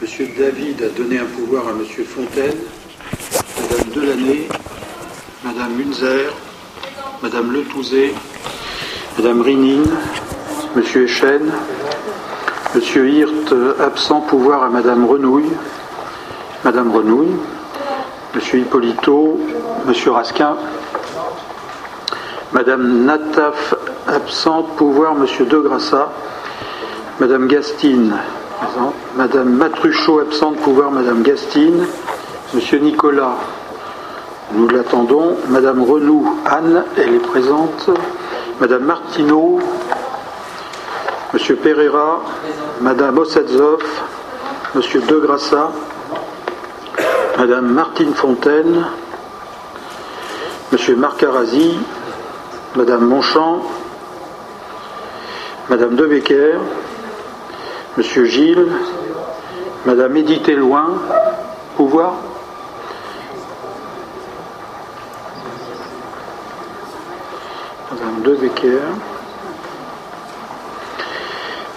Monsieur David a donné un pouvoir à Monsieur Fontaine, Madame Delaney, Madame Munzer, Madame Letouzé, Madame Rinine, Monsieur Echen, Monsieur Hirt absent pouvoir à Madame Renouille, Madame Renouille, Monsieur Hippolito, Monsieur Rasquin, Madame Nataf absente pouvoir Monsieur Degrassa, Madame Gastine Madame Matruchot absente pouvoir Madame Gastine, Monsieur Nicolas nous l'attendons. Madame Renou, Anne, elle est présente. Madame Martineau, Monsieur Pereira, Madame Ossadzov, Monsieur Degrassa, Madame Martine Fontaine, Monsieur Marc Arasi, Madame Monchamp, Madame Debecker, Monsieur Gilles, Madame Édith Loin, pouvoir. Madame De Becker.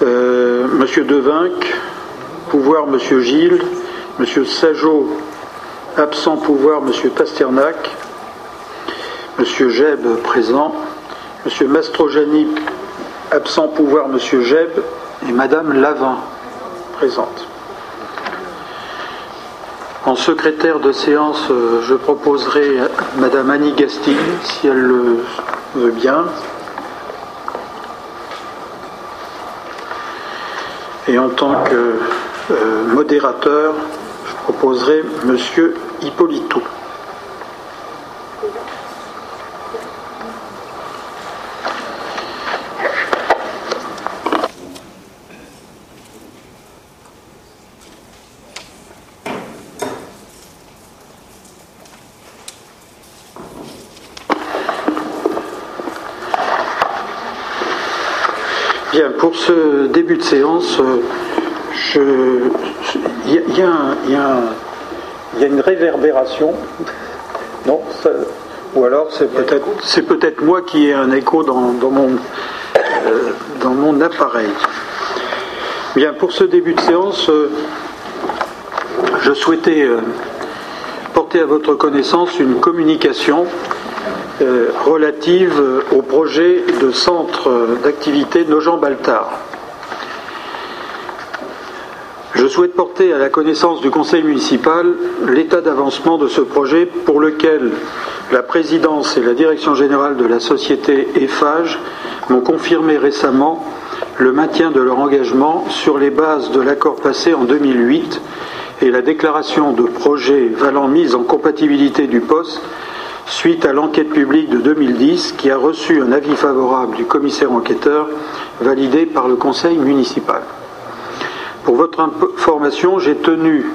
Euh, Monsieur Devinck, pouvoir Monsieur Gilles, Monsieur Sajot, absent pouvoir Monsieur Pasternak, Monsieur Jeb présent, Monsieur Mastrojani, absent pouvoir Monsieur Jeb et Madame Lavin présente. En secrétaire de séance, euh, je proposerai Madame Annie Gastine, si elle le veut bien. Et en tant que euh, modérateur, je proposerai Monsieur Hippolito. Bien, pour ce début de séance, euh, il y, a une réverbération. Non Ou alors c'est peut-être c'est peut-être moi qui ai un écho dans, mon, euh, dans mon appareil. Bien, pour ce début de séance, euh, je souhaitais porter à votre connaissance une communication relative au projet de centre d'activité Nogent-Baltard. Je souhaite porter à la connaissance du Conseil municipal l'état d'avancement de ce projet pour lequel la présidence et la direction générale de la société EFAGE m'ont confirmé récemment le maintien de leur engagement sur les bases de l'accord passé en 2008 et la déclaration de projet valant mise en compatibilité du poste suite à l'enquête publique de 2010 qui a reçu un avis favorable du commissaire enquêteur validé par le conseil municipal. Pour votre information, j'ai tenu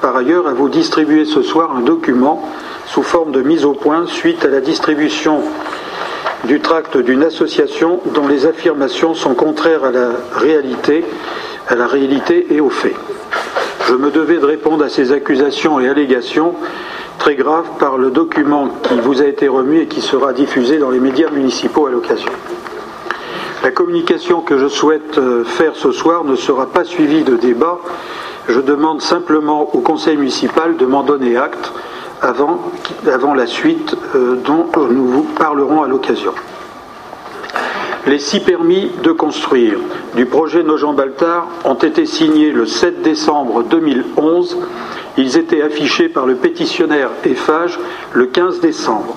par ailleurs à vous distribuer ce soir un document sous forme de mise au point suite à la distribution du tract d'une association dont les affirmations sont contraires à la réalité, à la réalité et aux faits. Je me devais de répondre à ces accusations et allégations très grave par le document qui vous a été remis et qui sera diffusé dans les médias municipaux à l'occasion. La communication que je souhaite euh, faire ce soir ne sera pas suivie de débat. Je demande simplement au conseil municipal de m'en donner acte avant, avant la suite euh, dont nous vous parlerons à l'occasion. Les six permis de construire du projet Nogent-Baltard ont été signés le 7 décembre 2011 ils étaient affichés par le pétitionnaire EFAGE le 15 décembre.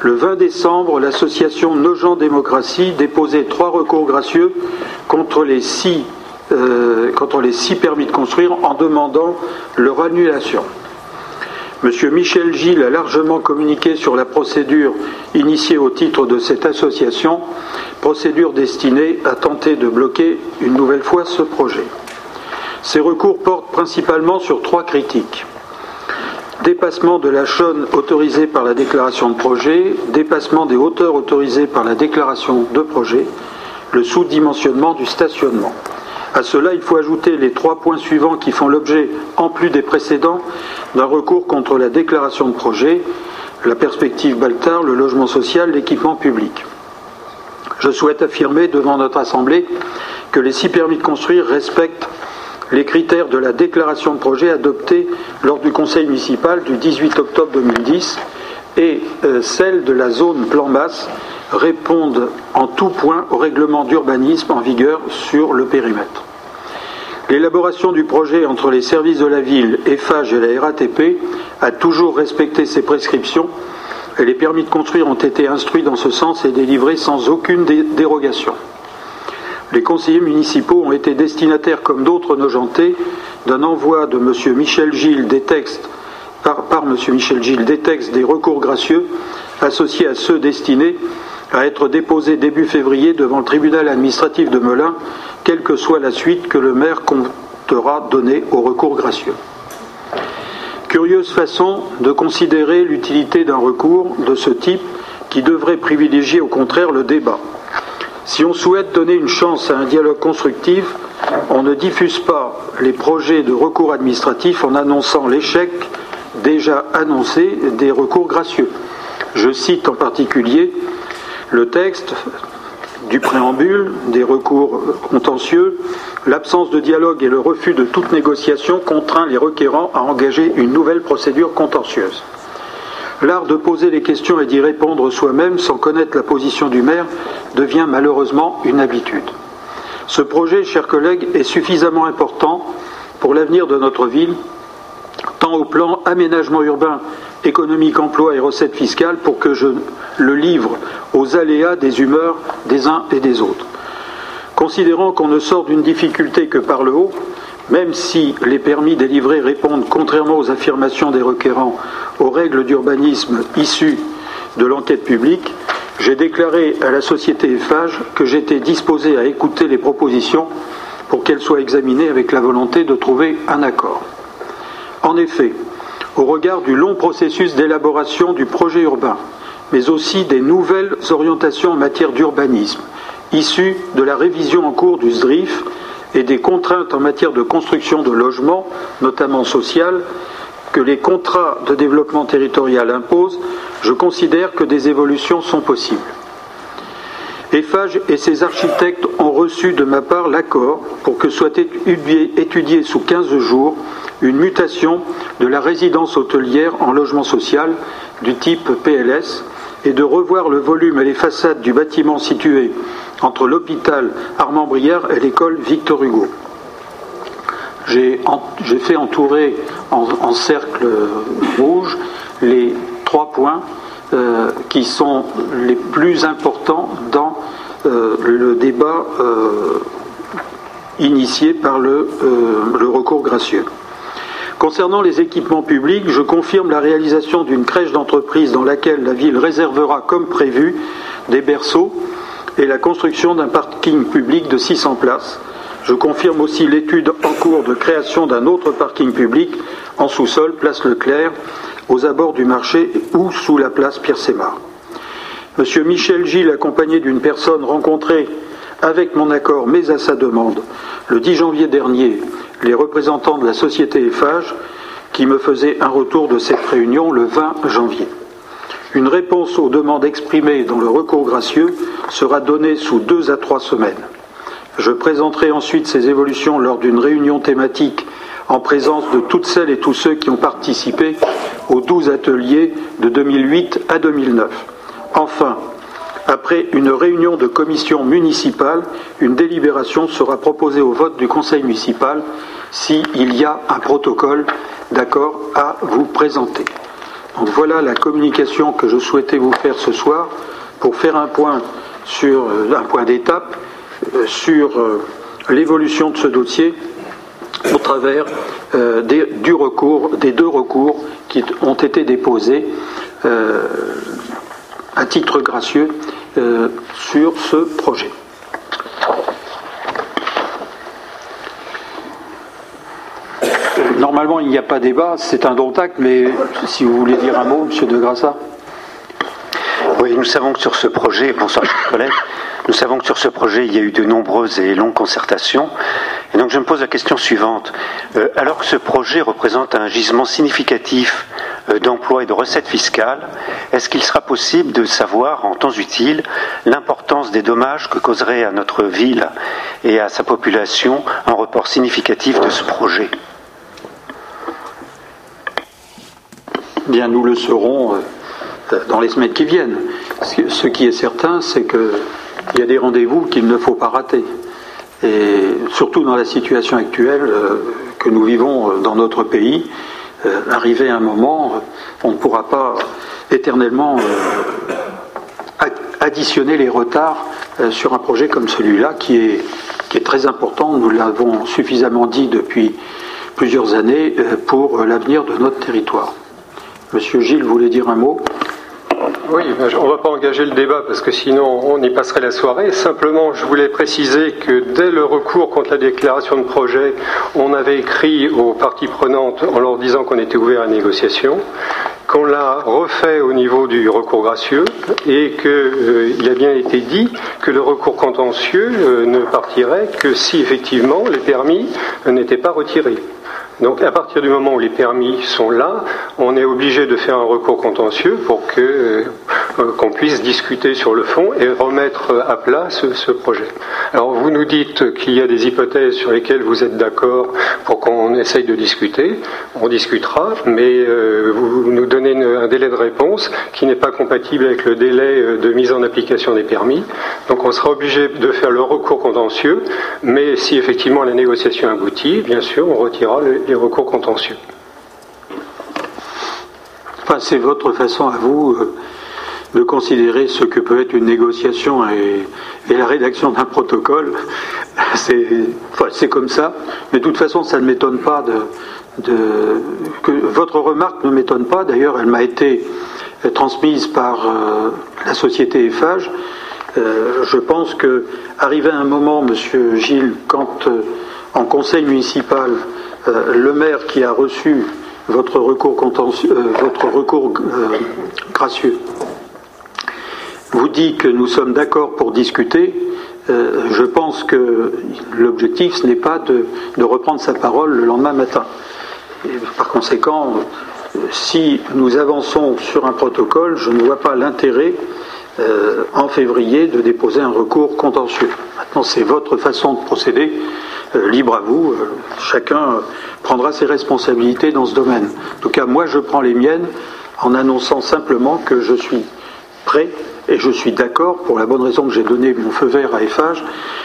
Le 20 décembre, l'association Nogent Démocratie déposait trois recours gracieux contre les six, euh, contre les six permis de construire en demandant leur annulation. Monsieur Michel Gilles a largement communiqué sur la procédure initiée au titre de cette association, procédure destinée à tenter de bloquer une nouvelle fois ce projet. Ces recours portent principalement sur trois critiques. Dépassement de la chaîne autorisée par la déclaration de projet, dépassement des hauteurs autorisées par la déclaration de projet, le sous-dimensionnement du stationnement. À cela, il faut ajouter les trois points suivants qui font l'objet, en plus des précédents, d'un recours contre la déclaration de projet, la perspective Baltard, le logement social, l'équipement public. Je souhaite affirmer devant notre Assemblée que les six permis de construire respectent les critères de la déclaration de projet adoptée lors du Conseil municipal du 18 octobre 2010 et euh, celle de la zone plan masse répondent en tout point au règlement d'urbanisme en vigueur sur le périmètre. L'élaboration du projet entre les services de la ville, EFAGE et la RATP a toujours respecté ces prescriptions et les permis de construire ont été instruits dans ce sens et délivrés sans aucune dérogation. Les conseillers municipaux ont été destinataires, comme d'autres nojentés, d'un envoi de M. Michel Gilles des textes par, par M. Michel Gilles des textes des recours gracieux associés à ceux destinés à être déposés début février devant le tribunal administratif de Melun, quelle que soit la suite que le maire comptera donner au recours gracieux. Curieuse façon de considérer l'utilité d'un recours de ce type qui devrait privilégier au contraire le débat. Si on souhaite donner une chance à un dialogue constructif, on ne diffuse pas les projets de recours administratif en annonçant l'échec déjà annoncé des recours gracieux. Je cite en particulier le texte du préambule, des recours contentieux, l'absence de dialogue et le refus de toute négociation contraint les requérants à engager une nouvelle procédure contentieuse. L'art de poser les questions et d'y répondre soi-même sans connaître la position du maire devient malheureusement une habitude. Ce projet, chers collègues, est suffisamment important pour l'avenir de notre ville, tant au plan aménagement urbain, économique, emploi et recettes fiscales, pour que je le livre aux aléas des humeurs des uns et des autres. Considérant qu'on ne sort d'une difficulté que par le haut, même si les permis délivrés répondent, contrairement aux affirmations des requérants, aux règles d'urbanisme issues de l'enquête publique, j'ai déclaré à la société EFAGE que j'étais disposé à écouter les propositions pour qu'elles soient examinées avec la volonté de trouver un accord. En effet, au regard du long processus d'élaboration du projet urbain, mais aussi des nouvelles orientations en matière d'urbanisme, issues de la révision en cours du SDRIF et des contraintes en matière de construction de logements, notamment social, que les contrats de développement territorial imposent, je considère que des évolutions sont possibles. EFAGE et ses architectes ont reçu de ma part l'accord pour que soit étudiée sous 15 jours une mutation de la résidence hôtelière en logement social du type PLS et de revoir le volume et les façades du bâtiment situé entre l'hôpital Armand Brière et l'école Victor Hugo. J'ai fait entourer en, cercle rouge les trois points euh, qui sont les plus importants dans euh, le débat euh, initié par le, le recours gracieux. Concernant les équipements publics, je confirme la réalisation d'une crèche d'entreprise dans laquelle la ville réservera, comme prévu, des berceaux et la construction d'un parking public de 600 places. Je confirme aussi l'étude en cours de création d'un autre parking public en sous-sol, place Leclerc, aux abords du marché ou sous la place Pierre-Sémar. Monsieur Michel Gilles, accompagné d'une personne rencontrée avec mon accord mais à sa demande le 10 janvier dernier les représentants de la société EFAGE qui me faisaient un retour de cette réunion le 20 janvier. Une réponse aux demandes exprimées dans le recours gracieux sera donnée sous deux à trois semaines. Je présenterai ensuite ces évolutions lors d'une réunion thématique en présence de toutes celles et tous ceux qui ont participé aux douze ateliers de 2008 à 2009. Enfin, après une réunion de commission municipale, une délibération sera proposée au vote du conseil municipal s'il y a un protocole d'accord à vous présenter. Donc voilà la communication que je souhaitais vous faire ce soir pour faire un point sur euh, un point d'étape euh, sur euh, l'évolution de ce dossier au travers des, du recours, des deux recours qui ont été déposés à titre gracieux euh, sur ce projet. Normalement, il n'y a pas débat, c'est un don acte, mais si vous voulez dire un mot, Monsieur de Grassa. Oui, nous savons que sur ce projet, bonsoir chers collègues, nous savons que sur ce projet, il y a eu de nombreuses et longues concertations. Et donc je me pose la question suivante. Euh, alors que ce projet représente un gisement significatif euh, d'emplois et de recettes fiscales, est-ce qu'il sera possible de savoir en temps utile l'importance des dommages que causerait à notre ville et à sa population un report significatif de ce projet? Bien, nous le saurons euh, dans les semaines qui viennent. Ce qui est certain, c'est qu'il y a des rendez-vous qu'il ne faut pas rater. Et surtout dans la situation actuelle euh, que nous vivons euh, dans notre pays, euh, arrivé à un moment, on ne pourra pas éternellement additionner les retards sur un projet comme celui-là qui est, qui est très important, nous l'avons suffisamment dit depuis plusieurs années, pour l'avenir de notre territoire. Monsieur Gilles voulait dire un mot oui, on ne va pas engager le débat parce que sinon on y passerait la soirée. Simplement, je voulais préciser que dès le recours contre la déclaration de projet, on avait écrit aux parties prenantes en leur disant qu'on était ouvert à la négociation, qu'on l'a refait au niveau du recours gracieux et qu'il euh, a bien été dit que le recours contentieux euh, ne partirait que si effectivement les permis n'étaient pas retirés. Donc à partir du moment où les permis sont là, on est obligé de faire un recours contentieux pour que euh, qu'on puisse discuter sur le fond et remettre à plat ce, projet. Alors vous nous dites qu'il y a des hypothèses sur lesquelles vous êtes d'accord pour qu'on essaye de discuter. On discutera, mais euh, vous nous donnez un délai de réponse qui n'est pas compatible avec le délai euh, de mise en application des permis. Donc on sera obligé de faire le recours contentieux, mais si effectivement la négociation aboutit, bien sûr, on retirera le, les recours contentieux. Enfin, c'est votre façon à vous euh, de considérer ce que peut être une négociation et, la rédaction d'un protocole. C'est comme ça. Mais de toute façon, ça ne m'étonne pas de, que votre remarque ne m'étonne pas. D'ailleurs, elle m'a été transmise par euh, la société EFAGE. Euh, je pense que arrivé à un moment, Monsieur Gilles, quand en conseil municipal, euh, le maire qui a reçu votre recours, euh, votre recours euh, gracieux vous dit que nous sommes d'accord pour discuter, je pense que l'objectif, ce n'est pas de, reprendre sa parole le lendemain matin. par conséquent, si nous avançons sur un protocole, je ne vois pas l'intérêt en février de déposer un recours contentieux. Maintenant, c'est votre façon de procéder. Euh, libre à vous, euh, chacun prendra ses responsabilités dans ce domaine. En tout cas, moi, je prends les miennes en annonçant simplement que je suis prêt et je suis d'accord, pour la bonne raison que j'ai donné mon feu vert à FH,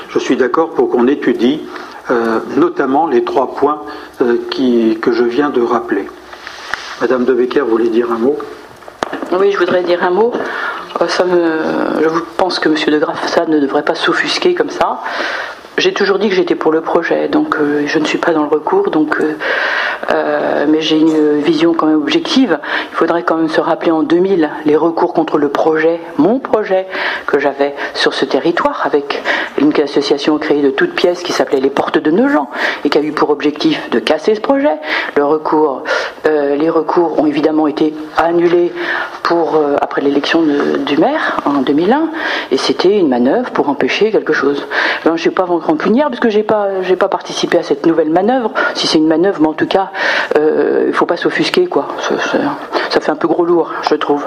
je suis d'accord pour qu'on étudie euh, notamment les trois points que je viens de rappeler. Madame De Becker voulait dire un mot? Oui, je voudrais dire un mot. Ça je pense que M. de Graff, ne devrait pas s'offusquer comme ça. J'ai toujours dit que j'étais pour le projet, donc euh, je ne suis pas dans le recours, donc, euh, euh, mais j'ai une vision quand même objective. Il faudrait quand même se rappeler en 2000 les recours contre le projet, mon projet que j'avais sur ce territoire, avec une association créée de toutes pièces qui s'appelait les Portes de Nogent et qui a eu pour objectif de casser ce projet. Le recours, les recours ont évidemment été annulés pour après l'élection du maire en 2001, et c'était une manœuvre pour empêcher quelque chose. suis pas rancunière parce que j'ai pas j'ai pas participé à cette nouvelle manœuvre. Si c'est une manœuvre, mais en tout cas, euh, il faut pas s'offusquer quoi. Ça, fait un peu gros lourd, je trouve.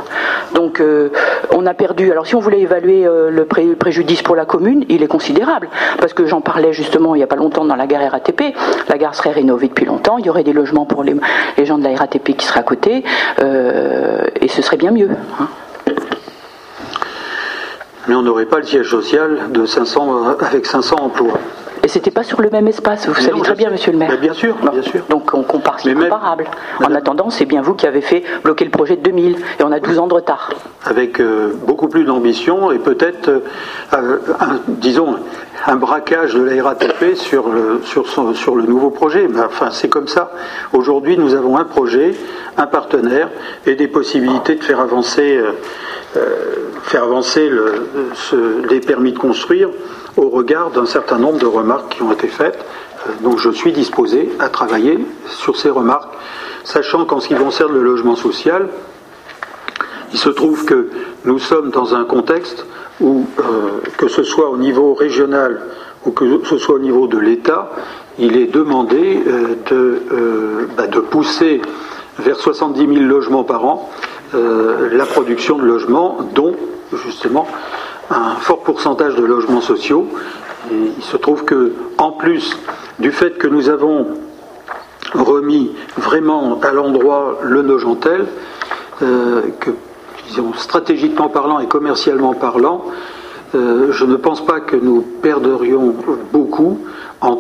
Donc euh, on a perdu. Alors si on voulait évaluer euh, le préjudice pour la commune, il est considérable parce que j'en parlais justement il y a pas longtemps dans la gare RATP. La gare serait rénovée depuis longtemps. Il y aurait des logements pour les, les gens de la RATP qui seraient à côté et ce serait bien mieux. Hein mais on n'aurait pas le siège social de 500, avec 500 emplois. Et c'était pas sur le même espace, vous savez très bien, monsieur le maire. bien sûr, bien sûr. Donc on compare, c'est comparable. En attendant, c'est bien vous qui avez fait bloquer le projet de 2000, et on a 12 ans de retard. Avec euh, beaucoup plus d'ambition et peut-être, euh, disons, un braquage de la RATP sur le, sur, sur le nouveau projet. Mais enfin, c'est comme ça. Aujourd'hui, nous avons un projet, un partenaire et des possibilités de faire avancer. Euh, euh, faire avancer les permis de construire au regard d'un certain nombre de remarques qui ont été faites. Euh, donc je suis disposé à travailler sur ces remarques, sachant qu'en ce qui concerne le logement social, il se trouve que nous sommes dans un contexte où, euh, que ce soit au niveau régional ou que ce soit au niveau de l'État, il est demandé de, bah, de, pousser vers 70 000 logements par an la production de logements, dont justement un fort pourcentage de logements sociaux. il se trouve que, en plus du fait que nous avons remis vraiment à l'endroit le Nogentel, que disons, stratégiquement parlant et commercialement parlant, euh, je ne pense pas que nous perdrions beaucoup en,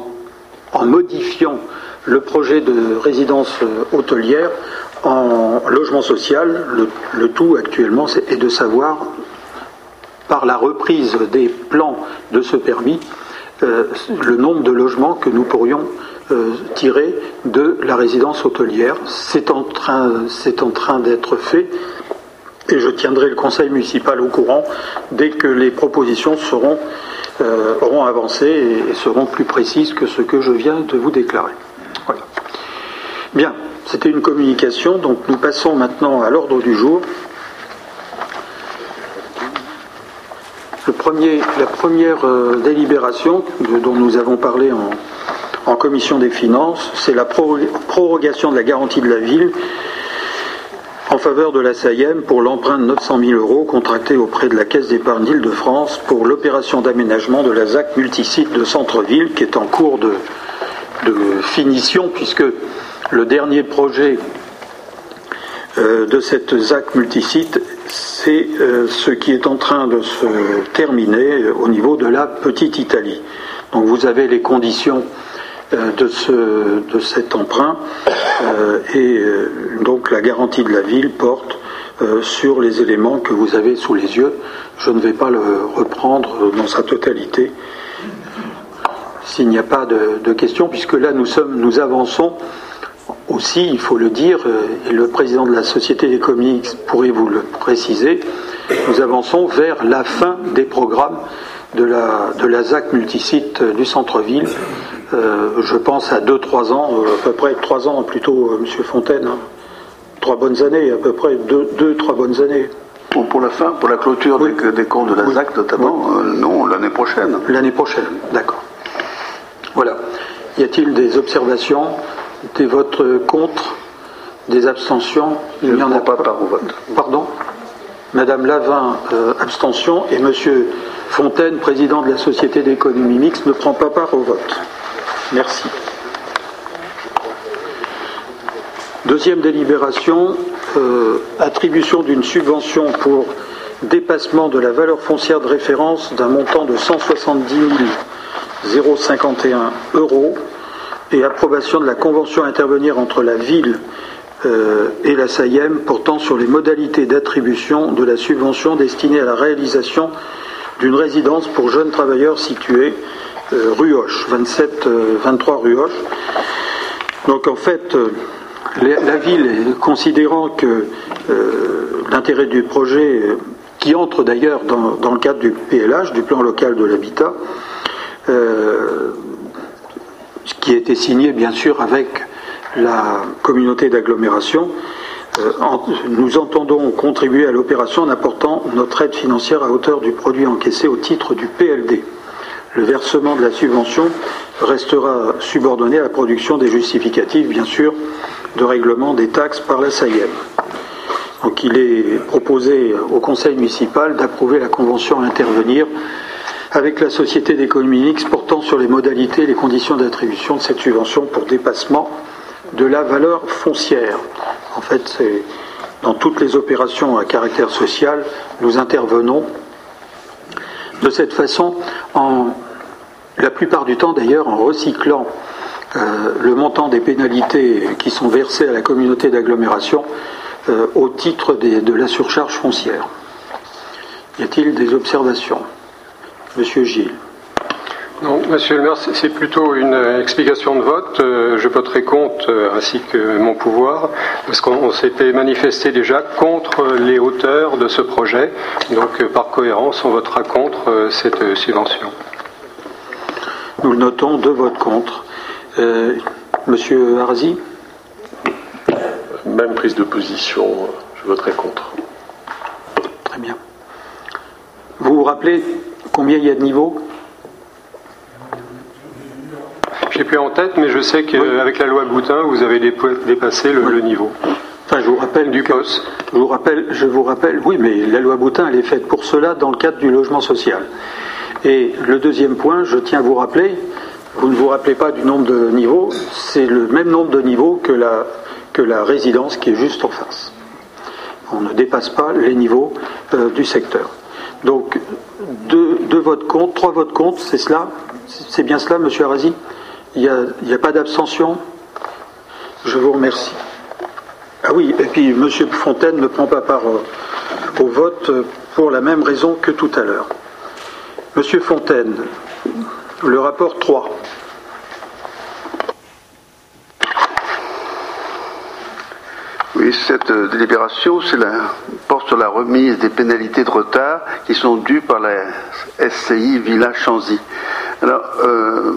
modifiant le projet de résidence euh, hôtelière en logement social. Le, tout actuellement est de savoir, par la reprise des plans de ce permis, euh, le nombre de logements que nous pourrions tirer de la résidence hôtelière. C'est en train, train d'être fait et je tiendrai le conseil municipal au courant dès que les propositions seront, euh, auront avancé et, seront plus précises que ce que je viens de vous déclarer. Voilà. Bien, c'était une communication, donc nous passons maintenant à l'ordre du jour. La première euh, délibération dont nous avons parlé en, en commission des finances, c'est la prorogation de la garantie de la ville en faveur de la SAIEM pour l'emprunt de 900 000 euros contracté auprès de la Caisse d'épargne d'Île-de-France pour l'opération d'aménagement de la ZAC multisite de centre-ville qui est en cours de, finition puisque le dernier projet euh, de cette ZAC multisite, c'est euh, ce qui est en train de se terminer au niveau de la Petite Italie. Donc vous avez les conditions euh, de, ce, de cet emprunt euh, et donc la garantie de la ville porte sur les éléments que vous avez sous les yeux. Je ne vais pas le reprendre dans sa totalité s'il n'y a pas de, questions, puisque là nous sommes, nous avançons aussi, il faut le dire, et le président de la Société des comics pourrait vous le préciser, nous avançons vers la fin des programmes de la, de la ZAC multisite du centre-ville, euh, je pense à 2-3 ans, euh, à peu près 3 ans plutôt, euh, Monsieur Fontaine. Hein. Trois bonnes années, à peu près 2-3 bonnes années. Pour, la fin, pour la clôture des, comptes de la ZAC notamment, non, l'année prochaine. L'année prochaine, d'accord. Voilà. Y a-t-il des observations, des votes contre, des abstentions Il n'y en a pas. Pardon Madame Lavin, abstention, et Monsieur Fontaine, président de la Société d'économie mixte, ne prend pas part au vote. Merci. Deuxième délibération, euh, attribution d'une subvention pour dépassement de la valeur foncière de référence d'un montant de 170 051 euros et approbation de la convention à intervenir entre la ville euh, et la SAIEM portant sur les modalités d'attribution de la subvention destinée à la réalisation d'une résidence pour jeunes travailleurs situés euh, rue Hoche, 27, 23 rue Hoche. Donc en fait, euh, la ville, considérant que euh, l'intérêt du projet, qui entre d'ailleurs dans, le cadre du PLH, du plan local de l'habitat, qui a été signé bien sûr avec la communauté d'agglomération, nous entendons contribuer à l'opération en apportant notre aide financière à hauteur du produit encaissé au titre du PLD le versement de la subvention restera subordonné à la production des justificatifs, bien sûr, de règlement des taxes par la SAIEM. Donc il est proposé au Conseil municipal d'approuver la convention à intervenir avec la Société d'économie mixte portant sur les modalités et les conditions d'attribution de cette subvention pour dépassement de la valeur foncière. En fait, dans toutes les opérations à caractère social, nous intervenons de cette façon en la plupart du temps d'ailleurs en recyclant euh, le montant des pénalités qui sont versées à la communauté d'agglomération euh, au titre de la surcharge foncière. Y a-t-il des observations? Monsieur Gilles. Non, Monsieur le maire, c'est plutôt une explication de vote. Euh, je voterai contre, ainsi que mon pouvoir, parce qu'on s'était manifesté déjà contre les hauteurs de ce projet. Donc, par cohérence, on votera contre cette subvention. Nous le notons, deux votes contre. Euh, Monsieur Arzi Même prise de position, je voterai contre. Très bien. Vous vous rappelez combien il y a de niveaux Je n'ai plus en tête, mais je sais qu'avec la loi Boutin, vous avez dépassé le, niveau. Enfin, je vous rappelle du poste. Je vous rappelle, je vous rappelle, oui, mais la loi Boutin, elle est faite pour cela dans le cadre du logement social. Et le deuxième point, je tiens à vous rappeler, vous ne vous rappelez pas du nombre de niveaux, c'est le même nombre de niveaux que la, que la résidence qui est juste en face. On ne dépasse pas les niveaux euh, du secteur. Donc, deux, votes contre, trois votes contre, c'est cela C'est bien cela, Monsieur Arasi Il n'y a, pas d'abstention Je vous remercie. Ah oui, et puis M. Fontaine ne prend pas part au, au vote pour la même raison que tout à l'heure. Monsieur Fontaine, le rapport 3. Oui, cette euh, délibération porte sur la remise des pénalités de retard qui sont dues par la SCI Villa Chanzy. Alors, euh,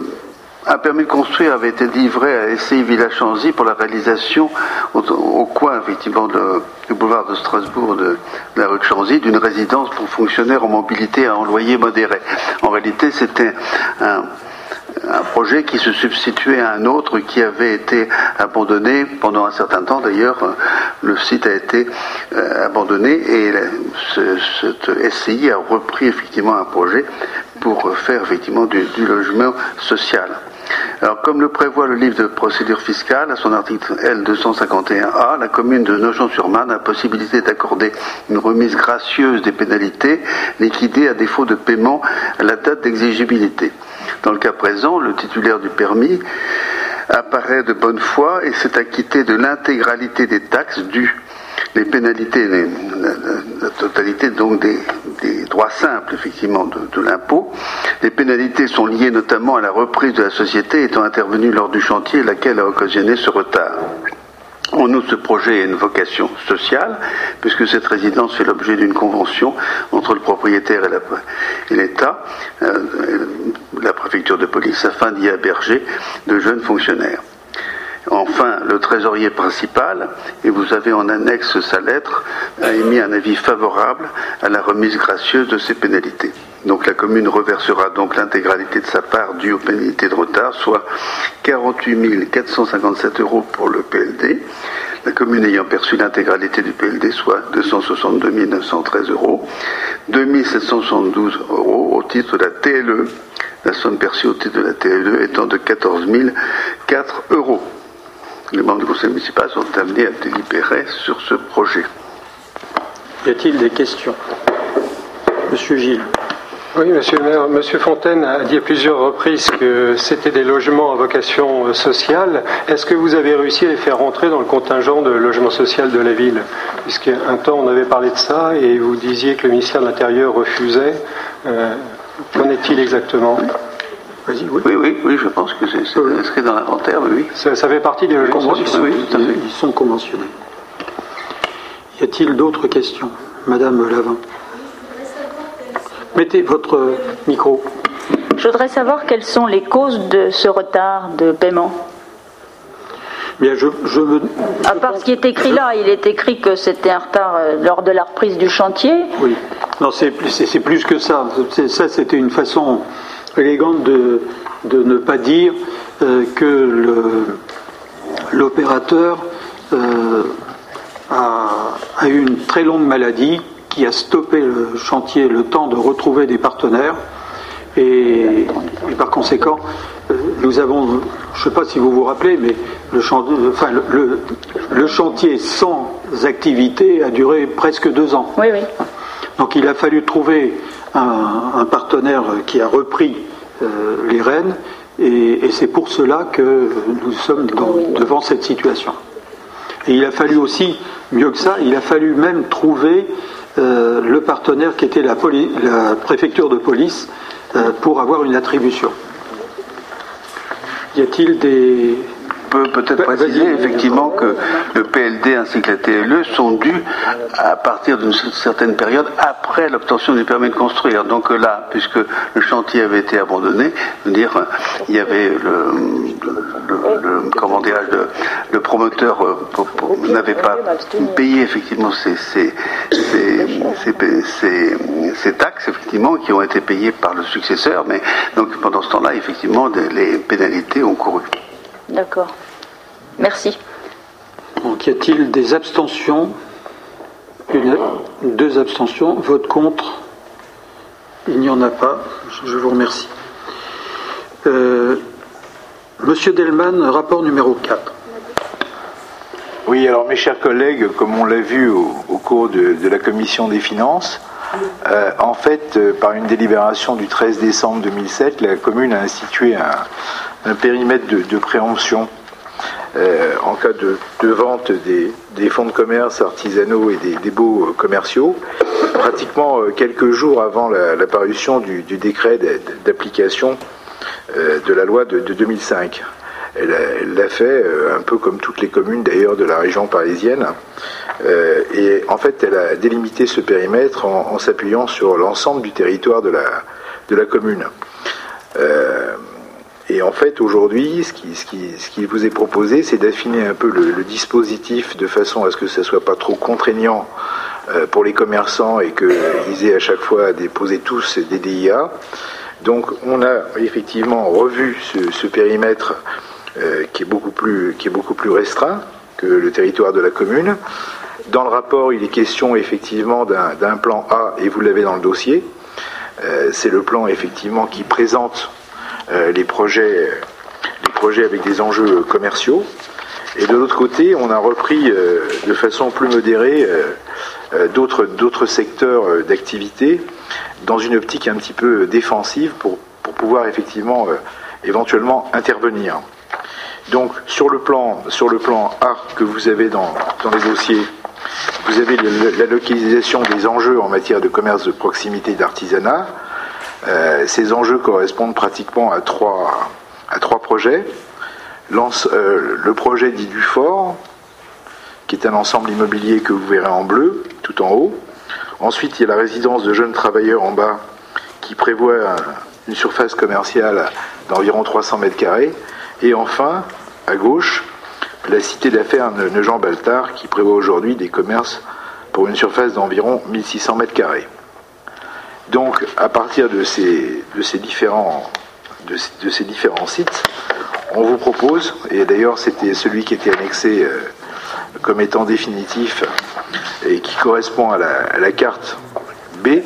un permis de construire avait été livré à SCI Villa Chanzy pour la réalisation au, coin, effectivement, du boulevard de Strasbourg de, de la rue de Chanzy d'une résidence pour fonctionnaires en mobilité à un loyer modéré. En réalité, c'était un, un projet qui se substituait à un autre qui avait été abandonné pendant un certain temps. D'ailleurs, le site a été euh, abandonné et cette SCI a repris effectivement un projet pour faire effectivement du, du logement social. Alors, comme le prévoit le livre de procédure fiscale, à son article L251A, la commune de Nogent-sur-Marne a la possibilité d'accorder une remise gracieuse des pénalités liquidées à défaut de paiement à la date d'exigibilité. Dans le cas présent, le titulaire du permis apparaît de bonne foi et s'est acquitté de l'intégralité des taxes dues. Les pénalités, la, totalité donc des, des droits simples effectivement de, de l'impôt. Les pénalités sont liées notamment à la reprise de la société étant intervenue lors du chantier, laquelle a occasionné ce retard. En outre, ce projet a une vocation sociale, puisque cette résidence fait l'objet d'une convention entre le propriétaire et l'État, euh, la préfecture de police, afin d'y héberger de jeunes fonctionnaires. Enfin, le trésorier principal, et vous avez en annexe sa lettre, a émis un avis favorable à la remise gracieuse de ces pénalités. Donc la commune reversera donc l'intégralité de sa part due aux pénalités de retard, soit 48 457 euros pour le PLD. La commune ayant perçu l'intégralité du PLD, soit 262 913 euros. 2772 euros au titre de la TLE. La somme perçue au titre de la TLE étant de 14 004 euros. Les membres du conseil municipal sont amenés à délibérer sur ce projet. Y a-t-il des questions? Monsieur Gilles. Oui, monsieur le maire, monsieur Fontaine a dit à plusieurs reprises que c'était des logements à vocation euh, sociale. Est-ce que vous avez réussi à les faire rentrer dans le contingent de logement social de la ville? Puisqu'un temps on avait parlé de ça et vous disiez que le ministère de l'Intérieur refusait. Euh, Qu'en est-il exactement? Oui. Oui, oui, oui, je pense que c'est c'est inscrit dans l'inventaire, oui, oui. ça, ça fait partie des logements Oui, sociaux oui, tout à fait. Ils, sont conventionnés. Y a-t-il d'autres questions Madame Lavin? Mettez votre micro. Je voudrais savoir quelles sont les causes de ce retard de paiement. Bien, je, je me. À part ce qui est écrit là, il est écrit que c'était un retard euh, lors de la reprise du chantier. Oui. Non, c'est c'est- c'est plus que ça. C'est- Ça, c'était une façon élégante de, de ne pas dire euh, que l'opérateur euh, a, a eu une très longue maladie qui a stoppé le chantier le temps de retrouver des partenaires. Et, et par conséquent, euh, nous avons, je ne sais pas si vous vous rappelez, mais le, chan- enfin, le- le- le chantier sans activité a duré presque deux ans. Oui, oui. Donc il a fallu trouver un, un partenaire qui a repris les rênes et, c'est pour cela que nous sommes devant cette situation. Et il a fallu aussi, mieux que ça, il a fallu même trouver euh, le partenaire qui était la préfecture de police euh, pour avoir une attribution. Y a-t-il des... peut peut-être préciser effectivement que le PLD ainsi que la TLE sont dus à partir d'une certaine période après l'obtention du permis de construire. Donc là, puisque le chantier avait été abandonné, dire, il y avait le, le- le- comment dirais-je, le, le promoteur euh, n'avait pas payé effectivement ces, ces, ces, ces- ces- ces taxes effectivement qui ont été payées par le successeur, mais donc pendant ce temps-là, effectivement, des- les pénalités ont couru. D'accord. Merci. Donc, y a-t-il des abstentions? Une, Deux abstentions. Vote contre? Il n'y en a pas. Je vous remercie. Euh, Monsieur Delman, rapport numéro 4. Oui, alors mes chers collègues, comme on l'a vu au, cours de, la commission des finances, euh, en fait, euh, par une délibération du 13 décembre 2007, la commune a institué un, périmètre de préemption euh, en cas de, vente des, fonds de commerce artisanaux et des, baux commerciaux, pratiquement euh, quelques jours avant l'apparition du, décret d'application euh, de la loi de, 2005. Elle l'a fait un peu comme toutes les communes d'ailleurs de la région parisienne. et en fait, elle a délimité ce périmètre en, s'appuyant sur l'ensemble du territoire de la, de la commune. Et en fait, aujourd'hui, ce qui, ce, qui, ce qui, vous est proposé, c'est d'affiner un peu le, dispositif de façon à ce que ça soit pas trop contraignant euh, pour les commerçants et qu'ils aient à chaque fois à déposer tous des DIA. Donc, on a effectivement revu ce, périmètre euh, qui, est beaucoup plus, qui est beaucoup plus restreint que le territoire de la commune. Dans le rapport, il est question effectivement d'un plan A, et vous l'avez dans le dossier. Euh, c'est le plan effectivement qui présente les, projets, les projets avec des enjeux commerciaux. Et de l'autre côté, on a repris euh, de façon plus modérée euh, d'autres secteurs d'activité dans une optique un petit peu défensive pour, pour pouvoir effectivement éventuellement intervenir. Donc sur le plan sur le plan A que vous avez dans, dans les dossiers, vous avez la localisation des enjeux en matière de commerce de proximité d'artisanat, euh, ces enjeux correspondent pratiquement à trois, à trois projets. Euh, le projet dit du fort, qui est un ensemble immobilier que vous verrez en bleu, tout en haut. Ensuite, il y a la résidence de jeunes travailleurs en bas, qui prévoit une surface commerciale d'environ 300 mètres carrés. Et enfin, à gauche, la cité d'affaires Nogent-Baltard, qui prévoit aujourd'hui des commerces pour une surface d'environ 1600 mètres carrés. Donc, à partir de ces, différents sites, on vous propose, et d'ailleurs c'était celui qui était annexé euh, comme étant définitif et qui correspond à la, carte B,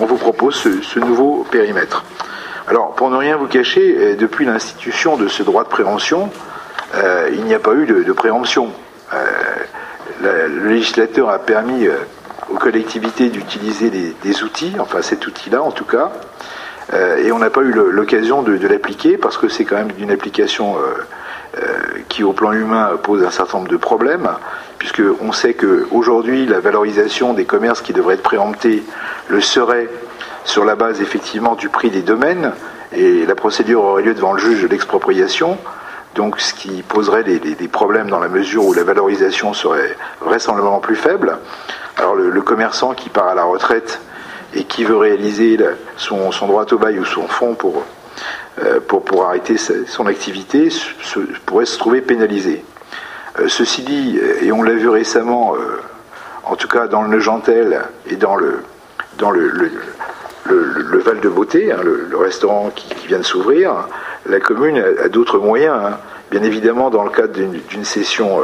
on vous propose ce, nouveau périmètre. Alors, pour ne rien vous cacher, euh, depuis l'institution de ce droit de préemption, euh, il n'y a pas eu de, préemption. le législateur a permis aux collectivités d'utiliser des, outils, enfin cet outil-là en tout cas, euh, et on n'a pas eu l'occasion de, l'appliquer parce que c'est quand même une application euh, euh, qui au plan humain pose un certain nombre de problèmes, puisque on sait qu'aujourd'hui la valorisation des commerces qui devraient être préemptés le serait sur la base effectivement du prix des domaines, et la procédure aurait lieu devant le juge de l'expropriation. Donc, ce qui poserait des, des, problèmes dans la mesure où la valorisation serait vraisemblablement plus faible. Alors le, commerçant qui part à la retraite et qui veut réaliser son, droit au bail ou son fonds pour, euh, arrêter son activité pourrait se trouver pénalisé. Euh, ceci dit, et on l'a vu récemment, euh, en tout cas dans le Neugentel et dans le, Val de Beauté, hein, le, restaurant qui, vient de s'ouvrir, la commune a, d'autres moyens. Hein. Bien évidemment, dans le cadre d'une session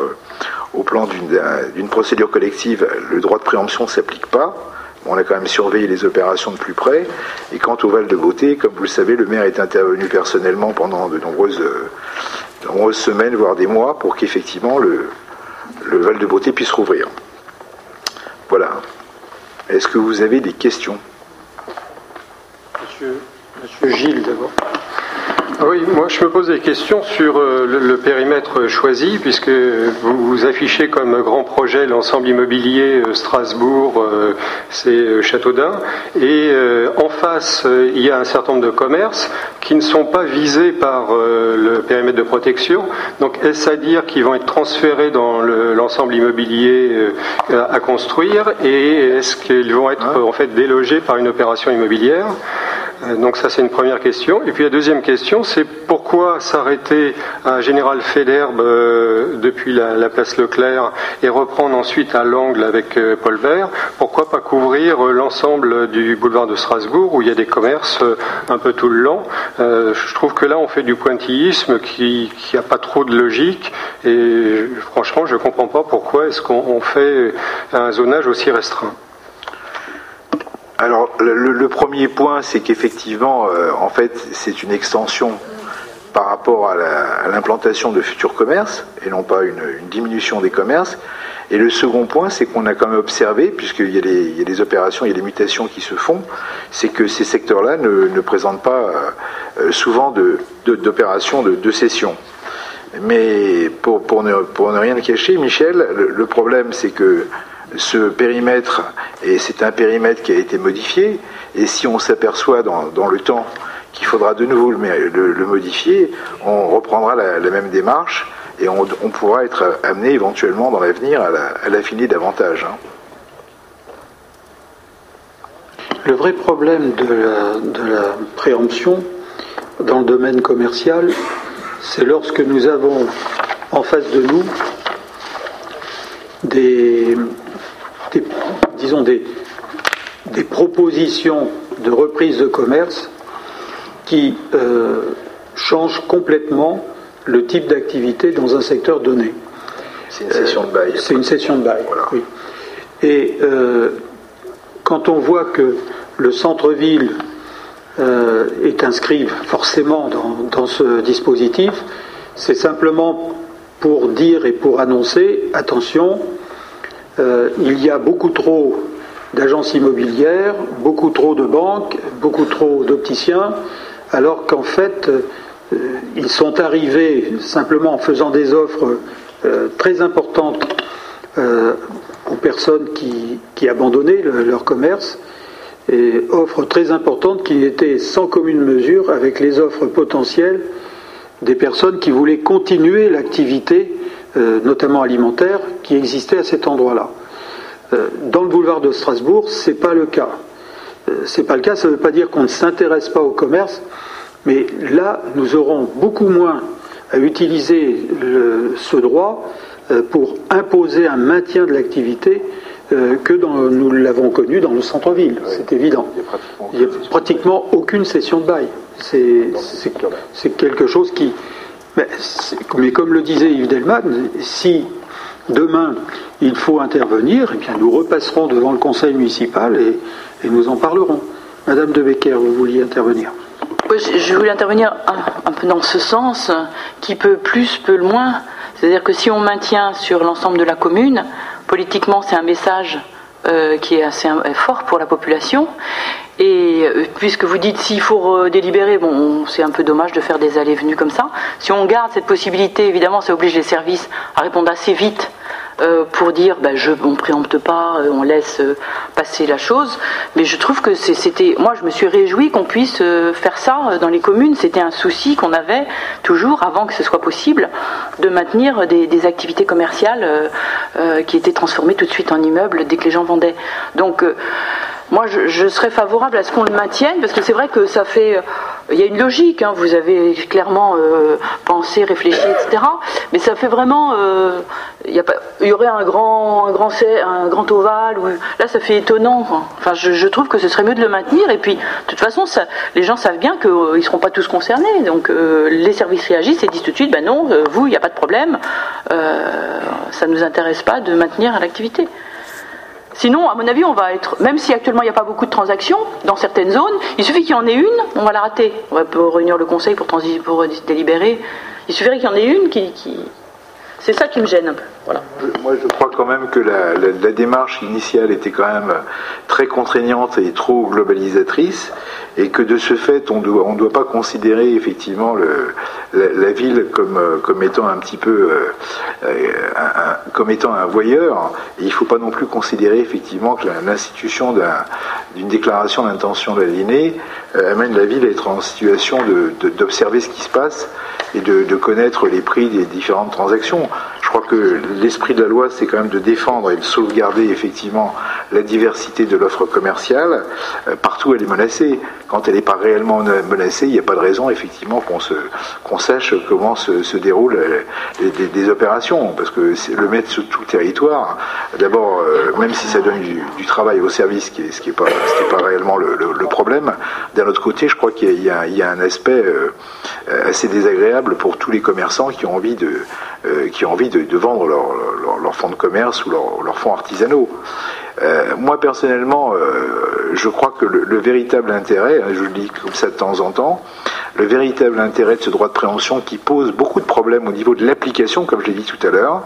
au plan d'une procédure collective, le droit de préemption ne s'applique pas. On a quand même surveillé les opérations de plus près. Et quant au Val de Beauté, comme vous le savez, le maire est intervenu personnellement pendant de nombreuses, semaines, voire des mois, pour qu'effectivement le, Val de Beauté puisse rouvrir. Voilà. Est-ce que vous avez des questions? Monsieur Gilles, d'abord. Oui, moi je me pose des questions sur euh, le, périmètre choisi, puisque vous, vous, affichez comme grand projet l'ensemble immobilier euh, Strasbourg, euh, c'est Châteaudun, et en face il y a un certain nombre de commerces qui ne sont pas visés par le périmètre de protection. Donc est-ce à dire qu'ils vont être transférés dans l'ensemble immobilier à, construire, et est-ce qu'ils vont être en fait délogés par une opération immobilière? Donc ça c'est une première question. Et puis la deuxième question, c'est pourquoi s'arrêter à Général Féderbe euh, depuis la, place Leclerc et reprendre ensuite à l'angle avec euh, Paul Vert Pourquoi pas couvrir l'ensemble du boulevard de Strasbourg où il y a des commerces un peu tout le long Je trouve que là on fait du pointillisme qui n'a pas trop de logique et franchement je ne comprends pas pourquoi est-ce qu'on fait un zonage aussi restreint. Alors, le, premier point, c'est qu'effectivement, euh, en fait, c'est une extension par rapport à l'implantation de futurs commerces et non pas une, diminution des commerces. Et le second point, c'est qu'on a quand même observé, puisqu'il y, a des opérations, il y a des mutations qui se font, c'est que ces secteurs-là ne, présentent pas euh, euh, souvent d'opérations de, de, cession. Mais pour, ne, pour ne rien cacher, Michel, le problème, c'est que ce périmètre, et c'est un périmètre qui a été modifié, et si on s'aperçoit dans, le temps qu'il faudra de nouveau le, modifier, on reprendra la, même démarche et on, pourra être amené éventuellement dans l'avenir à l'affiner davantage. Hein. Le vrai problème de la préemption dans le domaine commercial, c'est lorsque nous avons en face de nous des, disons des, des propositions de reprise de commerce qui euh, changent complètement le type d'activité dans un secteur donné. C'est une session de bail. c'est une session de bail, oui. Et euh, quand on voit que le centre-ville euh, est inscrit forcément dans, dans ce dispositif, c'est simplement pour dire et pour annoncer, attention, euh, il y a beaucoup trop d'agences immobilières, beaucoup trop de banques, beaucoup trop d'opticiens, alors qu'en fait, euh, ils sont arrivés simplement en faisant des offres euh, très importantes aux personnes qui, abandonnaient leur commerce, et offres très importantes qui étaient sans commune mesure avec les offres potentielles des personnes qui voulaient continuer l'activité euh, notamment alimentaire, qui existait à cet endroit-là. Euh, dans le boulevard de Strasbourg, ce n'est pas le cas. Euh, c'est pas le cas, ça ne veut pas dire qu'on ne s'intéresse pas au commerce, mais là, nous aurons beaucoup moins à utiliser ce droit pour imposer un maintien de l'activité que nous l'avons connu dans le centre-ville, c'est évident. Il n'y a pratiquement aucune session de bail. C'est quelque chose qui, mais, comme le disait Yves Delman, si demain il faut intervenir, eh bien nous repasserons devant le conseil municipal et, nous en parlerons. Madame de Becker, vous vouliez intervenir Je voulais intervenir un, peu dans ce sens, qui peut plus, peut le moins. C'est-à-dire que si on maintient sur l'ensemble de la commune, politiquement c'est un message euh, qui est assez fort pour la population. Et euh, puisque vous dites s'il faut délibérer, bon, c'est un peu dommage de faire des allées-venues comme ça. Si on garde cette possibilité, évidemment, ça oblige les services à répondre assez vite euh, pour dire ben, je, on préempte pas, euh, on laisse passer la chose. Mais je trouve que c'était. Moi, je me suis réjouie qu'on puisse faire ça dans les communes. C'était un souci qu'on avait toujours, avant que ce soit possible, de maintenir des, des activités commerciales qui étaient transformées tout de suite en immeubles dès que les gens vendaient. Donc, moi, je, serais favorable à ce qu'on le maintienne, parce que c'est vrai que ça fait. Euh, il y a une logique, hein, vous avez clairement euh, pensé, réfléchi, etc. Mais ça fait vraiment. Euh, il, y il, y aurait un grand, un grand, un grand ovale. là, ça fait étonnant. Enfin, je, trouve que ce serait mieux de le maintenir. Et puis, de toute façon, ça, les gens savent bien qu'ils ne seront pas tous concernés. Donc, les services réagissent et disent tout de suite ben non, vous, il n'y a pas de problème. ça ne nous intéresse pas de maintenir l'activité. Sinon, à mon avis, on va être, même si actuellement il n'y a pas beaucoup de transactions dans certaines zones, il suffit qu'il y en ait une, on va la rater. On va réunir le conseil pour, pour délibérer. Il suffirait qu'il y en ait une qui, c'est ça qui me gêne un peu. Moi, je crois quand même que la, démarche initiale était quand même très contraignante et trop globalisatrice, et que de ce fait, on ne doit pas considérer effectivement la, ville comme, comme étant un petit peu euh, un, comme étant un voyeur. il ne faut pas non plus considérer effectivement que l'institution d'une déclaration d'intention euh, amène la ville à être en situation d'observer ce qui se passe et de, connaître les prix des différentes transactions. Je crois que l'esprit de la loi, c'est quand même de défendre et de sauvegarder effectivement la diversité de l'offre commerciale. Euh, partout, elle est menacée. Quand elle n'est pas réellement menacée, il n'y a pas de raison effectivement qu'on sache comment se, déroulent euh, des, opérations, parce que le mettre sur tout le territoire, d'abord, euh, même si ça donne du, travail au service, ce qui n'est pas, réellement le, problème, d'un autre côté, je crois qu'il y, a un aspect assez désagréable pour tous les commerçants qui ont envie de, vendre leurs leur, fonds de commerce ou leurs fonds artisanaux. Euh, moi personnellement, euh, je crois que le, véritable intérêt, hein, je le dis comme ça de temps en temps, le véritable intérêt de ce droit de préemption qui pose beaucoup de problèmes au niveau de l'application, comme je l'ai dit tout à l'heure,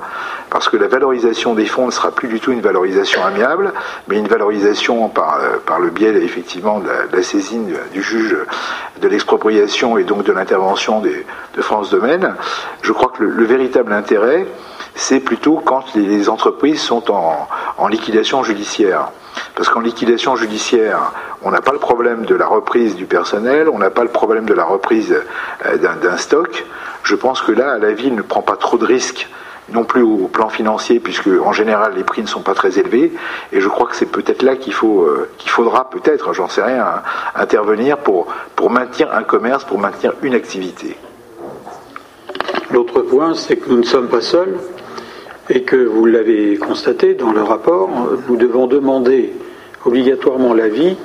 parce que la valorisation des fonds ne sera plus du tout une valorisation amiable, mais une valorisation par, euh, par le biais effectivement de la, saisine du juge de l'expropriation et donc de l'intervention de France Domaine. Je crois que le véritable intérêt, c'est plutôt quand les entreprises sont en, liquidation judiciaire. Parce qu'en liquidation judiciaire, on n'a pas le problème de la reprise du personnel, on n'a pas le problème de la reprise euh, d'un stock. Je pense que là, la ville ne prend pas trop de risques non plus au plan financier, puisque en général les prix ne sont pas très élevés. Et je crois que c'est peut-être là qu'il faut, euh, faudra peut-être, j'en sais rien, intervenir pour, pour maintenir un commerce, pour maintenir une activité. L'autre point, c'est que nous ne sommes pas seuls et que vous l'avez constaté dans le rapport, nous devons demander obligatoirement l'avis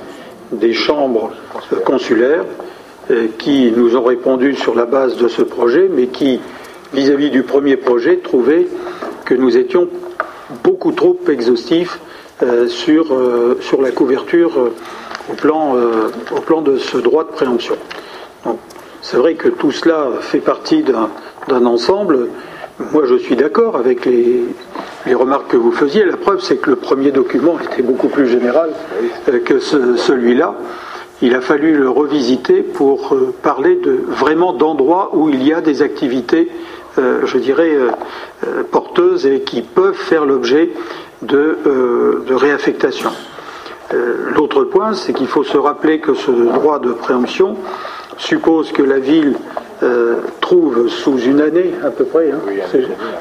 des chambres consulaires euh, qui nous ont répondu sur la base de ce projet, mais qui, vis-à-vis du premier projet, trouvaient que nous étions beaucoup trop exhaustifs euh, sur, euh, sur la couverture au, plan, au plan de ce droit de préemption. C'est vrai que tout cela fait partie d'un ensemble moi, je suis d'accord avec les, remarques que vous faisiez. La preuve, c'est que le premier document était beaucoup plus général euh, que celui-là. Il a fallu le revisiter pour euh, parler de, vraiment d'endroits où il y a des activités, euh, je dirais, porteuses et qui peuvent faire l'objet de, de, réaffectation. L'autre point, c'est qu'il faut se rappeler que ce droit de préemption suppose que la ville euh, trouve sous une année à peu près, hein,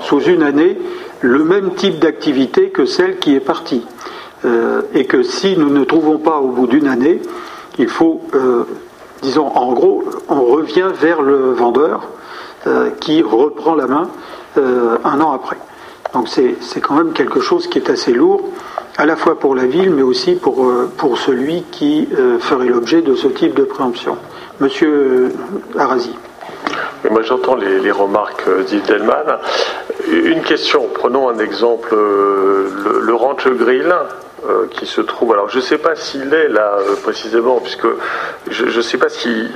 sous une année, le même type d'activité que celle qui est partie. Euh, et que si nous ne trouvons pas au bout d'une année, il faut, euh, disons, en gros, on revient vers le vendeur qui reprend la main un an après. Donc c'est quand même quelque chose qui est assez lourd, à la fois pour la ville, mais aussi pour, pour celui qui ferait l'objet de ce type de préemption. Monsieur Arasi moi j'entends les, remarques d'Yves Delman. Une question, prenons un exemple, euh, le, le Ranch Grill, euh, qui se trouve. Alors je ne sais pas s'il est là euh, précisément, puisque je ne sais pas s'il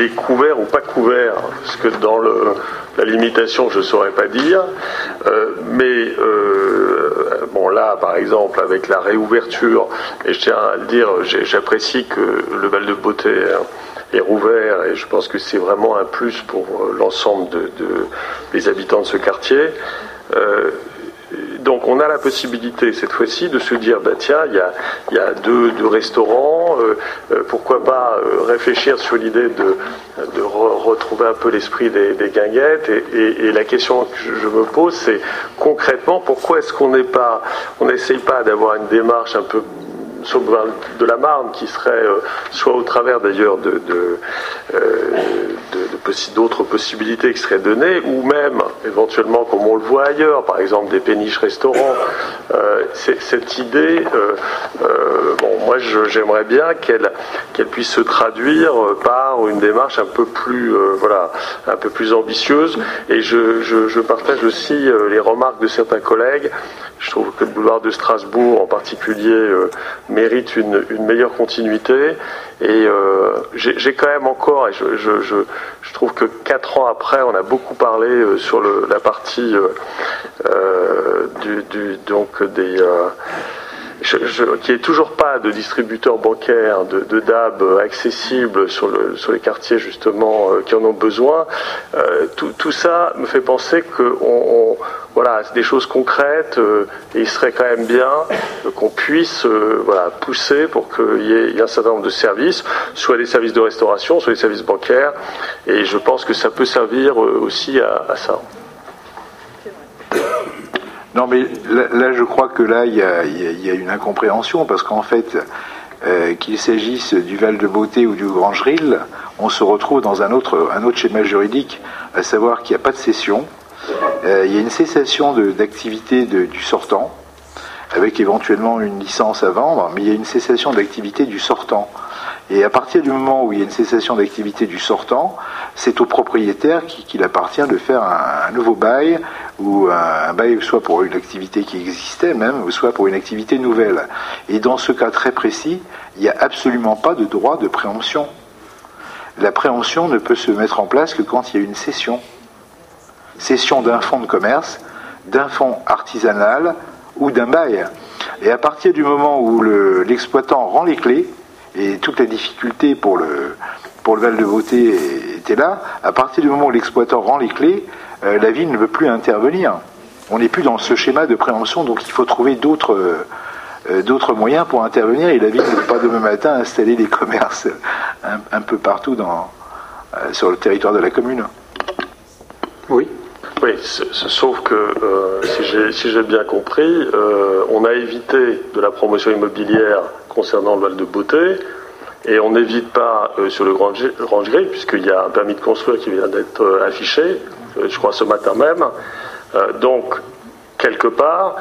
est couvert ou pas couvert, parce que dans la limitation je ne saurais pas dire. mais bon là par exemple avec la réouverture, et je tiens à le dire, j'apprécie que le bal de beauté est rouvert et je pense que c'est vraiment un plus pour euh, l'ensemble de, des habitants de ce quartier. Euh, donc on a la possibilité cette fois-ci de se dire, bah tiens, il y a, y a deux, restaurants, euh, pourquoi pas réfléchir sur l'idée de, de retrouver un peu l'esprit des, guinguettes. Et, la question que je, me pose, c'est concrètement, pourquoi est-ce qu'on n'est pas, n'essaye pas d'avoir une démarche un peu de la Marne, qui serait euh, soit au travers d'ailleurs de, euh, d'autres possibilités qui seraient données, ou même éventuellement, comme on le voit ailleurs, par exemple des péniches restaurants. Euh, cette idée, bon, moi j'aimerais bien qu'elle qu'elle puisse se traduire par une démarche un peu plus, voilà, un peu plus ambitieuse. Et je, je partage aussi les remarques de certains collègues je trouve que le boulevard de Strasbourg en particulier mérite une, meilleure continuité. Et euh, j'ai quand même encore, et je, trouve que quatre ans après, on a beaucoup parlé euh, sur la partie du, donc des je, je, qu'il n'y ait toujours pas de distributeurs bancaires, de, DAB accessibles sur, le, sur les quartiers justement qui en ont besoin, tout, tout, ça me fait penser qu'on voilà, des choses concrètes euh, et il serait quand même bien euh, qu'on puisse euh, voilà, pousser pour qu'il y, ait un certain nombre de services, soit des services de restauration, soit des services bancaires, et je pense que ça peut servir aussi à ça. Non, mais là, je crois que là, il y a, une incompréhension, parce qu'en fait, euh, qu'il s'agisse du Val de Beauté ou du Grangeril, on se retrouve dans un autre, un autre schéma juridique, à savoir qu'il n'y a pas de cession, euh, il y a une cessation d'activité du sortant, avec éventuellement une licence à vendre, mais il y a une cessation d'activité du sortant. Et à partir du moment où il y a une cessation d'activité du sortant, c'est au propriétaire qu'il appartient de faire un, nouveau bail, ou un, bail soit pour une activité qui existait même, ou soit pour une activité nouvelle. Et dans ce cas très précis, il n'y a absolument pas de droit de préemption. La préemption ne peut se mettre en place que quand il y a une cession. Cession d'un fonds de commerce, d'un fonds artisanal ou d'un bail. Et à partir du moment où l'exploitant rend les clés, et toute la difficulté pour le, pour le Val de Beauté était là. À partir du moment où l'exploitant rend les clés, euh, la ville ne veut plus intervenir. On n'est plus dans ce schéma de préemption, donc il faut trouver d'autres euh, d'autres moyens pour intervenir. Et la ville ne peut pas demain matin installer des commerces un, peu partout dans, euh, sur le territoire de la commune. Oui. Oui, sauf que si j'ai bien compris, on a évité de la promotion immobilière concernant le Val de Beauté. Et on n'évite pas euh, sur le Range Grill, puisqu'il y a un permis de construire qui vient d'être euh, affiché, euh, je crois ce matin même. donc, quelque part,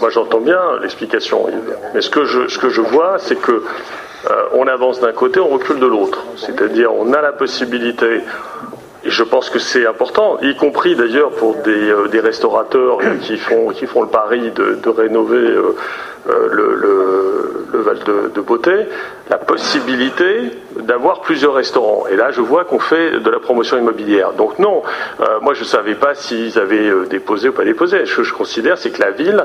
moi j'entends bien l'explication, mais ce que je, ce que je vois, c'est que on avance d'un côté, on recule de l'autre. C'est-à-dire, on a la possibilité et je pense que c'est important, y compris d'ailleurs pour des, des, restaurateurs qui font, qui font le pari de, de rénover euh, le, le, Val de, Beauté, la possibilité d'avoir plusieurs restaurants. Et là, je vois qu'on fait de la promotion immobilière. Donc non, euh, moi je ne savais pas s'ils avaient euh, déposé ou pas déposé. Ce que je considère, c'est que la ville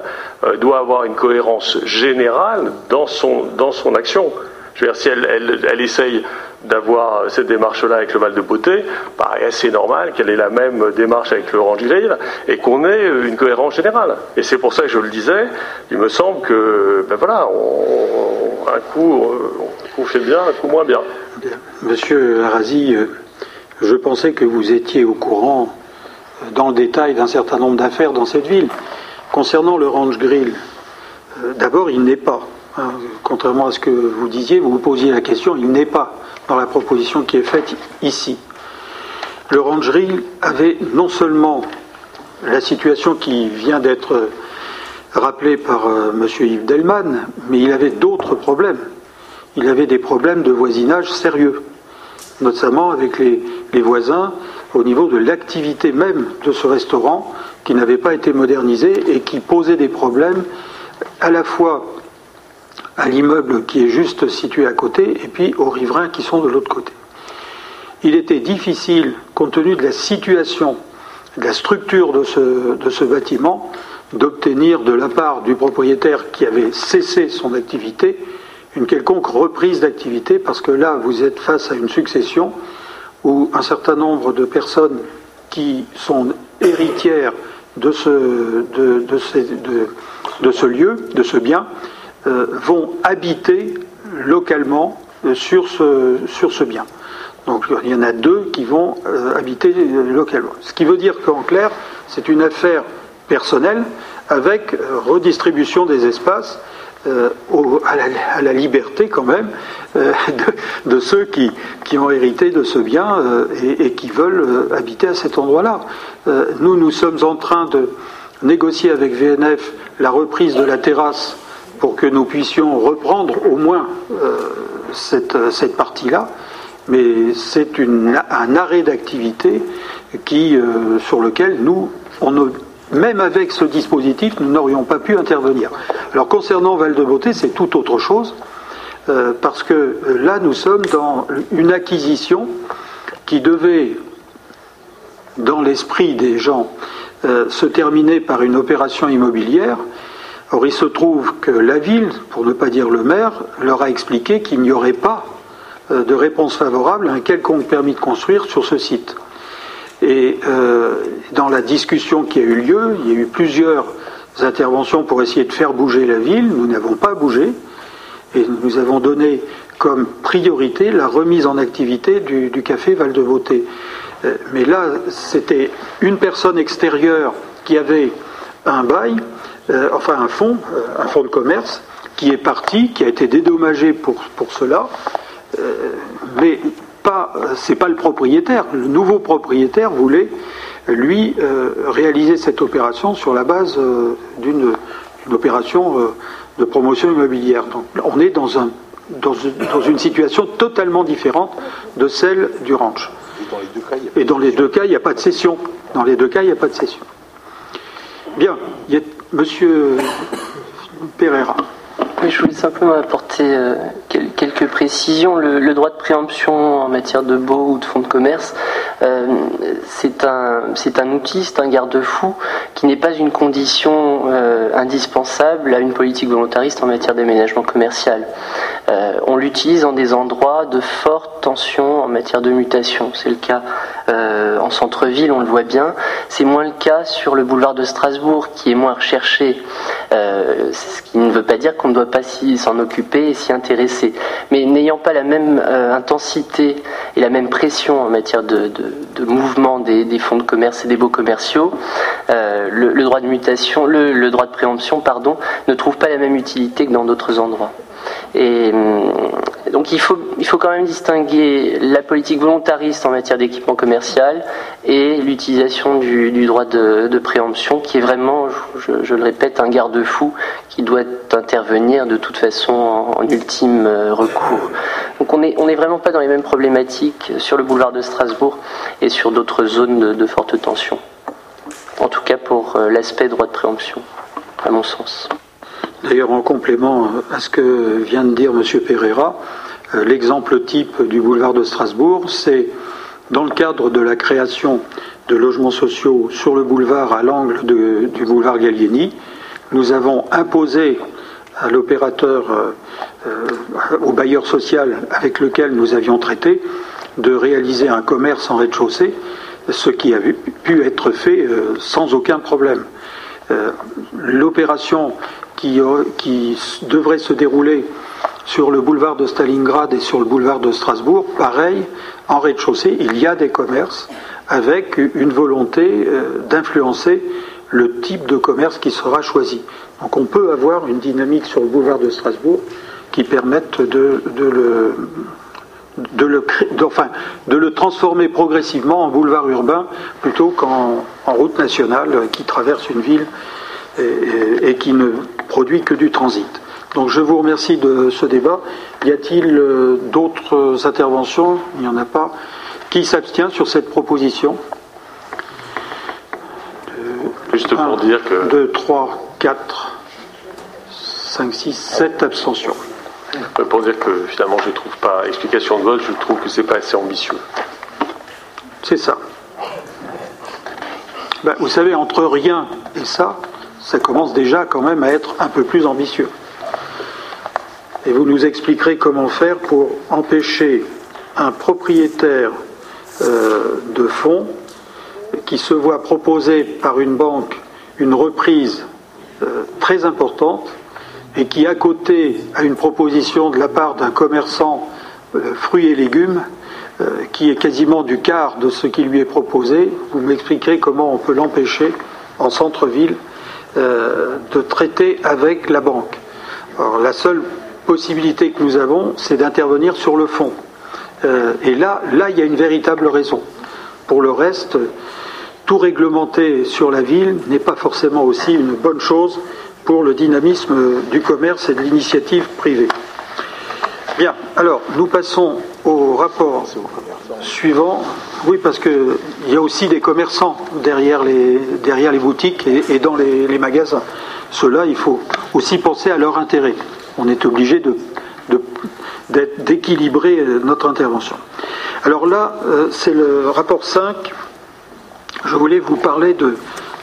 doit avoir une cohérence générale dans son, dans son action. Je veux dire, si elle, elle, essaye d'avoir cette démarche-là avec le Val de Beauté, paraît assez normal qu'elle ait la même démarche avec le Orange Grill et qu'on ait une cohérence générale. Et c'est pour ça que je le disais, il me semble que, ben voilà, un, coup, un coup fait bien, un coup moins bien. Monsieur Arazi, euh, je pensais que vous étiez au courant euh, dans le détail d'un certain nombre d'affaires dans cette ville. Concernant le Range Grill, euh, d'abord, il n'est pas. Hein, contrairement à ce que vous disiez, vous vous posiez la question, il n'est pas dans la proposition qui est faite ici. Le Rangerie avait non seulement la situation qui vient d'être rappelée par euh, M. Yves Delman, mais il avait d'autres problèmes. Il avait des problèmes de voisinage sérieux, notamment avec les, les voisins au niveau de l'activité même de ce restaurant qui n'avait pas été modernisé et qui posait des problèmes à la fois à l'immeuble qui est juste situé à côté et puis aux riverains qui sont de l'autre côté. Il était difficile, compte tenu de la situation, de la structure de ce, de ce bâtiment, d'obtenir de la part du propriétaire qui avait cessé son activité une quelconque reprise d'activité, parce que là, vous êtes face à une succession où un certain nombre de personnes qui sont héritières de ce, lieu, de ce bien, vont habiter localement euh, sur ce, sur ce bien. Donc il y en a deux qui vont euh, habiter localement. Ce qui veut dire qu'en clair, c'est une affaire personnelle avec redistribution des espaces à, la, liberté quand même de, ceux qui, qui, ont hérité de ce bien et, et, qui veulent habiter à cet endroit-là. nous, nous sommes en train de négocier avec VNF la reprise de la terrasse pour que nous puissions reprendre au moins euh, cette, cette partie-là, mais c'est un arrêt d'activité qui, euh, sur lequel nous, même avec ce dispositif, nous n'aurions pas pu intervenir. Alors concernant Val de Beauté, c'est tout autre chose, euh, parce que là, nous sommes dans une acquisition qui devait, dans l'esprit des gens, se terminer par une opération immobilière Or, il se trouve que la ville, pour ne pas dire le maire, leur a expliqué qu'il n'y aurait pas euh, de réponse favorable à un quelconque permis de construire sur ce site. Et euh, dans la discussion qui a eu lieu, il y a eu plusieurs interventions pour essayer de faire bouger la ville. Nous n'avons pas bougé et nous avons donné comme priorité la remise en activité du, café Val de Beauté. mais là, c'était une personne extérieure qui avait un bail, enfin un fonds, un fonds de commerce, qui est parti, qui a été dédommagé pour, cela, mais pas, c'est pas le propriétaire. Le nouveau propriétaire voulait, lui, réaliser cette opération sur la base d'une opération de promotion immobilière. Donc on est dans, un, dans, une situation totalement différente de celle du ranch. Et dans les deux cas, il n'y a pas de cession. Dans les deux cas, il n'y a pas de cession. Bien, Monsieur Pereira. Je voulais simplement apporter euh, quelques précisions. Le, droit de préemption en matière de baux ou de fonds de commerce, euh, c'est un, outil, c'est un garde-fou qui n'est pas une condition euh, indispensable à une politique volontariste en matière d'aménagement commercial. on l'utilise dans des endroits de forte tension en matière de mutation. C'est le cas en centre-ville, on le voit bien. C'est moins le cas sur le boulevard de Strasbourg, qui est moins recherché. ce qui ne veut pas dire ne doit pas s'en occuper et s'y intéresser. Mais n'ayant pas la même euh, intensité et la même pression en matière de, mouvement des, fonds de commerce et des baux commerciaux, euh, le, droit de mutation, le, droit de préemption, pardon, ne trouve pas la même utilité que dans d'autres endroits. Hum, donc il faut, il faut quand même distinguer la politique volontariste en matière d'équipement commercial et l'utilisation du, droit de, préemption qui est vraiment, je, le répète, un garde-fou qui doit intervenir de toute façon en, ultime euh, recours. Donc on n'est on est vraiment pas dans les mêmes problématiques sur le boulevard de Strasbourg et sur d'autres zones de forte tension. En tout cas pour euh, l'aspect droit de préemption, à mon sens. D'ailleurs, en complément à ce que vient de dire M. Pereira, euh, l'exemple type du boulevard de Strasbourg, c'est dans le cadre de la création de logements sociaux sur le boulevard à l'angle du boulevard Gallieni, nous avons imposé à l'opérateur, euh, euh, au bailleur social avec lequel nous avions traité, de réaliser un commerce en rez-de-chaussée, ce qui a pu être fait sans aucun problème. L'opération qui, qui, devrait se dérouler sur le boulevard de Stalingrad et sur le boulevard de Strasbourg, pareil, en rez-de-chaussée, il y a des commerces avec une volonté euh, d'influencer le type de commerce qui sera choisi. Donc on peut avoir une dynamique sur le boulevard de Strasbourg qui permette de, le, de le, enfin, de le transformer progressivement en boulevard urbain plutôt qu'en route nationale qui traverse une ville et, qui ne produit que du transit. Donc je vous remercie de ce débat. Y a-t-il euh, d'autres interventions? Il n'y en a pas. Qui s'abstient sur cette proposition? Juste pour dire que. 2, 3, 4, 5, 6, 7 abstentions. Pour dire que finalement je ne trouve pas explication de vote, je trouve que ce n'est pas assez ambitieux. C'est ça. Ben, vous savez, entre rien et ça, ça commence déjà quand même à être un peu plus ambitieux. Et vous nous expliquerez comment faire pour empêcher un propriétaire euh, de fonds qui se voit proposer par une banque une reprise euh, très importante et qui, à côté, a une proposition de la part d'un commerçant euh, fruits et légumes qui est quasiment du quart de ce qui lui est proposé, vous m'expliquerez comment on peut l'empêcher en centre-ville euh, de traiter avec la banque. Alors, la seule possibilité que nous avons, c'est d'intervenir sur le fond. Euh, et là, là, il y a une véritable raison. Pour le reste, tout réglementer sur la ville n'est pas forcément aussi une bonne chose pour le dynamisme du commerce et de l'initiative privée. Bien, alors nous passons au rapport suivant. Oui, parce qu'il y a aussi des commerçants derrière les, boutiques et, dans les, magasins. Ceux-là, il faut aussi penser à leur intérêt. On est obligé d'équilibrer notre intervention. Alors là, euh, c'est le rapport 5. Je voulais vous parler de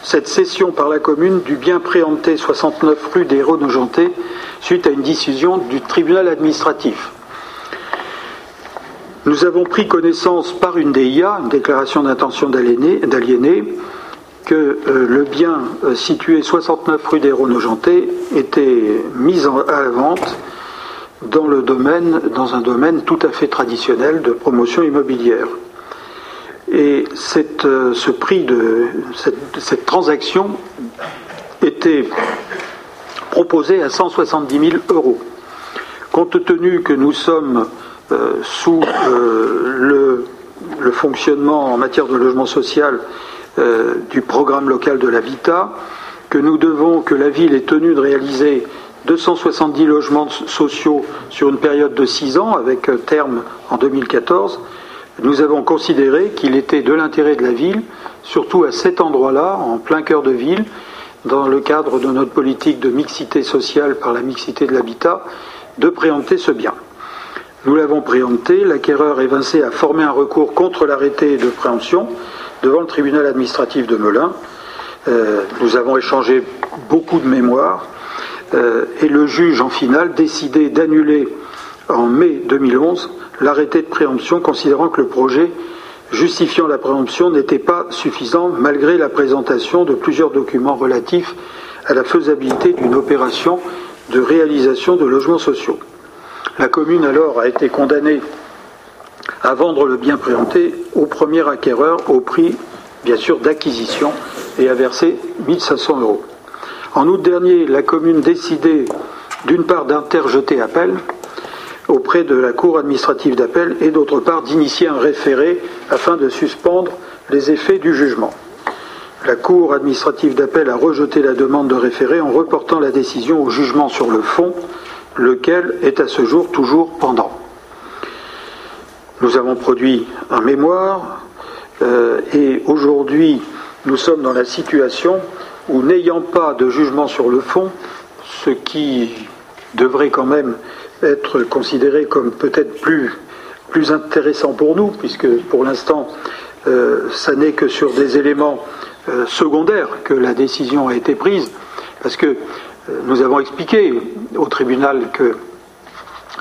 cette cession par la commune du bien préempté 69 rue des Héros-Nogentais suite à une décision du tribunal administratif. Nous avons pris connaissance par une DIA, une déclaration d'intention d'aliéner, que euh, le bien euh, situé 69 rue des Ronogentais était mis à la vente dans, le domaine, dans un domaine tout à fait traditionnel de promotion immobilière. Et ce prix de cette, transaction était proposé à 170 000 euros. Compte tenu que nous sommes sous le, le, fonctionnement en matière de logement social du programme local de l'habitat, que nous devons, que la ville est tenue de réaliser 270 logements sociaux sur une période de 6 ans, avec terme en 2014, nous avons considéré qu'il était de l'intérêt de la ville, surtout à cet endroit-là, en plein cœur de ville, dans le cadre de notre politique de mixité sociale par la mixité de l'habitat, de préempter ce bien. Nous l'avons préempté, l'acquéreur évincé a formé un recours contre l'arrêté de préemption devant le tribunal administratif de Melun. Euh, nous avons échangé beaucoup de mémoires euh, et le juge en finale décidé d'annuler en mai 2011 l'arrêté de préemption considérant que le projet justifiant la préemption n'était pas suffisant malgré la présentation de plusieurs documents relatifs à la faisabilité d'une opération de réalisation de logements sociaux. La commune alors a été condamnée à vendre le bien préempté au premier acquéreur au prix bien sûr d'acquisition et a versé 1500 euros. En août dernier, la commune décidait d'une part d'interjeter appel auprès de la Cour administrative d'appel et d'autre part d'initier un référé afin de suspendre les effets du jugement. La Cour administrative d'appel a rejeté la demande de référé en reportant la décision au jugement sur le fond, lequel est à ce jour toujours pendant. Nous avons produit un mémoire euh, et aujourd'hui nous sommes dans la situation ou n'ayant pas de jugement sur le fond, ce qui devrait quand même être considéré comme peut-être plus, plus intéressant pour nous, puisque pour l'instant, euh, ça n'est que sur des éléments euh, secondaires que la décision a été prise, parce que nous avons expliqué au tribunal que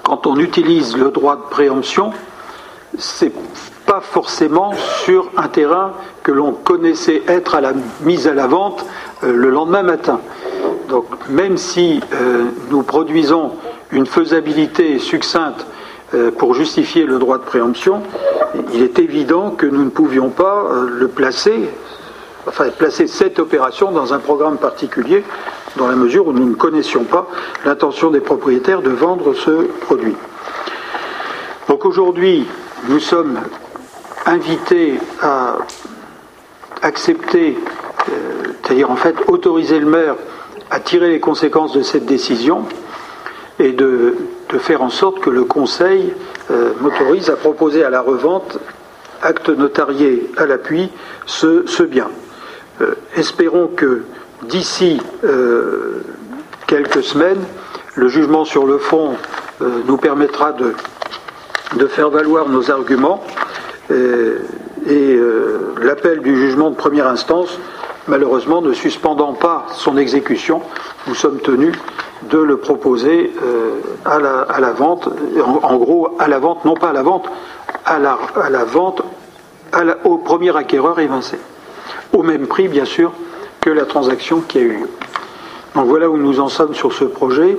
quand on utilise le droit de préemption, c'est pas forcément sur un terrain que l'on connaissait être à la mise à la vente euh, le lendemain matin. Donc même si euh, nous produisons une faisabilité succincte euh, pour justifier le droit de préemption, il est évident que nous ne pouvions pas le placer, enfin placer cette opération dans un programme particulier, dans la mesure où nous ne connaissions pas l'intention des propriétaires de vendre ce produit. Donc aujourd'hui, nous sommes invités à accepter, euh, c'est-à-dire en fait autoriser le maire à tirer les conséquences de cette décision et de, faire en sorte que le Conseil euh, m'autorise à proposer à la revente, acte notarié à l'appui, ce, bien. Euh, espérons que d'ici quelques semaines, le jugement sur le fond nous permettra de, faire valoir nos arguments. Et euh, l'appel du jugement de première instance, malheureusement ne suspendant pas son exécution, nous sommes tenus de le proposer euh, à, la, vente, en, gros à la vente, non pas à la vente, à la, à la vente au premier acquéreur évincé, au même prix bien sûr que la transaction qui a eu lieu. Donc voilà où nous en sommes sur ce projet.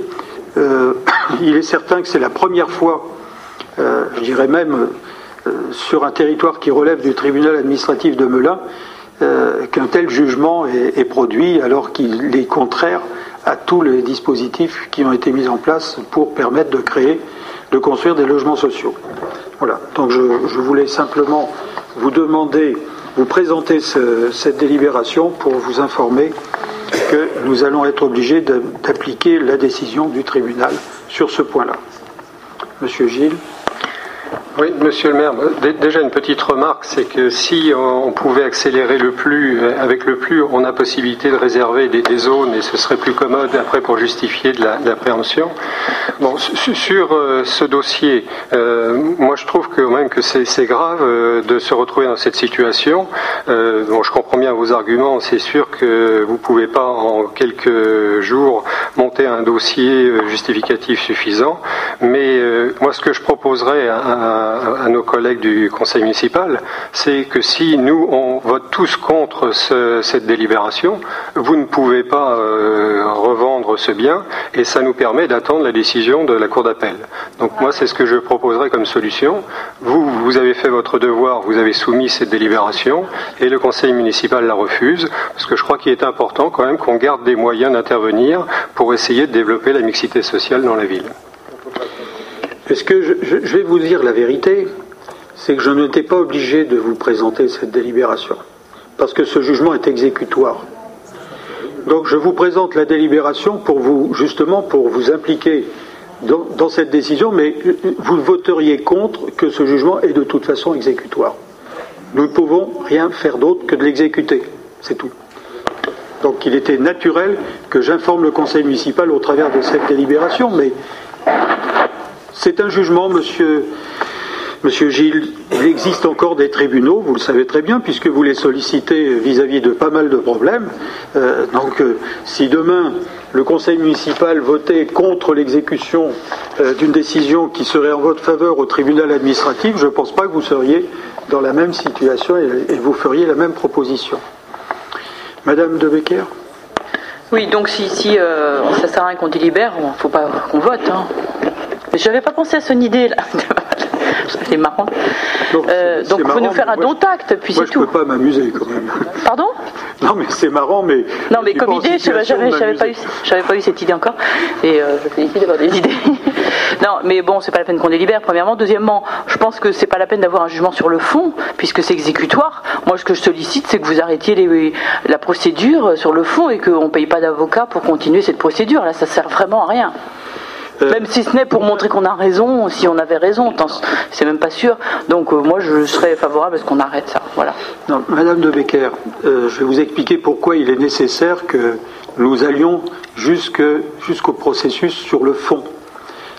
Euh, il est certain que c'est la première fois, je dirais même euh, sur un territoire qui relève du tribunal administratif de Melun euh, qu'un tel jugement est, produit alors qu'il est contraire à tous les dispositifs qui ont été mis en place pour permettre de créer, de construire des logements sociaux. Voilà. Donc je, voulais simplement vous demander, vous présenter cette délibération pour vous informer que nous allons être obligés d'appliquer la décision du tribunal sur ce point-là. Monsieur Gilles. Oui, monsieur le maire, déjà une petite remarque, c'est que si on pouvait accélérer le plus, euh, avec le plus, on a possibilité de réserver des, zones et ce serait plus commode après pour justifier de la, préemption. Bon, sur euh, ce dossier, euh, moi je trouve quand même que c'est grave de se retrouver dans cette situation. bon, je comprends bien vos arguments, c'est sûr que vous pouvez pas en quelques jours monter un dossier justificatif suffisant, mais moi ce que je proposerais à, nos collègues du conseil municipal, c'est que si nous, on vote tous contre cette délibération, vous ne pouvez pas euh, revendre ce bien et ça nous permet d'attendre la décision de la Cour d'appel. Donc moi, c'est ce que je proposerais comme solution. Vous, vous avez fait votre devoir, vous avez soumis cette délibération et le conseil municipal la refuse, parce que je crois qu'il est important quand même qu'on garde des moyens d'intervenir pour essayer de développer la mixité sociale dans la ville. Est-ce que je, vais vous dire la vérité C'est que je n'étais pas obligé de vous présenter cette délibération, parce que ce jugement est exécutoire. Donc je vous présente la délibération pour vous, justement, pour vous impliquer dans cette décision, mais vous voteriez contre que ce jugement est de toute façon exécutoire. Nous ne pouvons rien faire d'autre que de l'exécuter. C'est tout. Donc il était naturel que j'informe le conseil municipal au travers de cette délibération, mais c'est un jugement, monsieur, Gilles. Il existe encore des tribunaux, vous le savez très bien, puisque vous les sollicitez vis-à-vis de pas mal de problèmes. Euh, donc, euh, si demain le conseil municipal votait contre l'exécution euh, d'une décision qui serait en votre faveur au tribunal administratif, je ne pense pas que vous seriez dans la même situation et, vous feriez la même proposition. Madame de Becker Oui, donc si, si ça sert à rien qu'on délibère, il ne faut pas qu'on vote. Hein. Je n'avais pas pensé à son idée là. C'est marrant. Donc, euh, il faut nous faire un don acte, puis c'est tout. Moi, je peux pas m'amuser quand même. Pardon? Non, mais c'est marrant, mais. Non, mais comme idée, je n'avais pas, eu, pas eu cette idée encore. Et euh, je félicite d'avoir des idées. non, mais bon, c'est pas la peine qu'on délibère, premièrement. Deuxièmement, je pense que c'est pas la peine d'avoir un jugement sur le fond, puisque c'est exécutoire. Moi, ce que je sollicite, c'est que vous arrêtiez les, la procédure sur le fond et qu'on ne paye pas d'avocat pour continuer cette procédure. Là, ça sert vraiment à rien. Euh, même si ce n'est pour montrer qu'on a raison, si on avait raison, c'est même pas sûr. Donc euh, moi je serais favorable à ce qu'on arrête ça. Voilà. Madame de Becker, euh, je vais vous expliquer pourquoi il est nécessaire que nous allions jusqu'au processus sur le fond.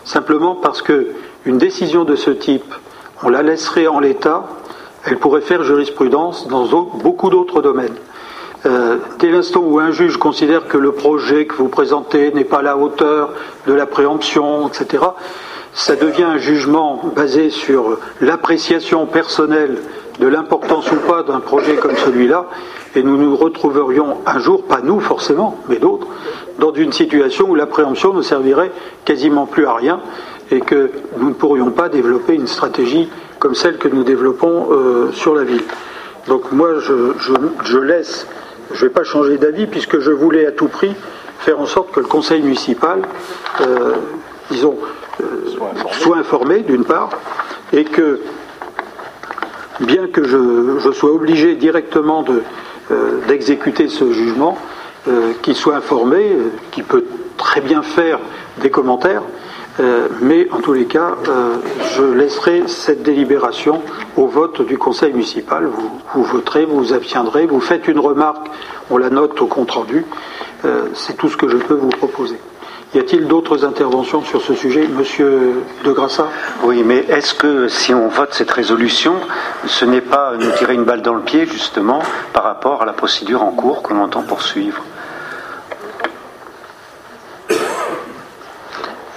Simplement parce que une décision de ce type, on la laisserait en l'état, elle pourrait faire jurisprudence dans beaucoup d'autres domaines. Euh, dès l'instant où un juge considère que le projet que vous présentez n'est pas à la hauteur de la préemption, etc., ça devient un jugement basé sur l'appréciation personnelle de l'importance ou pas d'un projet comme celui-là, et nous nous retrouverions un jour, pas nous forcément, mais d'autres, dans une situation où la préemption ne servirait quasiment plus à rien et que nous ne pourrions pas développer une stratégie comme celle que nous développons euh, sur la ville. Donc moi, je laisse je ne vais pas changer d'avis puisque je voulais à tout prix faire en sorte que le conseil municipal, euh, disons, euh, soit informé. d'une part, et que, bien que je, sois obligé directement euh, d'exécuter ce jugement, qu'il soit informé, qu'il peut très bien faire des commentaires, euh, mais en tous les cas, euh, je laisserai cette délibération au vote du conseil municipal. Vous, voterez, vous vous abstiendrez, vous faites une remarque, on la note au compte rendu. Euh, c'est tout ce que je peux vous proposer. Y a-t-il d'autres interventions sur ce sujet Monsieur de Grassa Oui, mais est-ce que si on vote cette résolution, ce n'est pas nous tirer une balle dans le pied, justement, par rapport à la procédure en cours qu'on entend poursuivre?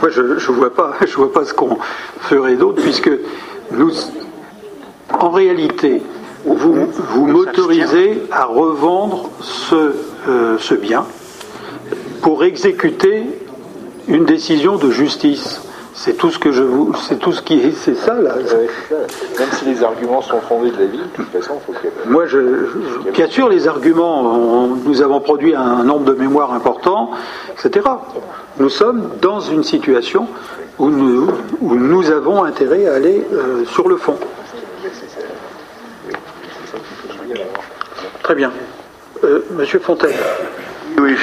Moi, je ne vois, pas, je vois pas ce qu'on ferait d'autre, puisque nous, en réalité, vous, vous m'autorisez à revendre ce, euh, ce bien pour exécuter une décision de justice. C'est tout ce que je vous, c'est tout ce qui est, c'est ça là. Même si les arguments sont fondés de la vie, de toute façon, il faut que. Moi, je, bien sûr, les arguments, nous avons produit un nombre de mémoires important, etc. Nous sommes dans une situation où nous, où nous avons intérêt à aller euh, sur le fond. Très bien. Euh, Monsieur Fontaine. Oui,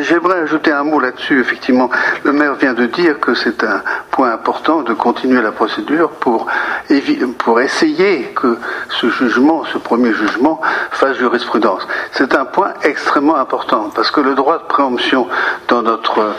j'aimerais ajouter un mot là-dessus. Effectivement, le maire vient de dire que c'est un point important de continuer la procédure pour, pour essayer que ce jugement, ce premier jugement, fasse jurisprudence. C'est un point extrêmement important parce que le droit de préemption dans notre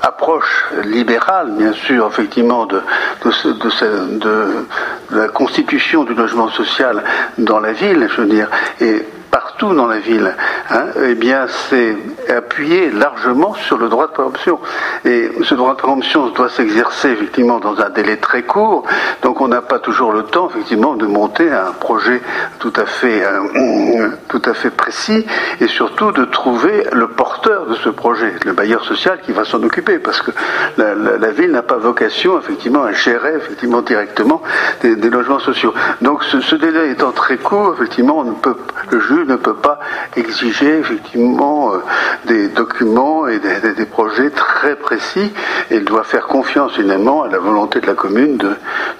approche libérale, bien sûr, effectivement, de, de, de la constitution du logement social dans la ville, je veux dire, et partout dans la ville, hein, eh bien, c'est appuyé largement sur le droit de préemption. Et ce droit de préemption doit s'exercer effectivement dans un délai très court, donc on n'a pas toujours le temps effectivement de monter un projet tout à fait, euh, tout à fait précis et surtout de trouver le porteur de ce projet, le bailleur social qui va s'en occuper, parce que la, ville n'a pas vocation effectivement à gérer effectivement directement des, logements sociaux. Donc ce, délai étant très court, effectivement, on ne peut, le juge ne peut pas exiger effectivement euh, des documents et des, projets très précis. Et il doit faire confiance finalement à la volonté de la commune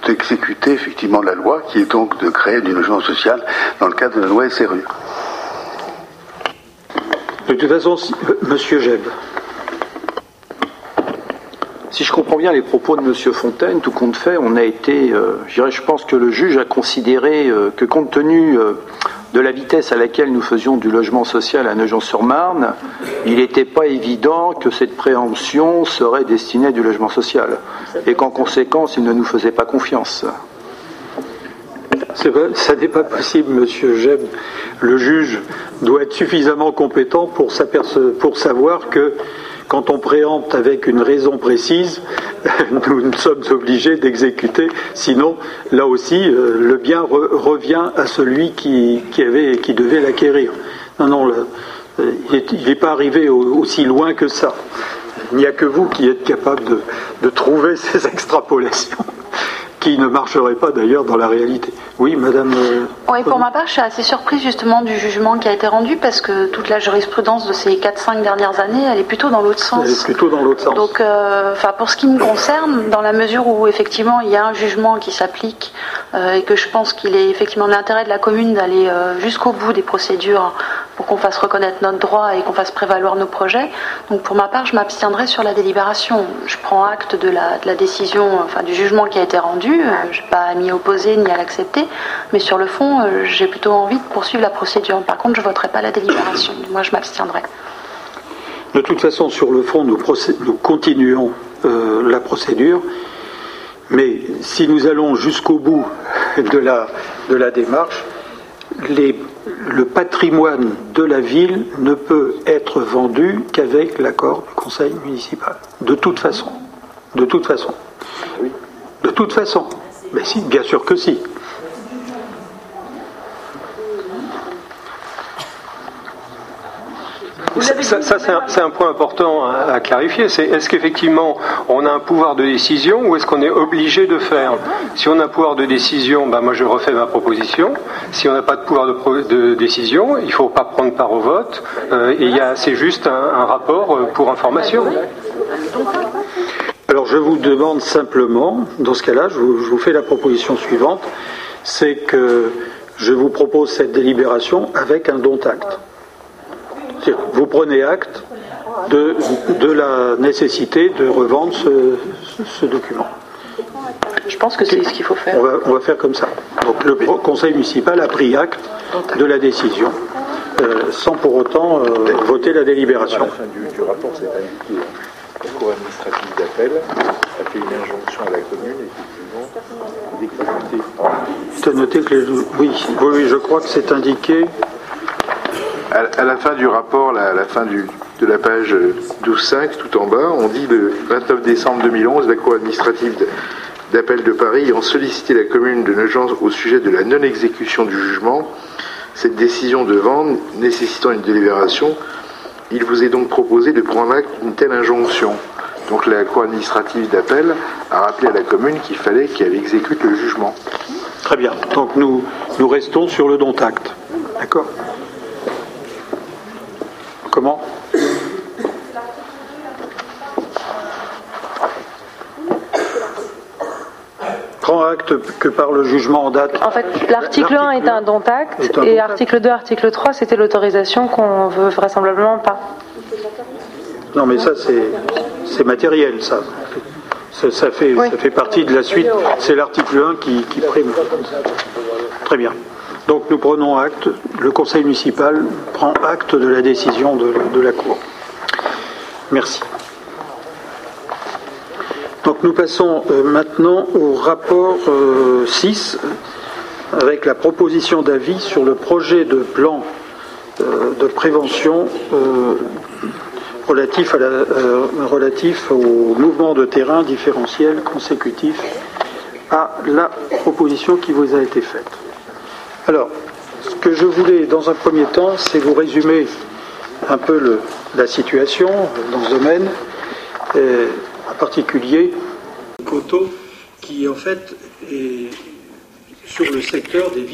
d'exécuter effectivement la loi, qui est donc de créer du logement social dans le cadre de la loi SRU. De toute façon, euh, Monsieur Jeb. Si je comprends bien les propos de M. Fontaine, tout compte fait, on a été, euh, je, dirais, je pense que le juge a considéré que compte tenu de la vitesse à laquelle nous faisions du logement social à Nogent-sur-Marne, il n'était pas évident que cette préemption serait destinée à du logement social, et qu'en conséquence, il ne nous faisait pas confiance. Ça n'est pas possible, Monsieur Jeb. Le juge doit être suffisamment compétent pour, savoir que quand on préempte avec une raison précise, nous sommes obligés d'exécuter. Sinon, là aussi, euh, le bien revient à celui qui, avait, qui devait l'acquérir. Non, non, euh, il n'est pas arrivé aussi loin que ça. Il n'y a que vous qui êtes capable de trouver ces extrapolations qui ne marcherait pas d'ailleurs dans la réalité. Oui, madame. Euh, oui, pour ma part, je suis assez surprise justement du jugement qui a été rendu parce que toute la jurisprudence de ces 4-5 dernières années, elle est plutôt dans l'autre sens. Elle est plutôt dans l'autre sens. Donc, euh, enfin, pour ce qui me concerne, dans la mesure où effectivement il y a un jugement qui s'applique euh, et que je pense qu'il est effectivement l'intérêt de la commune d'aller jusqu'au bout des procédures pour qu'on fasse reconnaître notre droit et qu'on fasse prévaloir nos projets. Donc, pour ma part, je m'abstiendrai sur la délibération. Je prends acte de la, de la décision, enfin, du jugement qui a été rendu euh, je n'ai pas à m'y opposer ni à l'accepter, mais sur le fond, euh, j'ai plutôt envie de poursuivre la procédure. Par contre, je ne voterai pas la délibération. Moi, je m'abstiendrai. De toute façon, sur le fond, nous, continuons euh, la procédure, mais si nous allons jusqu'au bout de la, de la démarche, le patrimoine de la ville ne peut être vendu qu'avec l'accord du conseil municipal. De toute façon. De toute façon. De toute façon. Mais si, bien sûr que si. Ça, c'est un, point important à, clarifier. C'est est-ce qu'effectivement on a un pouvoir de décision ou est-ce qu'on est obligé de faire? Si on a un pouvoir de décision, ben moi je refais ma proposition. Si on n'a pas de pouvoir de, décision, il ne faut pas prendre part au vote. Euh, et c'est juste un, rapport euh, pour information. Alors je vous demande simplement, dans ce cas-là, je, vous, fais la proposition suivante, c'est que je vous propose cette délibération avec un don acte. Vous prenez acte de, la nécessité de revendre ce, document. Je pense que c'est ce qu'il faut faire. On va, faire comme ça. Donc le conseil municipal a pris acte de la décision. Euh, sans pour autant euh, voter la délibération. À la fin du, rapport, c'est indiqué la Cour administrative d'appel a fait une injonction à la commune, effectivement, d'exécuter. noté que les... oui, oui, je crois que c'est indiqué. À, la fin du rapport, à la fin du, de la page 12.5, tout en bas, on dit le 29 décembre 2011, la Cour administrative d'appel de Paris ayant sollicité la commune de Nogent au sujet de la non-exécution du jugement, cette décision de vente nécessitant une délibération il vous est donc proposé de prendre acte d'une telle injonction. Donc la Cour administrative d'appel a rappelé à la commune qu'il fallait qu'elle exécute le jugement. Très bien. Donc nous, nous restons sur le don acte. D'accord? Comment prend acte que par le jugement en date. En fait, l'article 1 est un don acte et article 2, article 3, c'était l'autorisation qu'on veut vraisemblablement pas. Non, mais ça, c'est matériel, ça. Ça, fait, ça fait partie de la suite. C'est l'article 1 qui, qui prime. Très bien. Donc nous prenons acte, le conseil municipal prend acte de la décision de, la Cour. Merci. Donc nous passons euh, maintenant au rapport 6 euh, avec la proposition d'avis sur le projet de plan euh, de prévention euh, relatif au mouvement de terrain différentiel consécutif à la proposition qui vous a été faite. Alors, ce que je voulais dans un premier temps, c'est vous résumer un peu la situation dans ce domaine, en particulier Coteau, qui en fait est sur le secteur des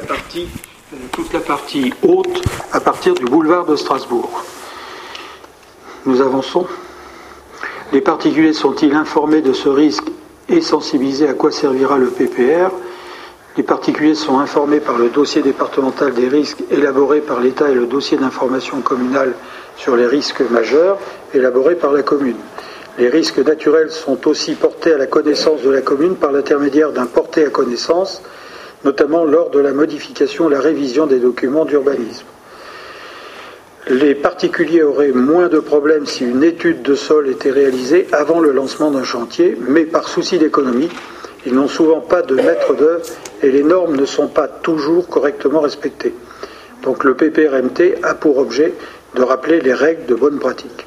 partie, euh, toute la partie haute à partir du boulevard de Strasbourg. Nous avançons. Les particuliers sont-ils informés de ce risque et sensibilisés à quoi servira le PPR Les particuliers sont informés par le dossier départemental des risques élaboré par l'État et le dossier d'information communale sur les risques majeurs élaboré par la commune. Les risques naturels sont aussi portés à la connaissance de la commune par l'intermédiaire d'un porté à connaissance, notamment lors de la modification la révision des documents d'urbanisme. Les particuliers auraient moins de problèmes si une étude de sol était réalisée avant le lancement d'un chantier, mais par souci d'économie, ils n'ont souvent pas de maître d'œuvre et les normes ne sont pas toujours correctement respectées. Donc le PPRMT a pour objet de rappeler les règles de bonne pratique.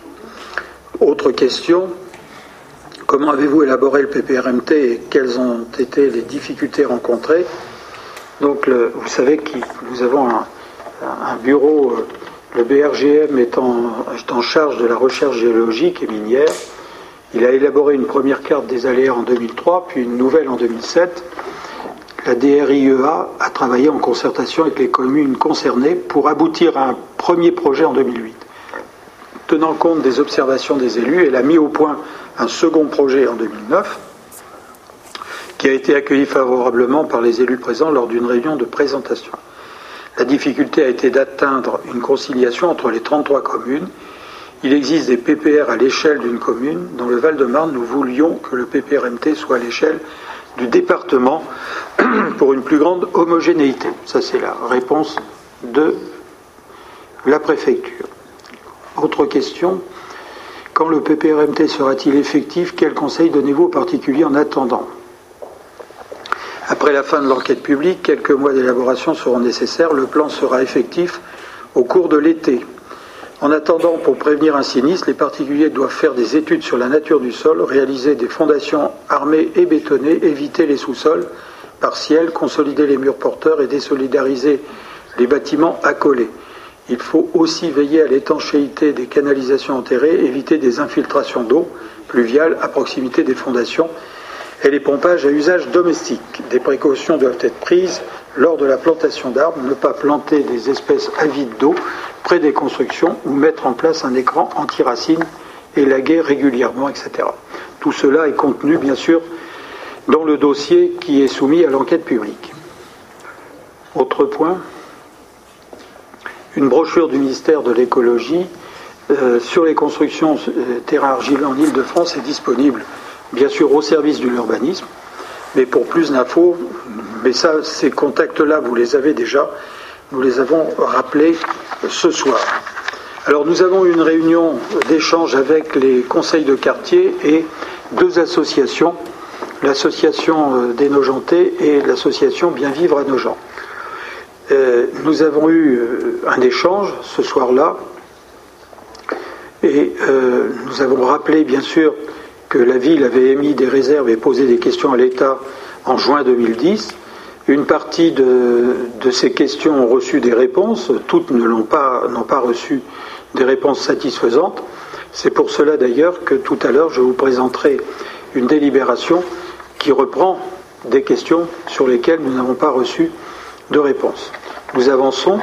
Autre question, comment avez-vous élaboré le PPRMT et quelles ont été les difficultés rencontrées? Donc vous savez que nous avons un, bureau, euh, le BRGM est en charge de la recherche géologique et minière. Il a élaboré une première carte des aléas en 2003, puis une nouvelle en 2007. La DRIEA a travaillé en concertation avec les communes concernées pour aboutir à un premier projet en 2008. Tenant compte des observations des élus, elle a mis au point un second projet en 2009 qui a été accueilli favorablement par les élus présents lors d'une réunion de présentation. La difficulté a été d'atteindre une conciliation entre les 33 communes. Il existe des PPR à l'échelle d'une commune. Dans le Val-de-Marne, nous voulions que le PPRMT soit à l'échelle du département pour une plus grande homogénéité. Ça, c'est la réponse de la préfecture. Autre question. Quand le PPRMT sera-t-il effectif? Quel conseil donnez-vous aux particuliers en attendant? Après la fin de l'enquête publique, quelques mois d'élaboration seront nécessaires. Le plan sera effectif au cours de l'été. En attendant, pour prévenir un sinistre, les particuliers doivent faire des études sur la nature du sol, réaliser des fondations armées et bétonnées, éviter les sous-sols partiels, consolider les murs porteurs et désolidariser les bâtiments accolés. Il faut aussi veiller à l'étanchéité des canalisations enterrées, éviter des infiltrations d'eau pluviale à proximité des fondations et les pompages à usage domestique. Des précautions doivent être prises lors de la plantation d'arbres, ne pas planter des espèces avides d'eau près des constructions ou mettre en place un écran anti-racines élaguer régulièrement, etc. Tout cela est contenu, bien sûr, dans le dossier qui est soumis à l'enquête publique. Autre point une brochure du ministère de l'écologie euh, sur les constructions euh, terrain argileux en Ile-de-France est disponible, bien sûr, au service de l'urbanisme, mais pour plus d'infos, mais ça, ces contacts-là, vous les avez déjà, nous les avons rappelés ce soir. Alors, nous avons eu une réunion d'échange avec les conseils de quartier et deux associations, l'association euh, des Nogentais et l'association Bien Vivre à Nogent. Euh, nous avons eu euh, un échange ce soir-là et nous avons rappelé bien sûr que la ville avait émis des réserves et posé des questions à l'État en juin 2010. Une partie de, ces questions ont reçu des réponses, toutes ne l'ont pas, n'ont pas reçu des réponses satisfaisantes. C'est pour cela d'ailleurs que tout à l'heure je vous présenterai une délibération qui reprend des questions sur lesquelles nous n'avons pas reçu de réponse. Nous avançons.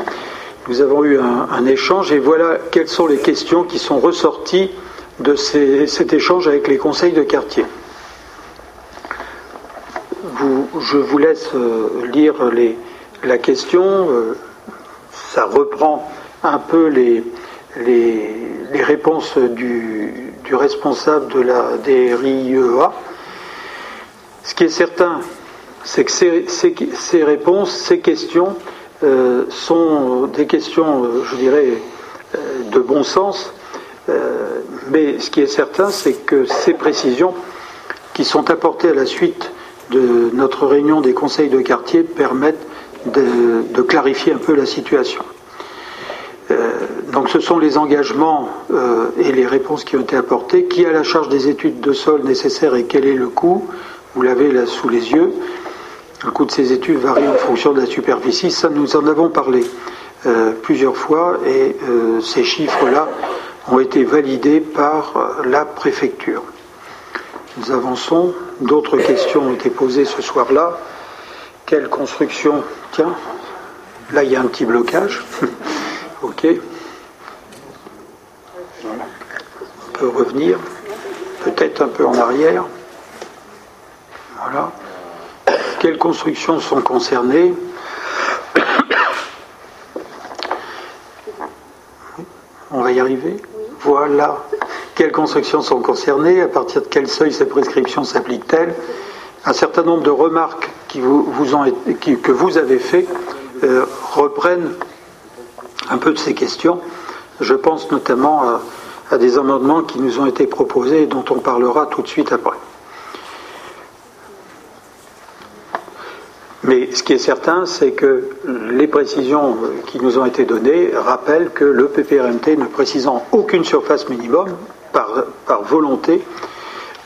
Nous avons eu un, échange et voilà quelles sont les questions qui sont ressorties de cet échange avec les conseils de quartier. Je vous laisse euh, lire la question. Euh, ça reprend un peu les, réponses du, responsable de la DRIEA. Ce qui est certain, c'est que ces, réponses, ces questions euh, sont des questions, je dirais, de bon sens, euh, mais ce qui est certain, c'est que ces précisions qui sont apportées à la suite de notre réunion des conseils de quartier permettent de, de clarifier un peu la situation. donc ce sont les engagements et les réponses qui ont été apportées. Qui a la charge des études de sol nécessaires et quel est le coût? Vous l'avez là sous les yeux. Le coût de ces études varie en fonction de la superficie. Ça, nous en avons parlé plusieurs fois et ces chiffres-là ont été validés par la préfecture. Nous avançons. D'autres questions ont été posées ce soir-là. Quelle construction? Tiens, là il y a un petit blocage. ok. On peut revenir, peut-être un peu en arrière. Voilà. Quelles constructions sont concernées? On va y arriver Voilà. Quelles constructions sont concernées À partir de quel seuil ces prescriptions s'appliquent-elles Un certain nombre de remarques que vous avez faites euh, reprennent un peu de ces questions. Je pense notamment à des amendements qui nous ont été proposés et dont on parlera tout de suite après. Mais ce qui est certain, c'est que les précisions qui nous ont été données rappellent que le PPRMT ne précisant aucune surface minimum, par, volonté,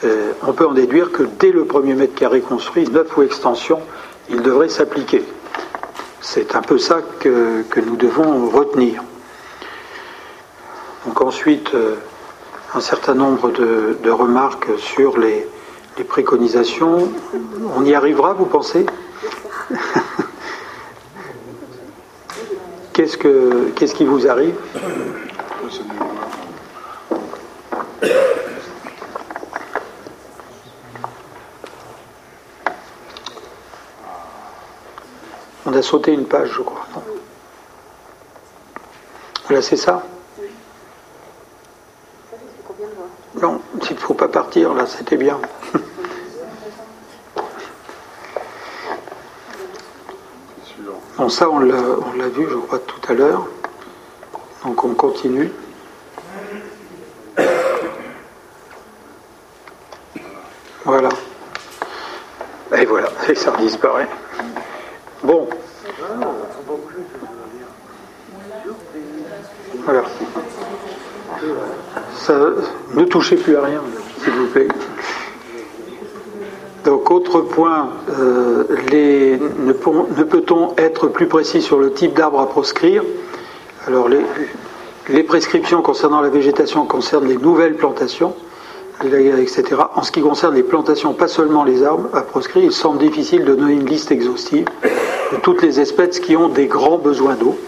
euh, on peut en déduire que dès le premier mètre carré construit, neuf ou extension, il devrait s'appliquer. C'est un peu ça que, nous devons retenir. Donc ensuite, euh, un certain nombre de, remarques sur les, préconisations. On y arrivera, vous pensez? Qu'est-ce, que, qu'est-ce qui vous arrive On a sauté une page, je crois. Voilà, c'est ça Non, il ne faut pas partir, là, c'était bien. Bon, ça, on l'a vu, je crois, tout à l'heure. Donc, on continue. Voilà. Et voilà, et ça disparaît. Bon. Voilà. Ne touchez plus à rien, s'il vous plaît. Donc, autre point, euh, ne, peut-on être plus précis sur le type d'arbre à proscrire? Alors, les, les prescriptions concernant la végétation concernent les nouvelles plantations etc. En ce qui concerne les plantations, pas seulement les arbres à proscrire, il semble difficile de donner une liste exhaustive de toutes les espèces qui ont des grands besoins d'eau.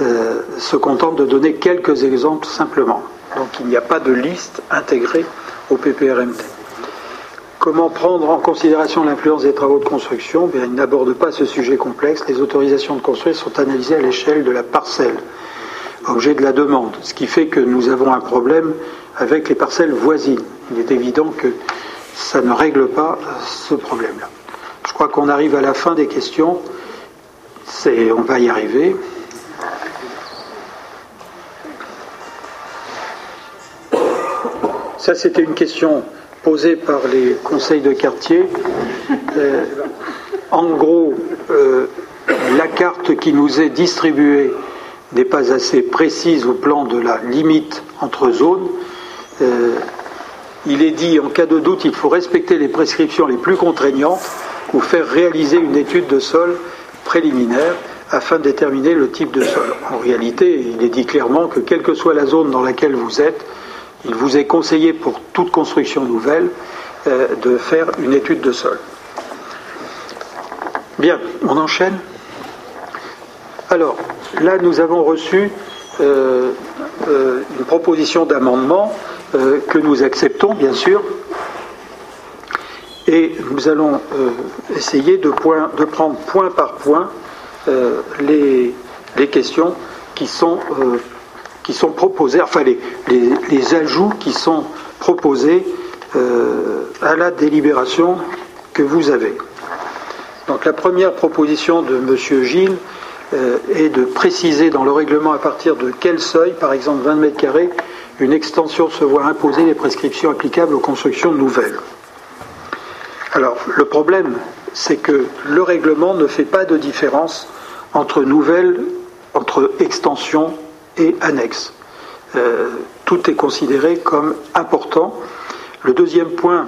Euh, se contente de donner quelques exemples simplement. Donc il n'y a pas de liste intégrée au PPRMT. Comment prendre en considération l'influence des travaux de construction Bien, Il n'aborde pas ce sujet complexe. Les autorisations de construire sont analysées à l'échelle de la parcelle, objet de la demande, ce qui fait que nous avons un problème avec les parcelles voisines. Il est évident que ça ne règle pas ce problème-là. Je crois qu'on arrive à la fin des questions. on va y arriver. Ça, c'était une question posée par les conseils de quartier. Euh, en gros, euh, la carte qui nous est distribuée n'est pas assez précise au plan de la limite entre zones. Euh, il est dit en cas de doute, il faut respecter les prescriptions les plus contraignantes ou faire réaliser une étude de sol préliminaire afin de déterminer le type de sol. En réalité, il est dit clairement que quelle que soit la zone dans laquelle vous êtes, il vous est conseillé pour toute construction nouvelle euh, de faire une étude de sol. Bien, on enchaîne. Alors, là, nous avons reçu euh, une proposition d'amendement euh, que nous acceptons, bien sûr, et nous allons euh, essayer de, prendre point par point euh, les, questions qui sont, qui sont proposées, enfin les, ajouts qui sont proposés à la délibération que vous avez. Donc la première proposition de M. Gilles est de préciser dans le règlement à partir de quel seuil, par exemple 20 mètres carrés, une extension se voit imposer les prescriptions applicables aux constructions nouvelles. Alors, le problème, c'est que le règlement ne fait pas de différence entre nouvelles, entre extension et annexes. Euh, tout est considéré comme important. Le deuxième point,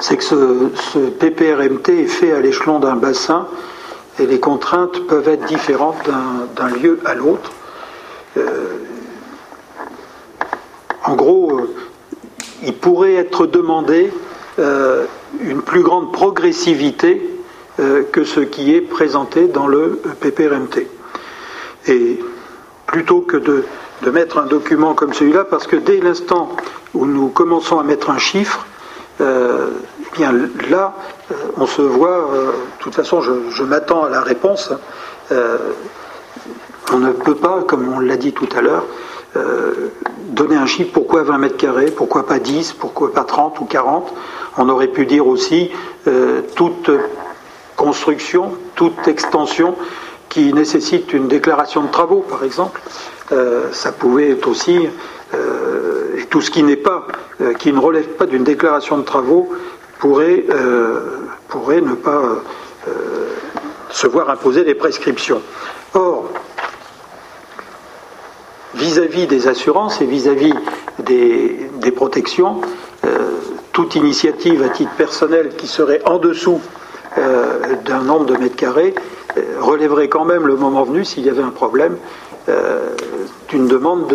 c'est que ce, PPRMT est fait à l'échelon d'un bassin et les contraintes peuvent être différentes d'un lieu à l'autre. Euh, en gros, euh, il pourrait être demandé une plus grande progressivité que ce qui est présenté dans le PPRMT. Et plutôt que de de mettre un document comme celui-là, parce que dès l'instant où nous commençons à mettre un chiffre, euh, eh bien là, euh, on se voit, euh, de toute façon, je, m'attends à la réponse. on ne peut pas, comme on l'a dit tout à l'heure, donner un chiffre, pourquoi 20 mètres carrés, pourquoi pas 10, pourquoi pas 30 ou 40. On aurait pu dire aussi toute construction, toute extension qui nécessite une déclaration de travaux, par exemple. Euh, ça pouvait être aussi, euh, tout ce qui n'est pas, euh, qui ne relève pas d'une déclaration de travaux, pourrait, pourrait ne pas se voir imposer des prescriptions. Or, vis-à-vis des assurances et vis-à-vis des, protections, toute initiative à titre personnel qui serait en dessous d'un nombre de mètres carrés relèverait quand même le moment venu, s'il y avait un problème, euh, d'une demande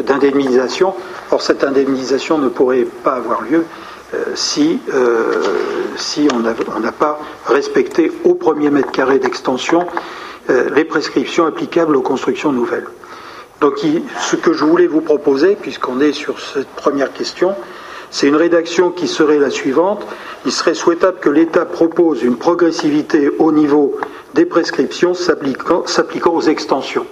d'indemnisation. Or, cette indemnisation ne pourrait pas avoir lieu euh, si, euh, si on n'a pas respecté au premier mètre carré d'extension les prescriptions applicables aux constructions nouvelles. Donc, ce que je voulais vous proposer, puisqu'on est sur cette première question, c'est une rédaction qui serait la suivante. Il serait souhaitable que l'État propose une progressivité au niveau des prescriptions s'appliquant aux extensions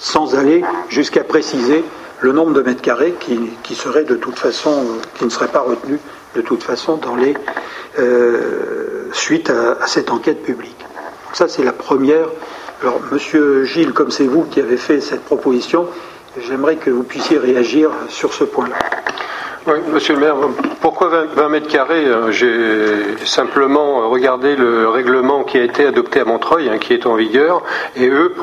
sans aller jusqu'à préciser le nombre de mètres carrés qui, serait de toute façon, euh, qui ne serait pas retenu de toute façon dans les euh, suite à, cette enquête publique. Ça c'est la première. Alors Monsieur Gilles, comme c'est vous qui avez fait cette proposition, j'aimerais que vous puissiez réagir sur ce point-là. Oui, monsieur le maire, pourquoi 20, mètres carrés euh, J'ai simplement regardé le règlement qui a été adopté à Montreuil, hein, qui est en vigueur, et eux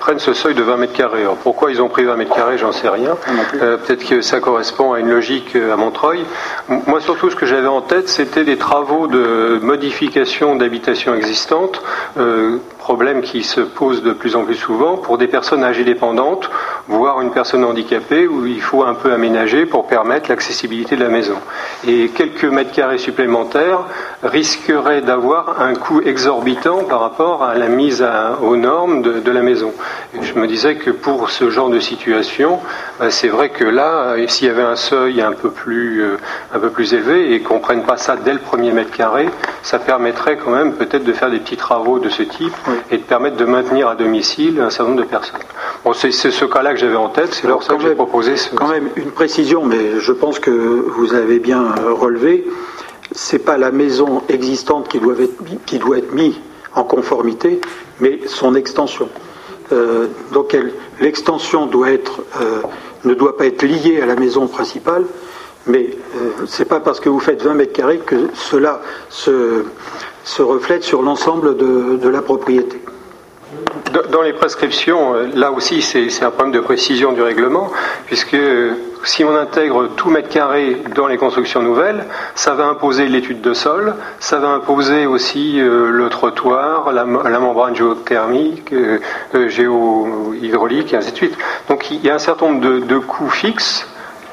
prennent ce seuil de 20 mètres carrés. Alors pourquoi ils ont pris 20 mètres carrés, j'en sais rien. Euh, peut-être que ça correspond à une logique euh, à Montreuil. Moi, surtout, ce que j'avais en tête, c'était des travaux de modification d'habitation existantes problème qui se pose de plus en plus souvent pour des personnes âgées dépendantes, voire une personne handicapée, où il faut un peu aménager pour permettre l'accessibilité de la maison. Et quelques mètres carrés supplémentaires risqueraient d'avoir un coût exorbitant par rapport à la mise aux normes de, la maison. je me disais que pour ce genre de situation, bah, c'est vrai que là, s'il y avait un seuil un peu plus, euh, un peu plus élevé et qu'on ne prenne pas ça dès le premier mètre carré, ça permettrait quand même peut-être de faire des petits travaux de ce type et de permettre de maintenir à domicile un certain nombre de personnes. Bon, c'est ce cas-là que j'avais en tête, c'est pour ça que j'ai proposé ce... Quand même une précision, mais je pense que vous avez bien relevé, c'est pas la maison existante qui doit être, qui doit être mise en conformité, mais son extension. Euh, donc l'extension doit être, euh, ne doit pas être liée à la maison principale, mais euh, ce n'est pas parce que vous faites 20 mètres carrés que cela se, se reflète sur l'ensemble de, la propriété. Dans les prescriptions, euh, là aussi c'est un problème de précision du règlement, puisque euh, si on intègre tout mètre carré dans les constructions nouvelles, ça va imposer l'étude de sol, ça va imposer aussi le trottoir, la, membrane géothermique, géohydraulique, et ainsi de suite. Donc il y a un certain nombre de, de coûts fixes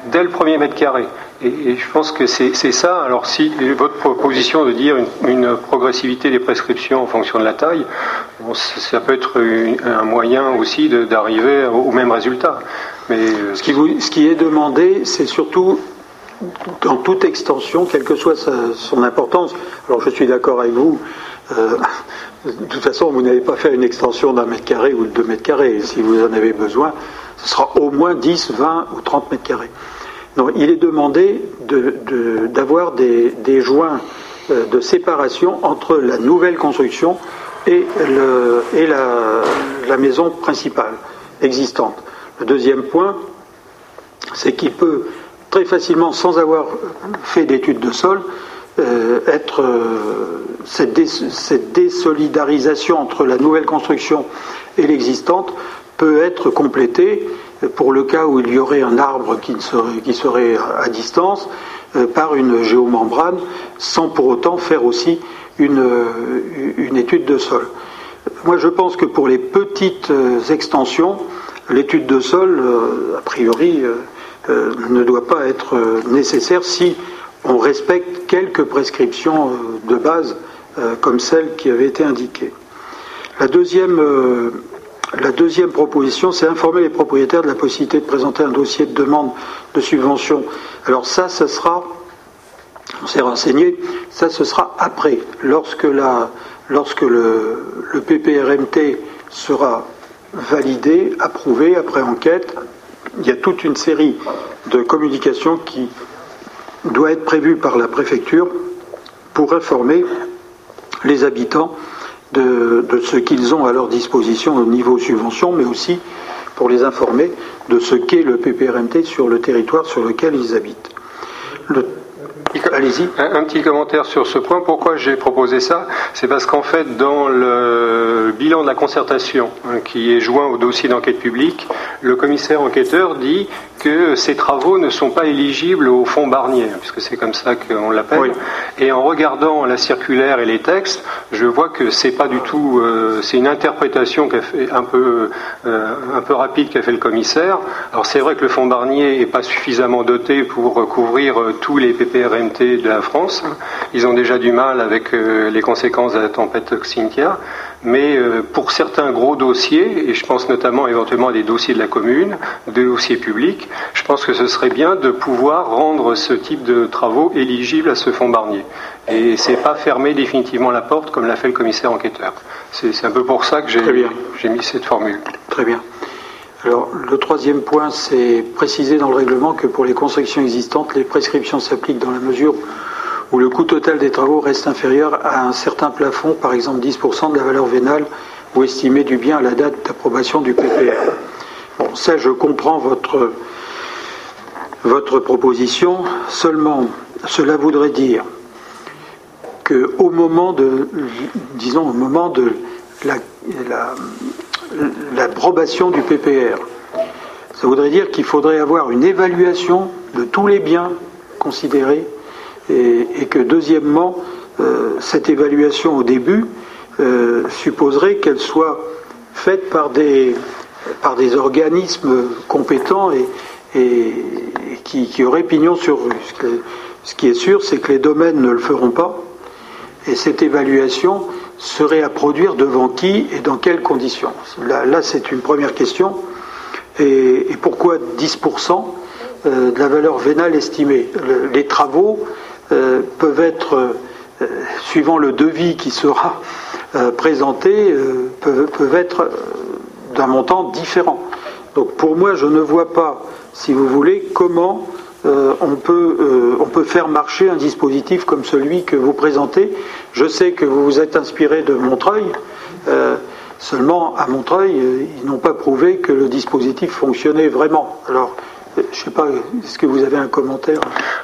dès le premier mètre carré. Et, je pense que c'est ça. Alors, si votre proposition de dire une, progressivité des prescriptions en fonction de la taille, ça peut être un moyen aussi d'arriver au, même résultat. Mais euh, ce qui, est demandé, c'est surtout dans toute extension, quelle que soit son importance. Alors, je suis d'accord avec vous. Euh, de toute façon, vous n'avez pas fait une extension d'un mètre carré ou de deux mètres carrés. Si vous en avez besoin, ce sera au moins 10, 20 ou 30 mètres carrés il est demandé d'avoir des, joints euh, de séparation entre la nouvelle construction et, la, maison principale existante. Le deuxième point, c'est qu'il peut très facilement, sans avoir fait d'études de sol, euh, être euh, cette, désolidarisation entre la nouvelle construction et l'existante peut être complété pour le cas où il y aurait un arbre qui serait, à distance par une géomembrane sans pour autant faire aussi une, une étude de sol. Moi, je pense que pour les petites extensions, l'étude de sol, a priori, ne doit pas être nécessaire si on respecte quelques prescriptions de base comme celles qui avaient été indiquées. La deuxième, euh, la deuxième proposition, c'est informer les propriétaires de la possibilité de présenter un dossier de demande de subvention. Alors ça, ce sera, on s'est renseigné, ça ce sera après, lorsque, le PPRMT sera validé, approuvé, après enquête, il y a toute une série de communications qui doit être prévue par la préfecture pour informer les habitants de, ce qu'ils ont à leur disposition au niveau subvention, mais aussi pour les informer de ce qu'est le PPRMT sur le territoire sur lequel ils habitent. Allez-y. Un, petit commentaire sur ce point. Pourquoi j'ai proposé ça? C'est parce qu'en fait, dans le bilan de la concertation hein, qui est joint au dossier d'enquête publique, le commissaire enquêteur dit que ces travaux ne sont pas éligibles au fonds Barnier, puisque c'est comme ça qu'on l'appelle. Et en regardant la circulaire et les textes, je vois que c'est pas du tout, euh, c'est une interprétation fait un peu euh, un peu rapide qu'a fait le commissaire. Alors c'est vrai que le fonds Barnier est pas suffisamment doté pour couvrir euh, tous les PPRMT de la France. Ils ont déjà du mal avec les conséquences de la tempête Xynthia. Mais euh, pour certains gros dossiers, et je pense notamment éventuellement à des dossiers de la commune, des dossiers publics, je pense que ce serait bien de pouvoir rendre ce type de travaux éligibles à ce fonds Barnier. Et c'est pas fermer définitivement la porte comme l'a fait le commissaire enquêteur. C'est un peu pour ça que j'ai mis cette formule. Très bien. Alors, le troisième point, c'est préciser dans le règlement que pour les constructions existantes, les prescriptions s'appliquent dans la mesure où le coût total des travaux reste inférieur à un certain plafond, par exemple 10% de la valeur vénale ou estimée du bien à la date d'approbation du PPR. Bon, ça, je comprends votre, votre proposition. Seulement, cela voudrait dire qu'au moment de, disons, au moment de l'approbation du PPR, ça voudrait dire qu'il faudrait avoir une évaluation de tous les biens considérés et, que deuxièmement, euh, cette évaluation au début euh, supposerait qu'elle soit faite par des, par des organismes compétents et, qui, auraient pignon sur rue. Ce, qui est sûr, c'est que les domaines ne le feront pas, et cette évaluation serait à produire devant qui et dans quelles conditions? Là, c'est une première question. Et, pourquoi 10% euh, de la valeur vénale estimée? Les travaux euh, peuvent être, euh, suivant le devis qui sera euh, présenté, peuvent, être d'un montant différent. Donc pour moi, je ne vois pas, si vous voulez, comment on, peut, on peut faire marcher un dispositif comme celui que vous présentez. Je sais que vous vous êtes inspiré de Montreuil. Seulement, à Montreuil, ils n'ont pas prouvé que le dispositif fonctionnait vraiment. Alors, je ne sais pas, est-ce que vous avez un commentaire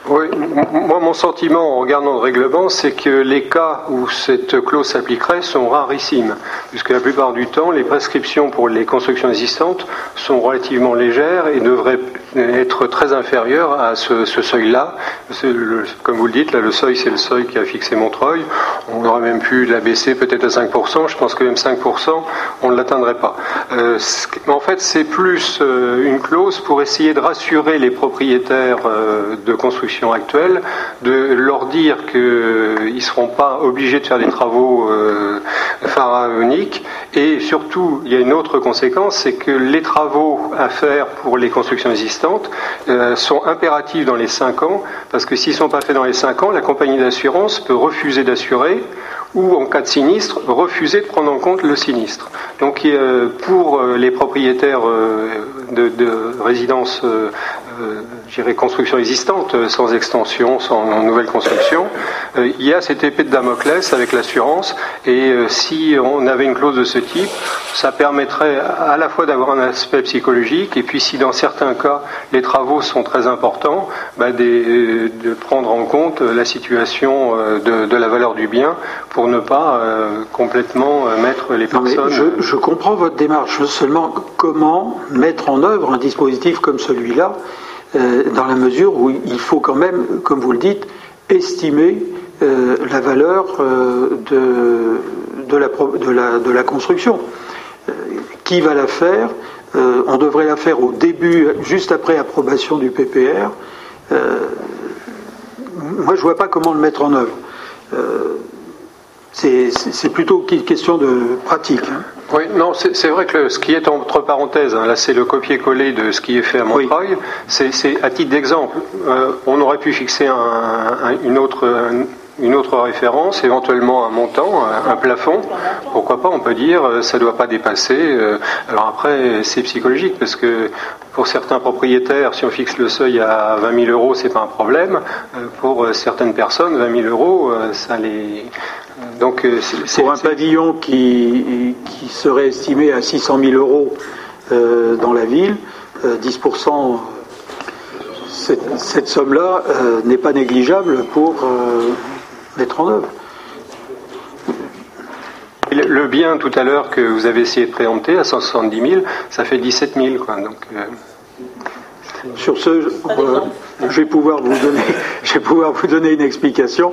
Oui, moi mon sentiment en regardant le règlement, c'est que les cas où cette clause s'appliquerait sont rarissimes, puisque la plupart du temps, les prescriptions pour les constructions existantes sont relativement légères et devraient être très inférieures à ce, seuil-là. Comme vous le dites, là le seuil c'est le seuil qui a fixé Montreuil. On aurait même pu l'abaisser peut-être à 5%. Je pense que même 5%, on ne l'atteindrait pas. Euh, en fait, c'est plus euh, une clause pour essayer de rassurer les propriétaires euh, de construction actuelle, de leur dire qu'ils ne seront pas obligés de faire des travaux pharaoniques. Et surtout, il y a une autre conséquence, c'est que les travaux à faire pour les constructions existantes sont impératifs dans les 5 ans, parce que s'ils ne sont pas faits dans les 5 ans, la compagnie d'assurance peut refuser d'assurer ou en cas de sinistre, refuser de prendre en compte le sinistre. Donc pour euh, les propriétaires euh, de, résidences euh, euh, construction existante, euh, sans extension, sans nouvelle construction. Euh, il y a cette épée de Damoclès avec l'assurance, et si on avait une clause de ce type, ça permettrait à la fois d'avoir un aspect psychologique, et puis si dans certains cas les travaux sont très importants, bah, de prendre en compte la situation de, la valeur du bien pour ne pas complètement mettre les personnes. Je, je comprends votre démarche, seulement comment mettre en œuvre un dispositif comme celui-là euh, dans la mesure où il faut quand même, comme vous le dites, estimer euh, la valeur euh, de, de, la, de, la, de, la, construction. qui va la faire? On devrait la faire au début, juste après approbation du PPR. moi, je ne vois pas comment le mettre en œuvre. C'est plutôt une question de pratique. Hein. Oui, non, c'est vrai que ce qui est entre parenthèses, hein, là c'est le copier-coller de ce qui est fait à Montreuil, c'est à titre d'exemple. Euh, on aurait pu fixer une, autre, une autre référence, éventuellement un montant, un, plafond. Pourquoi pas, on peut dire, euh, ça ne doit pas dépasser. Euh, alors après, c'est psychologique, parce que pour certains propriétaires, si on fixe le seuil à 20 000 euros, c'est pas un problème. Pour certaines personnes, 20 000 euros, ça les donc, euh, pour un pavillon qui, serait estimé à 600 000 euros euh, dans la ville, 10%, euh, cette, somme-là n'est pas négligeable pour en œuvre. Le bien tout à l'heure que vous avez essayé de préempter à 170 000, ça fait 17 000. Quoi, donc, sur ce, euh, je vais pouvoir vous donner, je vais pouvoir vous donner une explication.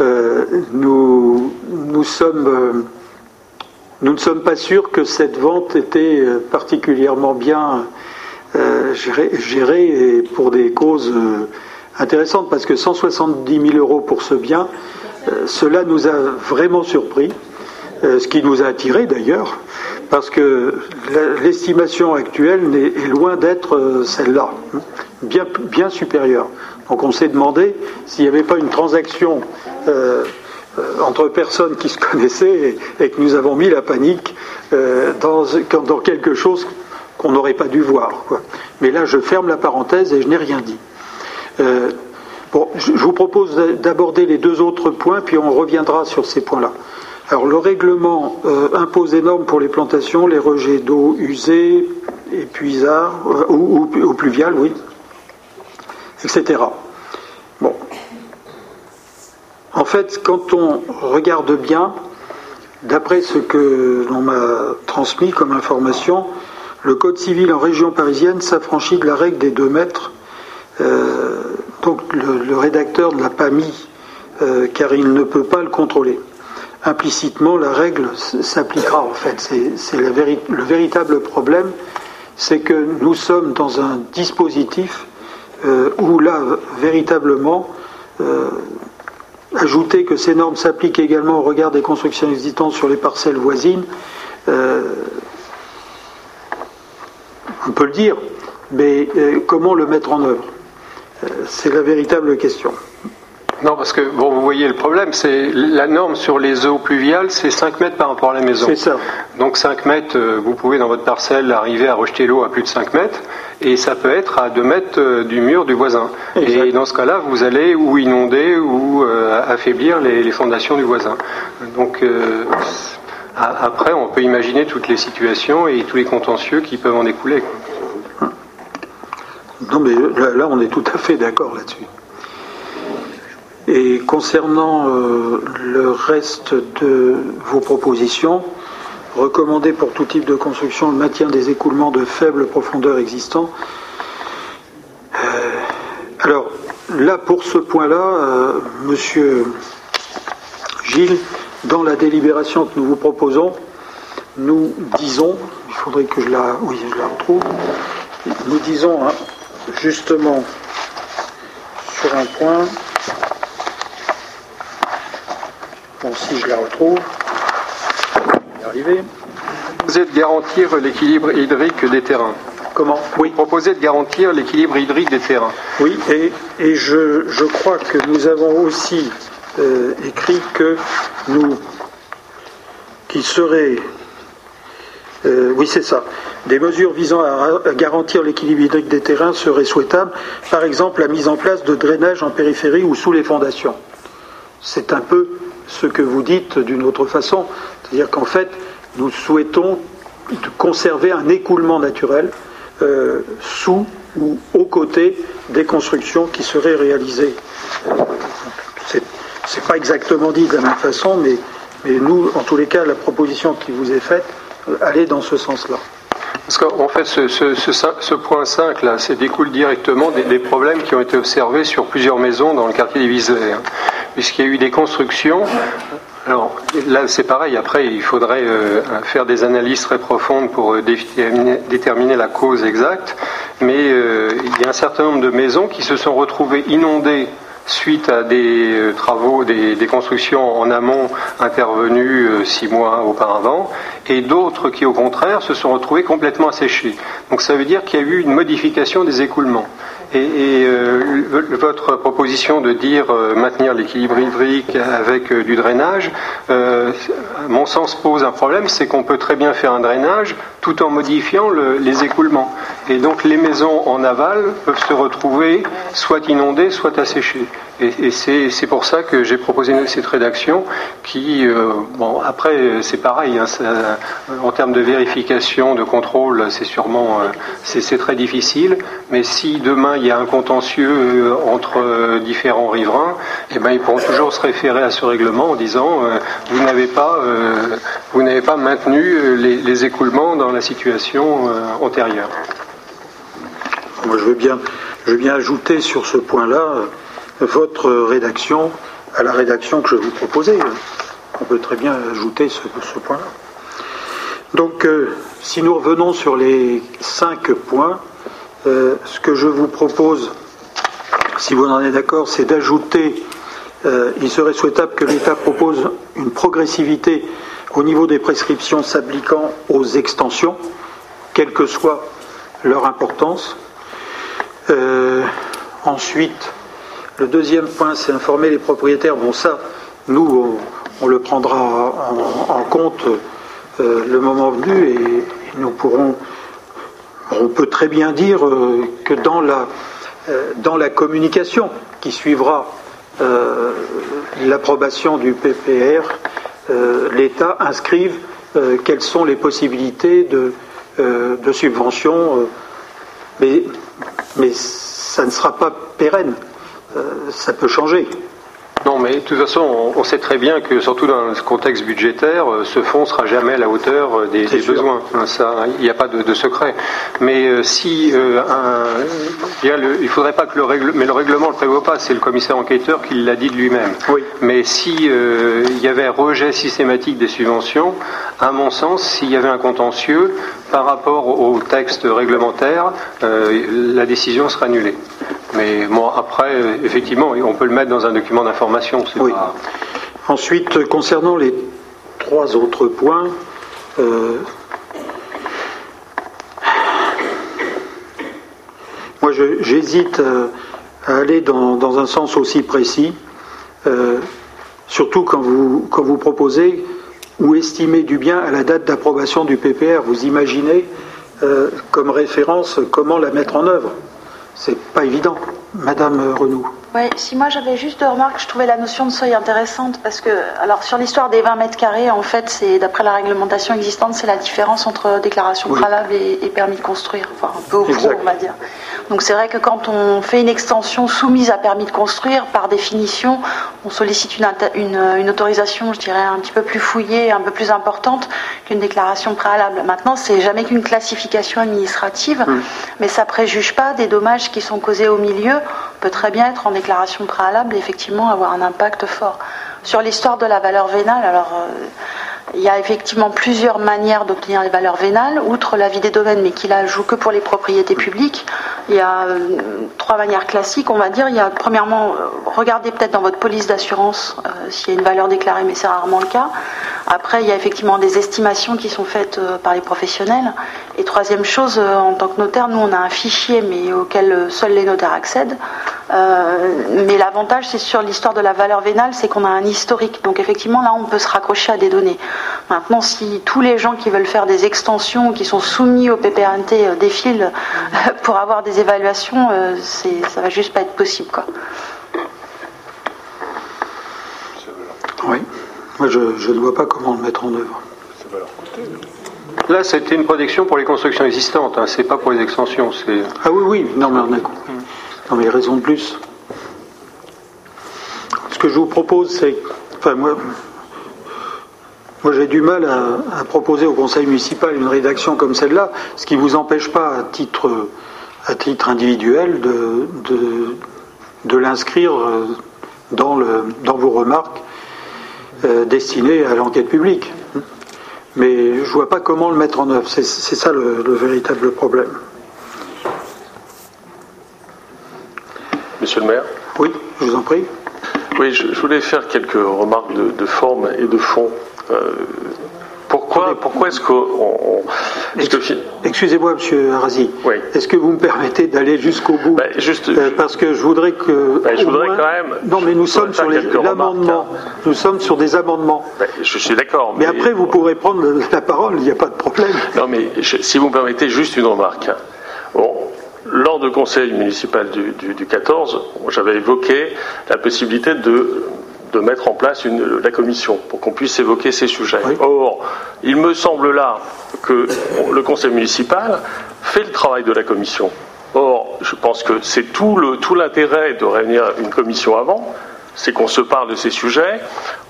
Euh, nous, nous sommes, euh, nous ne sommes pas sûrs que cette vente était particulièrement bien gérée, et pour des causes intéressantes, parce que 170 000 euros pour ce bien, cela nous a vraiment surpris, ce qui nous a attiré d'ailleurs parce que l'estimation actuelle est loin d'être euh, celle-là, bien, bien supérieure. Donc on s'est demandé s'il n'y avait pas une transaction euh, euh, entre personnes qui se connaissaient et, que nous avons mis la panique dans, quelque chose qu'on n'aurait pas dû voir. Mais là, je ferme la parenthèse et je n'ai rien dit. Bon, je vous propose d'aborder les deux autres points, puis on reviendra sur ces points-là. Alors le règlement euh, impose des normes pour les plantations, les rejets d'eau usée, épuisards, euh, ou, ou, oui, etc. Bon. En fait, quand on regarde bien, d'après ce que l'on m'a transmis comme information, le Code civil en région parisienne s'affranchit de la règle des deux mètres. Euh, donc le, rédacteur ne l'a pas mis car il ne peut pas le contrôler implicitement la règle s'appliquera en fait. C'est le véritable problème, c'est que nous sommes dans un dispositif euh, où là, véritablement, euh, ajouter que ces normes s'appliquent également au regard des constructions existantes sur les parcelles voisines, euh, on peut le dire, mais comment le mettre en œuvre? C'est la véritable question. Non, parce que bon, vous voyez le problème, c'est la norme sur les eaux pluviales, c'est 5 mètres par rapport à la maison. C'est ça. Donc 5 mètres, euh, vous pouvez dans votre parcelle arriver à rejeter l'eau à plus de 5 mètres, et ça peut être à 2 mètres euh, du mur du voisin. Et dans ce cas-là, vous allez ou inonder ou euh, affaiblir les, fondations du voisin. Donc après, on peut imaginer toutes les situations et tous les contentieux qui peuvent en découler. Non, mais là on est tout à fait d'accord là-dessus. Et concernant euh, le reste de vos propositions, recommander pour tout type de construction le maintien des écoulements de faible profondeur existants. Euh, alors là, pour ce point-là, euh, Monsieur Gilles, dans la délibération que nous vous proposons, nous disons, il faudrait que je la, oui, je la retrouve, nous disons hein, justement sur un point. Bon, si je la retrouve, je vais y arriver. Proposez de garantir l'équilibre hydrique des terrains. Comment? Oui. Proposez de garantir l'équilibre hydrique des terrains. Oui, et, et je, je, crois que nous avons aussi euh, écrit que nous, qu'il serait, euh, oui c'est ça, des mesures visant à garantir l'équilibre hydrique des terrains seraient souhaitables, par exemple la mise en place de drainage en périphérie ou sous les fondations. C'est un peu ce que vous dites d'une autre façon, c'est-à-dire qu'en fait, nous souhaitons conserver un écoulement naturel euh, sous ou aux côtés des constructions qui seraient réalisées. C'est, n'est pas exactement dit de la même façon, mais, nous, en tous les cas, la proposition qui vous est faite, allait dans ce sens-là. Parce qu'en fait, ce, point 5, là, c'est découle directement des, problèmes qui ont été observés sur plusieurs maisons dans le quartier des Viselets. Hein. puisqu'il y a eu des constructions. Alors là, c'est pareil. Après, il faudrait euh, faire des analyses très profondes pour euh, déterminer, la cause exacte. Mais euh, il y a un certain nombre de maisons qui se sont retrouvées inondées suite à des euh, travaux, des, constructions en amont intervenues euh, six mois auparavant, et d'autres qui, au contraire, se sont retrouvées complètement asséchées. Donc ça veut dire qu'il y a eu une modification des écoulements. Et, euh, votre proposition de dire maintenir l'équilibre hydrique avec du drainage, mon sens pose un problème, c'est qu'on peut très bien faire un drainage tout en modifiant les écoulements. Et donc les maisons en aval peuvent se retrouver soit inondées, soit asséchées. Et, c'est pour ça que j'ai proposé cette rédaction qui, euh, bon, après c'est pareil, hein, en termes de vérification, de contrôle, c'est sûrement, euh, c'est très difficile. Mais si demain il y a un contentieux euh, entre différents riverains, eh ben, ils pourront toujours se référer à ce règlement en disant vous n'avez pas, pas maintenu les, les, écoulements dans la situation antérieure. Moi, je veux bien, je veux bien ajouter sur ce point-là votre rédaction à la rédaction que je vous proposais. On peut très bien ajouter ce, point-là. Donc, euh, si nous revenons sur les cinq points, euh, ce que je vous propose, si vous en êtes d'accord, c'est d'ajouter, euh, il serait souhaitable que l'État propose une progressivité au niveau des prescriptions s'appliquant aux extensions, quelle que soit leur importance. ensuite, le deuxième point, c'est informer les propriétaires. Bon, ça, nous, on, le prendra en, compte euh, le moment venu et, nous pourrons. On peut très bien dire euh, que dans la, euh, dans la communication qui suivra l'approbation du PPR, l'État inscrive quelles sont les possibilités de, de subvention, mais, mais ça ne sera pas pérenne. Euh, ça peut changer. Non, mais de toute façon, on, sait très bien que, surtout dans ce contexte budgétaire, euh, ce fonds sera jamais à la hauteur euh, des, besoins. Hein, ça, il n'y a pas de, secret. Mais si il, ne faudrait pas que le règlement, mais le règlement le prévoit pas. C'est le commissaire enquêteur qui l'a dit de lui-même. Oui. Mais si il y avait un rejet systématique des subventions, à mon sens, s'il y avait un contentieux par rapport au texte réglementaire, la décision sera annulée. Mais bon, après, effectivement, on peut le mettre dans un document d'information. Oui. Ensuite, concernant les trois autres points, euh, moi j'hésite euh, à aller dans, un sens aussi précis, euh, surtout quand vous, quand vous proposez ou estimez du bien à la date d'approbation du PPR. Vous imaginez comme référence comment la mettre en œuvre. C'est pas évident, Madame Renou. Oui, si moi j'avais juste deux remarques, je trouvais la notion de seuil intéressante parce que, alors sur l'histoire des 20 mètres carrés, en fait, c'est d'après la réglementation existante, c'est la différence entre déclaration préalable et, permis de construire, enfin un peu au fond, on va dire. Donc c'est vrai que quand on fait une extension soumise à permis de construire, par définition, on sollicite une, autorisation, je dirais, un petit peu plus fouillée, un peu plus importante qu'une déclaration préalable. Maintenant, c'est jamais qu'une classification administrative, mais ça préjuge pas des dommages qui sont causés au milieu. Peut très bien être en déclaration préalable, effectivement, avoir un impact fort. Sur l'histoire de la valeur vénale, alors euh, il y a effectivement plusieurs manières d'obtenir les valeurs vénales, outre l'avis des domaines, mais qui la joue que pour les propriétés publiques. Il y a euh, trois manières classiques, on va dire. Il y a premièrement, euh, regardez peut-être dans votre police d'assurance s'il y a une valeur déclarée, mais c'est rarement le cas. Après, il y a effectivement des estimations qui sont faites par les professionnels. Et troisième chose, en tant que notaire, nous on a un fichier, mais auquel seuls les notaires accèdent, Euh, mais l'avantage, c'est sur l'histoire de la valeur vénale, c'est qu'on a un historique. Donc effectivement, là, on peut se raccrocher à des données. Maintenant, si tous les gens qui veulent faire des extensions, qui sont soumis au PPRNT, euh, défilent pour avoir des évaluations, euh, ça va juste pas être possible, quoi. Oui. Moi, je, ne vois pas comment le mettre en œuvre. Là, c'était une protection pour les constructions existantes, hein. c'est pas pour les extensions. Ah oui, oui, non, mais on a compris. Non, mais raison de plus. Ce que je vous propose, c'est. Enfin, moi, moi j'ai du mal à, proposer au conseil municipal une rédaction comme celle-là, ce qui ne vous empêche pas, à titre, à titre individuel, de, de, de l'inscrire euh, dans, le, dans vos remarques euh, destinées à l'enquête publique. Mais je ne vois pas comment le mettre en œuvre. C'est ça le, véritable problème. Monsieur le maire Oui, je vous en prie. Oui, je, voulais faire quelques remarques de, forme et de fond. Euh, pourquoi, pourquoi est-ce qu'on. Excusez-moi, Monsieur Arasi. Oui. Est-ce que vous me permettez d'aller jusqu'au bout ben, juste, euh, Parce que je voudrais que. Ben, je voudrais quand même. Non, mais nous sommes sur l'amendement. Nous sommes sur des amendements. Ben, je suis d'accord. Mais... après, vous pourrez prendre la parole, il n'y a pas de problème. Non, mais si vous me permettez, juste une remarque. Bon, lors du conseil municipal du, du 14, j'avais évoqué la possibilité de de mettre en place une, la commission pour qu'on puisse évoquer ces sujets. Or, il me semble là que le conseil municipal fait le travail de la commission. Or, je pense que c'est tout l'intérêt tout de réunir une commission avant, c'est qu'on se parle de ces sujets,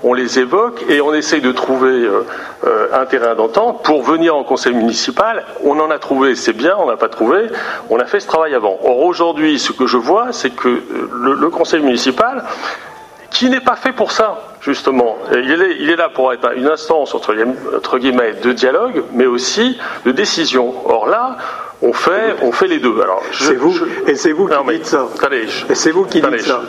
on les évoque et on essaye de trouver euh, euh, un terrain d'entente pour venir en conseil municipal. On en a trouvé, c'est bien, on n'a pas trouvé, on a fait ce travail avant. Or aujourd'hui, ce que je vois, c'est que le, le conseil municipal qui n'est pas fait pour ça, justement. Il est, il est, là pour être une instance, entre, guillemets, de dialogue, mais aussi de décision. Or là, on fait, on fait les deux. Alors, c'est vous, et c'est vous qui dites ça. et c'est vous qui dites ça.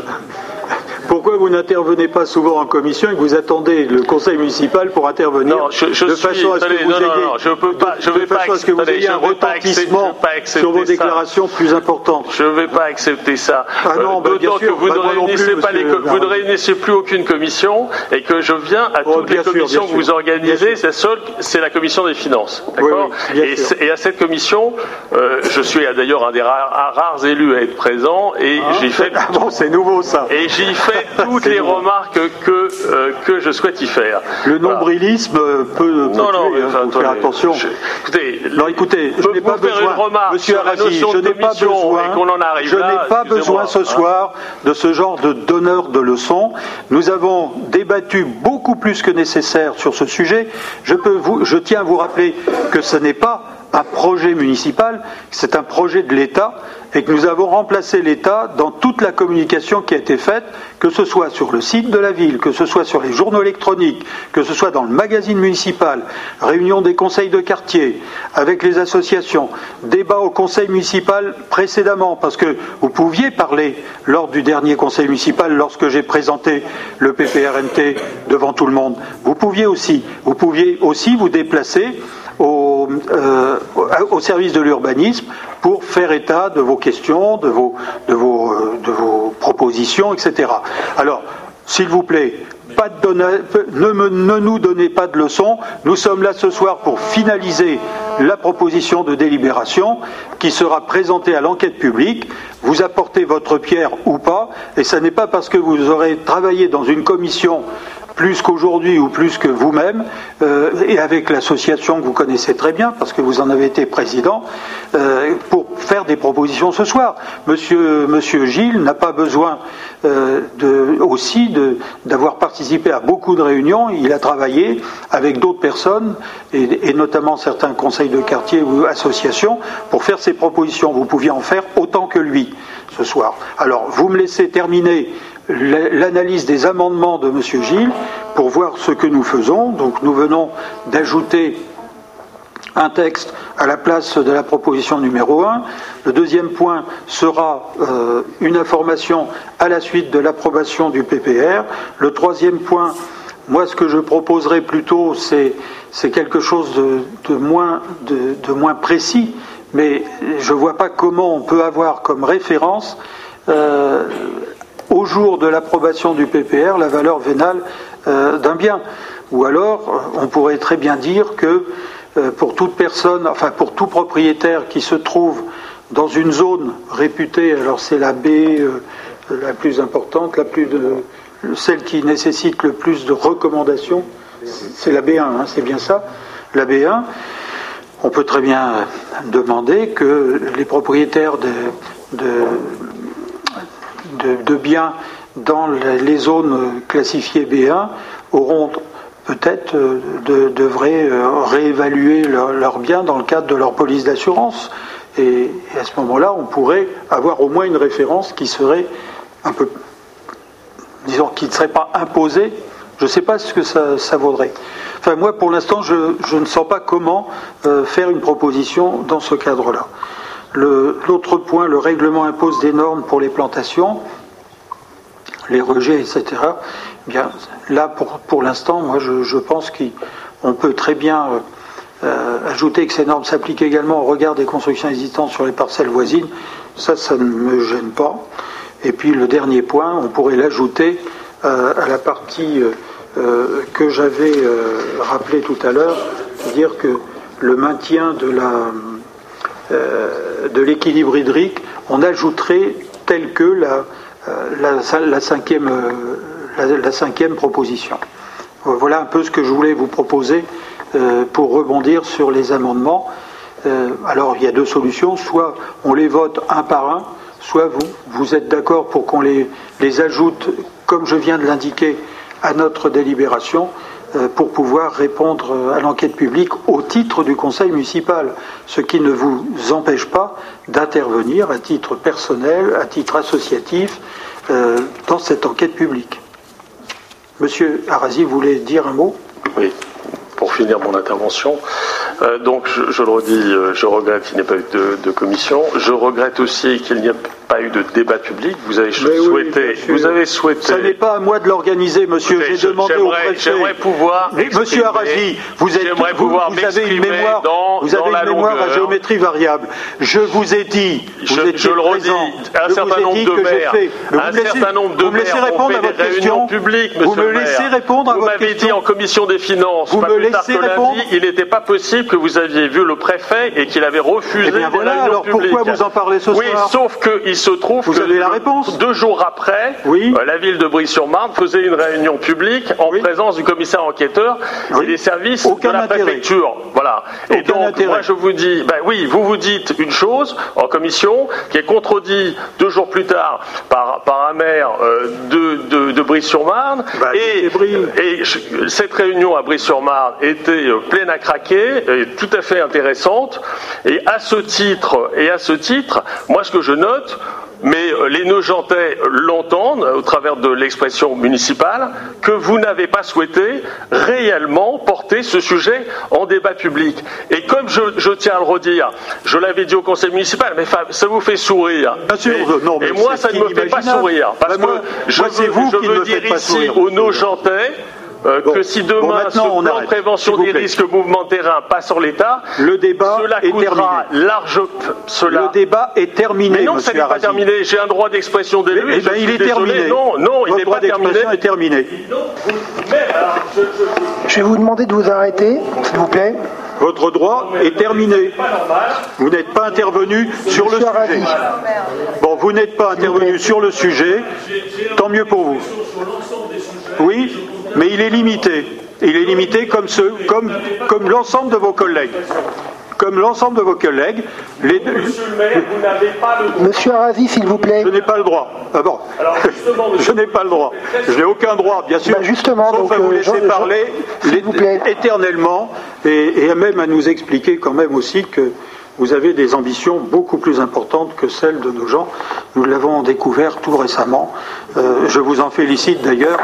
Pourquoi vous n'intervenez pas souvent en commission et que vous attendez le conseil municipal pour intervenir non, je, je de façon à ce que vous ayez, non, non, je peux pas, je vais pas, à ce que vous ayez un retentissement sur vos déclarations plus importantes. Je ne vais pas accepter ça. Ah non, euh, D'autant que vous, ne réunissez, pas les, vous ne réunissez plus aucune commission et que je viens à oh, toutes les commissions que vous organisez. C'est seule, c'est la commission des finances, d'accord et, et, à cette commission, euh, je suis d'ailleurs un des rares, rares, élus à être présent et ah, j'y fais. Ah bon, c'est nouveau ça. Et j'y fais toutes les remarques que, euh, que je souhaite y faire. Le nombrilisme peut, non, non, hein, faire attention. écoutez, non, écoutez, je n'ai pas besoin, Monsieur Arasi, je n'ai pas besoin, je n'ai pas besoin ce soir de ce genre de donneur de leçons. Nous avons débattu beaucoup plus que nécessaire sur ce sujet. Je, peux vous, je tiens à vous rappeler que ce n'est pas un projet municipal, c'est un projet de l'État et que nous avons remplacé l'État dans toute la communication qui a été faite, que ce soit sur le site de la ville, que ce soit sur les journaux électroniques, que ce soit dans le magazine municipal, réunion des conseils de quartier avec les associations, débat au conseil municipal précédemment, parce que vous pouviez parler lors du dernier conseil municipal, lorsque j'ai présenté le PPRNT devant tout le monde. Vous pouviez aussi, vous pouviez aussi vous déplacer au, euh, au service de l'urbanisme pour faire état de vos questions, de vos, de vos, euh, de vos propositions, etc. Alors, s'il vous plaît, ne, ne, nous donnez pas de leçons. Nous sommes là ce soir pour finaliser la proposition de délibération qui sera présentée à l'enquête publique. Vous apportez votre pierre ou pas, et ce n'est pas parce que vous aurez travaillé dans une commission plus qu'aujourd'hui ou plus que vous-même, euh, et avec l'association que vous connaissez très bien, parce que vous en avez été président, euh, pour faire des propositions ce soir. Monsieur, Gilles n'a pas besoin euh, aussi d'avoir participé à beaucoup de réunions. Il a travaillé avec d'autres personnes, et, et, notamment certains conseils de quartier ou associations, pour faire ces propositions. Vous pouviez en faire autant que lui ce soir. Alors, vous me laissez terminer l'analyse des amendements de M. Gilles pour voir ce que nous faisons. Donc nous venons d'ajouter un texte à la place de la proposition numéro 1. Le deuxième point sera euh, une information à la suite de l'approbation du PPR. Le troisième point, moi ce que je proposerai plutôt, c'est quelque chose de, moins, de, moins précis, mais je ne vois pas comment on peut avoir comme référence au jour de l'approbation du PPR la valeur vénale d'un bien. Ou alors, on pourrait très bien dire que pour toute personne, enfin pour tout propriétaire qui se trouve dans une zone réputée, alors c'est la B la plus importante, la plus celle qui nécessite le plus de recommandations, c'est la B1, hein, c'est bien ça. La B1, on peut très bien demander que les propriétaires de, biens dans les zones classifiées B1 auront peut-être euh, devraient euh, réévaluer leurs biens dans le cadre de leur police d'assurance. Et, à ce moment-là, on pourrait avoir au moins une référence qui serait un peu, disons, qui ne serait pas imposée. Je ne sais pas ce que ça vaudrait. Enfin, moi, pour l'instant, je, ne sens pas comment euh, faire une proposition dans ce cadre-là. L'autre point, le règlement impose des normes pour les plantations, les rejets, etc. Bien, là, pour, pour l'instant, moi, je, pense qu'on peut très bien euh, euh, ajouter que ces normes s'appliquent également au regard des constructions existantes sur les parcelles voisines. Ça, ça ne me gêne pas. Et puis, le dernier point, on pourrait l'ajouter à la partie euh, que j'avais euh, rappelé tout à l'heure, dire que le maintien de la euh, de l'équilibre hydrique, on ajouterait tel que la, la, cinquième, la, cinquième proposition. Voilà un peu ce que je voulais vous proposer pour rebondir sur les amendements. alors il y a deux solutions, soit on les vote un par un, soit vous, vous êtes d'accord pour qu'on les, ajoute, comme je viens de l'indiquer, à notre délibération euh, pour pouvoir répondre euh, à l'enquête publique au titre du conseil municipal, ce qui ne vous empêche pas d'intervenir à titre personnel, à titre associatif, euh, dans cette enquête publique. Monsieur Arasi, voulez dire un mot? Oui, pour finir mon intervention. donc, je, le redis, je regrette qu'il n'y ait pas eu de, commission. Je regrette aussi qu'il n'y ait pas eu de débat public. Vous avez souhaité. vous avez souhaité. Ça n'est pas à moi de l'organiser, monsieur. J'ai demandé au préfet. J'aimerais pouvoir. monsieur Arasi, vous êtes. Vous, vous avez une mémoire. Dans, vous avez une mémoire à géométrie variable. Je vous ai dit. Vous je, je le redis. Un certain nombre de maires. Un certain nombre de Vous me laissez répondre à votre question. Vous me laissez répondre à votre question. Vous m'avez dit en commission des finances. Vous me laissez répondre. Il n'était pas possible que vous aviez vu le préfet et qu'il avait refusé. Eh bien voilà. Alors pourquoi vous en parlez ce soir Oui, sauf qu'il se trouve Vous que avez la réponse deux jours après, oui. Euh, la ville de Brie-sur-Marne faisait une réunion publique en présence du commissaire enquêteur et des services de la préfecture. Voilà. et donc, moi, je vous dis, ben oui, vous vous dites une chose en commission qui est contredit deux jours plus tard par, par un maire euh, de, de, Brie-sur-Marne. Bah, et, et cette réunion à Brie-sur-Marne était euh, pleine à craquer, et tout à fait intéressante. Et à ce titre, et à ce titre, moi, ce que je note, mais euh, les Nogentais l'entendent au travers de l'expression municipale, que vous n'avez pas souhaité réellement porter ce sujet en débat public. Et comme je, tiens à le redire, je l'avais dit au conseil municipal, mais ça vous fait sourire. et, moi, ça ne me fait pas sourire. Parce bah, que je, vous, je veux dire ici aux Nogentais euh, que si demain ce plan de prévention des risques mouvements de terrain passe sur l'État, le débat cela est coûtera terminé. large cela. Le débat est terminé. Mais non, ça n'est pas terminé. J'ai un droit d'expression d'élu. Eh ben, il est terminé. Non, non, il n'est pas terminé. est terminé. Je vais vous demander de vous arrêter, s'il vous plaît. Votre droit est terminé. Vous n'êtes pas intervenu sur le sujet. Bon, vous n'êtes pas intervenu sur le sujet. Tant mieux pour vous. Oui, mais il est limité. Il est limité comme, comme, comme l'ensemble de vos collègues. Comme l'ensemble de vos collègues. Les... Monsieur le maire, vous n'avez pas le droit. Monsieur Arazi, s'il vous plaît. Je n'ai pas le droit. Ah bon. Alors, je n'ai pas le droit. Je n'ai aucun droit, bien sûr. Bah justement, sauf donc, à vous euh, laisser parler vous plaît. éternellement et, et même à nous expliquer quand même aussi que vous avez des ambitions beaucoup plus importantes que celles de nos gens. Nous l'avons découvert tout récemment. Euh, je vous en félicite d'ailleurs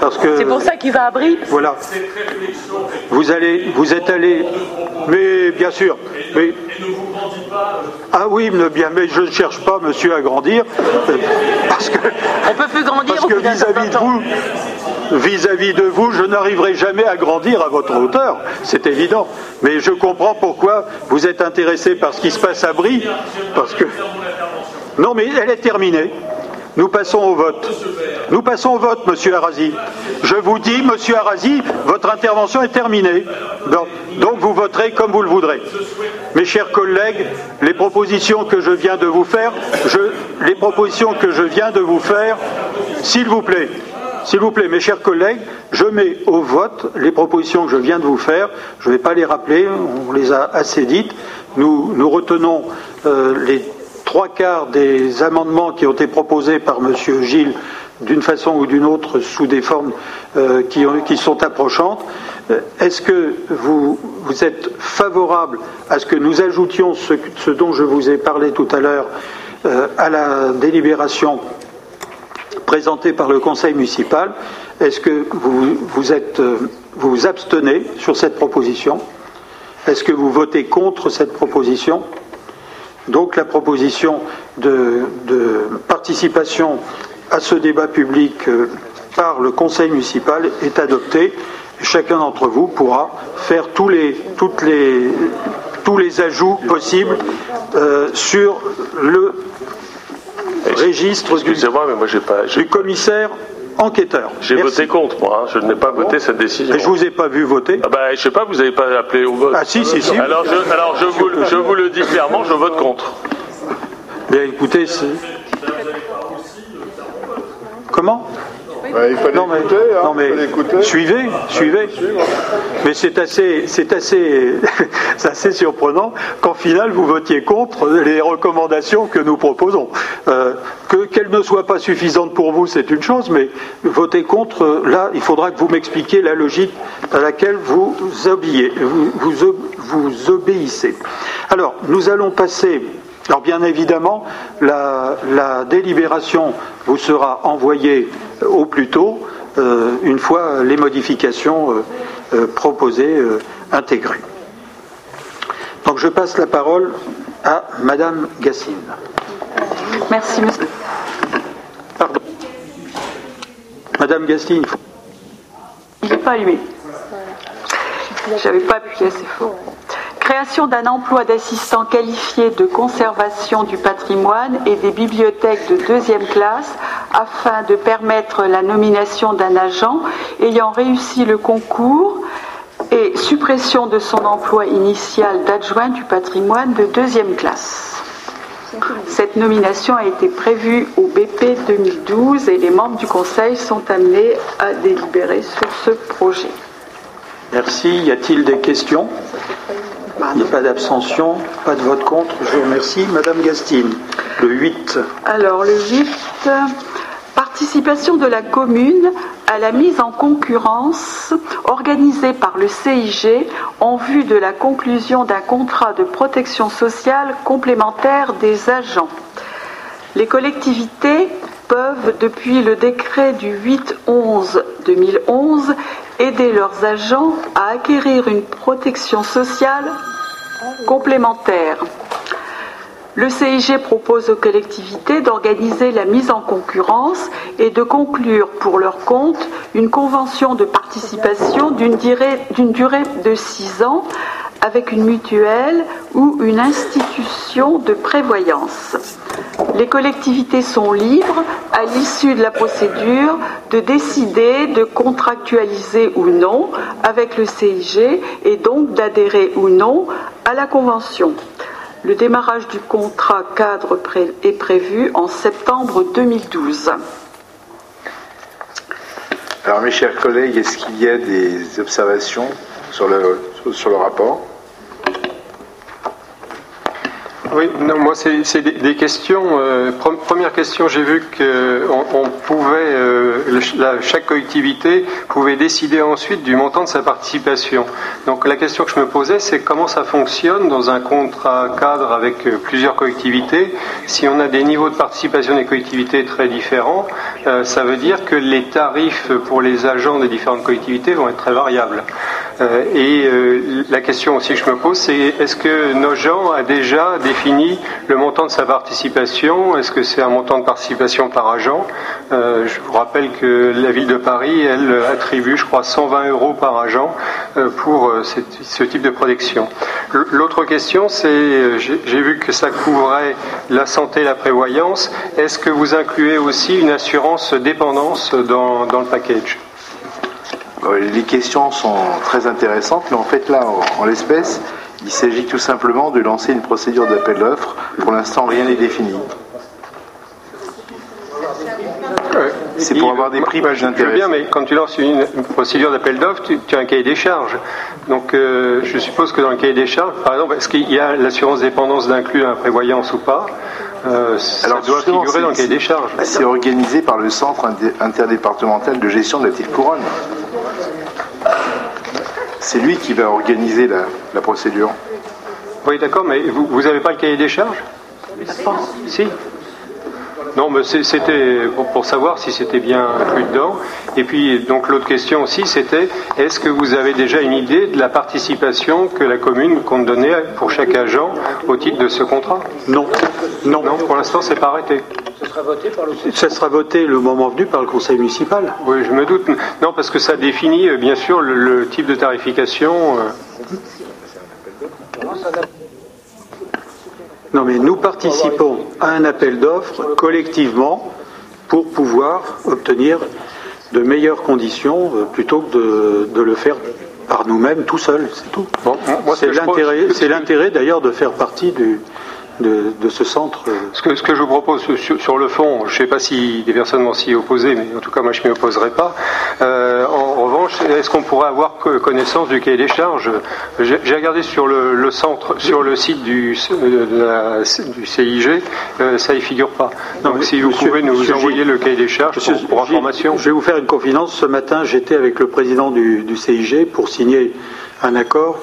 parce que. C'est pour ça qu'il va à. Voilà. Vous allez, vous êtes allé, mais bien sûr. Mais ah oui, bien, mais je ne cherche pas, monsieur, à grandir, parce que. On peut plus grandir. Parce que vis-à-vis de vous, vis-à-vis de vous, je n'arriverai jamais à grandir à votre hauteur, c'est évident. Mais je comprends pourquoi vous êtes intéressé par ce qui se passe à Brie, parce que. Non, mais elle est terminée. Nous passons au vote. Nous passons au vote, Monsieur Arasi. Je vous dis, Monsieur Arasi, votre intervention est terminée. Donc, vous voterez comme vous le voudrez. Mes chers collègues, les propositions que je viens de vous faire, les propositions que je viens de vous faire, s'il vous plaît, s'il vous plaît, mes chers collègues, je mets au vote les propositions que je viens de vous faire. Je ne vais pas les rappeler, on les a assez dites. Nous, retenons euh, les trois quarts des amendements qui ont été proposés par M. Gilles d'une façon ou d'une autre sous des formes euh, qui, sont approchantes. Euh, est-ce que vous, êtes favorable à ce que nous ajoutions ce, dont je vous ai parlé tout à l'heure à la délibération présentée par le Conseil municipal. Est-ce que vous vous, êtes, vous vous abstenez sur cette proposition? Est-ce que vous votez contre cette proposition? Donc la proposition de, participation à ce débat public euh, par le Conseil municipal est adoptée. Chacun d'entre vous pourra faire tous les, les, tous les ajouts possibles euh, sur le registre du, mais moi pas, du commissaire enquêteur. J'ai voté contre, moi. Hein. Je n'ai pas voté cette décision. Et je vous ai pas vu voter. Ah bah, je sais pas, vous n'avez pas appelé au vote. Ah si, si, si. Alors, je, alors je, vous, je vous le dis clairement, je vote contre. Bien, écoutez. Comment? Il fallait non, mais, écouter, hein, non, mais il fallait écouter. suivez, suivez. Mais c'est assez, c'est assez, assez surprenant qu'en final vous votiez contre les recommandations que nous proposons. Euh, que qu'elles ne soient pas suffisantes pour vous, c'est une chose, mais voter contre, là, il faudra que vous m'expliquiez la logique à laquelle vous obéissez. Vous, vous, vous obéissez. Alors, nous allons passer alors bien évidemment, la, la, délibération vous sera envoyée au plus tôt, euh, une fois les modifications euh, euh, proposées intégrées. Donc je passe la parole à Madame Gassine. Merci, monsieur. Pardon. Madame Gassine. Faut... Il n'est pas allumé. J'avais pas appuyé assez fort création d'un emploi d'assistant qualifié de conservation du patrimoine et des bibliothèques de deuxième classe afin de permettre la nomination d'un agent ayant réussi le concours et suppression de son emploi initial d'adjoint du patrimoine de deuxième classe. Cette nomination a été prévue au BP 2012 et les membres du Conseil sont amenés à délibérer sur ce projet. Merci. Y a-t-il des questions? Il n'y a pas d'abstention, pas de vote contre. Je vous remercie. Madame Gastine, le 8. Alors, le 8, participation de la commune à la mise en concurrence organisée par le CIG en vue de la conclusion d'un contrat de protection sociale complémentaire des agents. Les collectivités peuvent, depuis le décret du 8-11-2011, aider leurs agents à acquérir une protection sociale complémentaire. Le CIG propose aux collectivités d'organiser la mise en concurrence et de conclure pour leur compte une convention de participation d'une durée, de six ans avec une mutuelle ou une institution de prévoyance. Les collectivités sont libres, à l'issue de la procédure, de décider de contractualiser ou non avec le CIG et donc d'adhérer ou non à la Convention. Le démarrage du contrat cadre est prévu en septembre 2012. Alors mes chers collègues, est-ce qu'il y a des observations sur le, sur le rapport? Oui, non, moi c'est des, des, questions. Euh, première question, j'ai vu qu'on on pouvait, euh, la, chaque collectivité pouvait décider ensuite du montant de sa participation. Donc la question que je me posais, c'est comment ça fonctionne dans un contrat cadre avec euh, plusieurs collectivités. Si on a des niveaux de participation des collectivités très différents, euh, ça veut dire que les tarifs pour les agents des différentes collectivités vont être très variables. Euh, et euh, la question aussi que je me pose, c'est est-ce que Nogent a déjà défini le montant de sa participation? Est-ce que c'est un montant de participation par agent? Euh, Je vous rappelle que la ville de Paris, elle attribue, je crois, 120 euros par agent pour ce type de protection. L'autre question, c'est, j'ai vu que ça couvrait la santé et la prévoyance. Est-ce que vous incluez aussi une assurance dépendance dans, dans le package? Les questions sont très intéressantes, mais en fait là, en, en l'espèce, il s'agit tout simplement de lancer une procédure d'appel d'offres. Pour l'instant, rien n'est défini. C'est pour avoir des prix veux bien, mais quand tu lances une, procédure d'appel d'offres, tu, tu as un cahier des charges. Donc, euh, je suppose que dans le cahier des charges, par exemple, est-ce qu'il y a l'assurance dépendance d'inclus la prévoyance ou pas? Euh, Ça doit justement, figurer dans le c'est- cahier des charges. C'est organisé par le Centre inter- interdépartemental de gestion de la petite couronne. C'est lui qui va organiser la, la procédure. Oui, d'accord, mais vous n'avez pas le cahier des charges? Si. Non, mais c'était pour, pour savoir si c'était bien inclus dedans. Et puis, donc, l'autre question aussi, c'était est-ce que vous avez déjà une idée de la participation que la commune compte donner pour chaque agent au titre de ce contrat? Non. Non. Non, pour l'instant, c'est pas arrêté. Ça sera voté le moment venu par le conseil municipal. Oui, je me doute. Non, parce que ça définit, euh, bien sûr, le, le type de tarification. euh. Non, mais nous participons à un appel d'offres collectivement pour pouvoir obtenir de meilleures conditions euh, plutôt que de, de le faire par nous-mêmes tout seul, c'est tout. c'est l'intérêt d'ailleurs de faire partie du, de, de ce centre. Ce que, ce que je vous propose sur, sur le fond, je ne sais pas si des personnes vont s'y opposer, mais en tout cas moi je ne m'y opposerai pas. Euh, en revanche, est-ce qu'on pourrait avoir co- connaissance du cahier des charges? J'ai regardé sur le, le centre, sur le site du, euh, de la- du CIG, euh, ça y figure pas. Donc si vous Monsieur- pouvez nous Monsieur envoyer le cahier des charges Monsieur pour, information. Je vais vous faire une confidence. Ce matin, j'étais avec le président du, du CIG pour signer un accord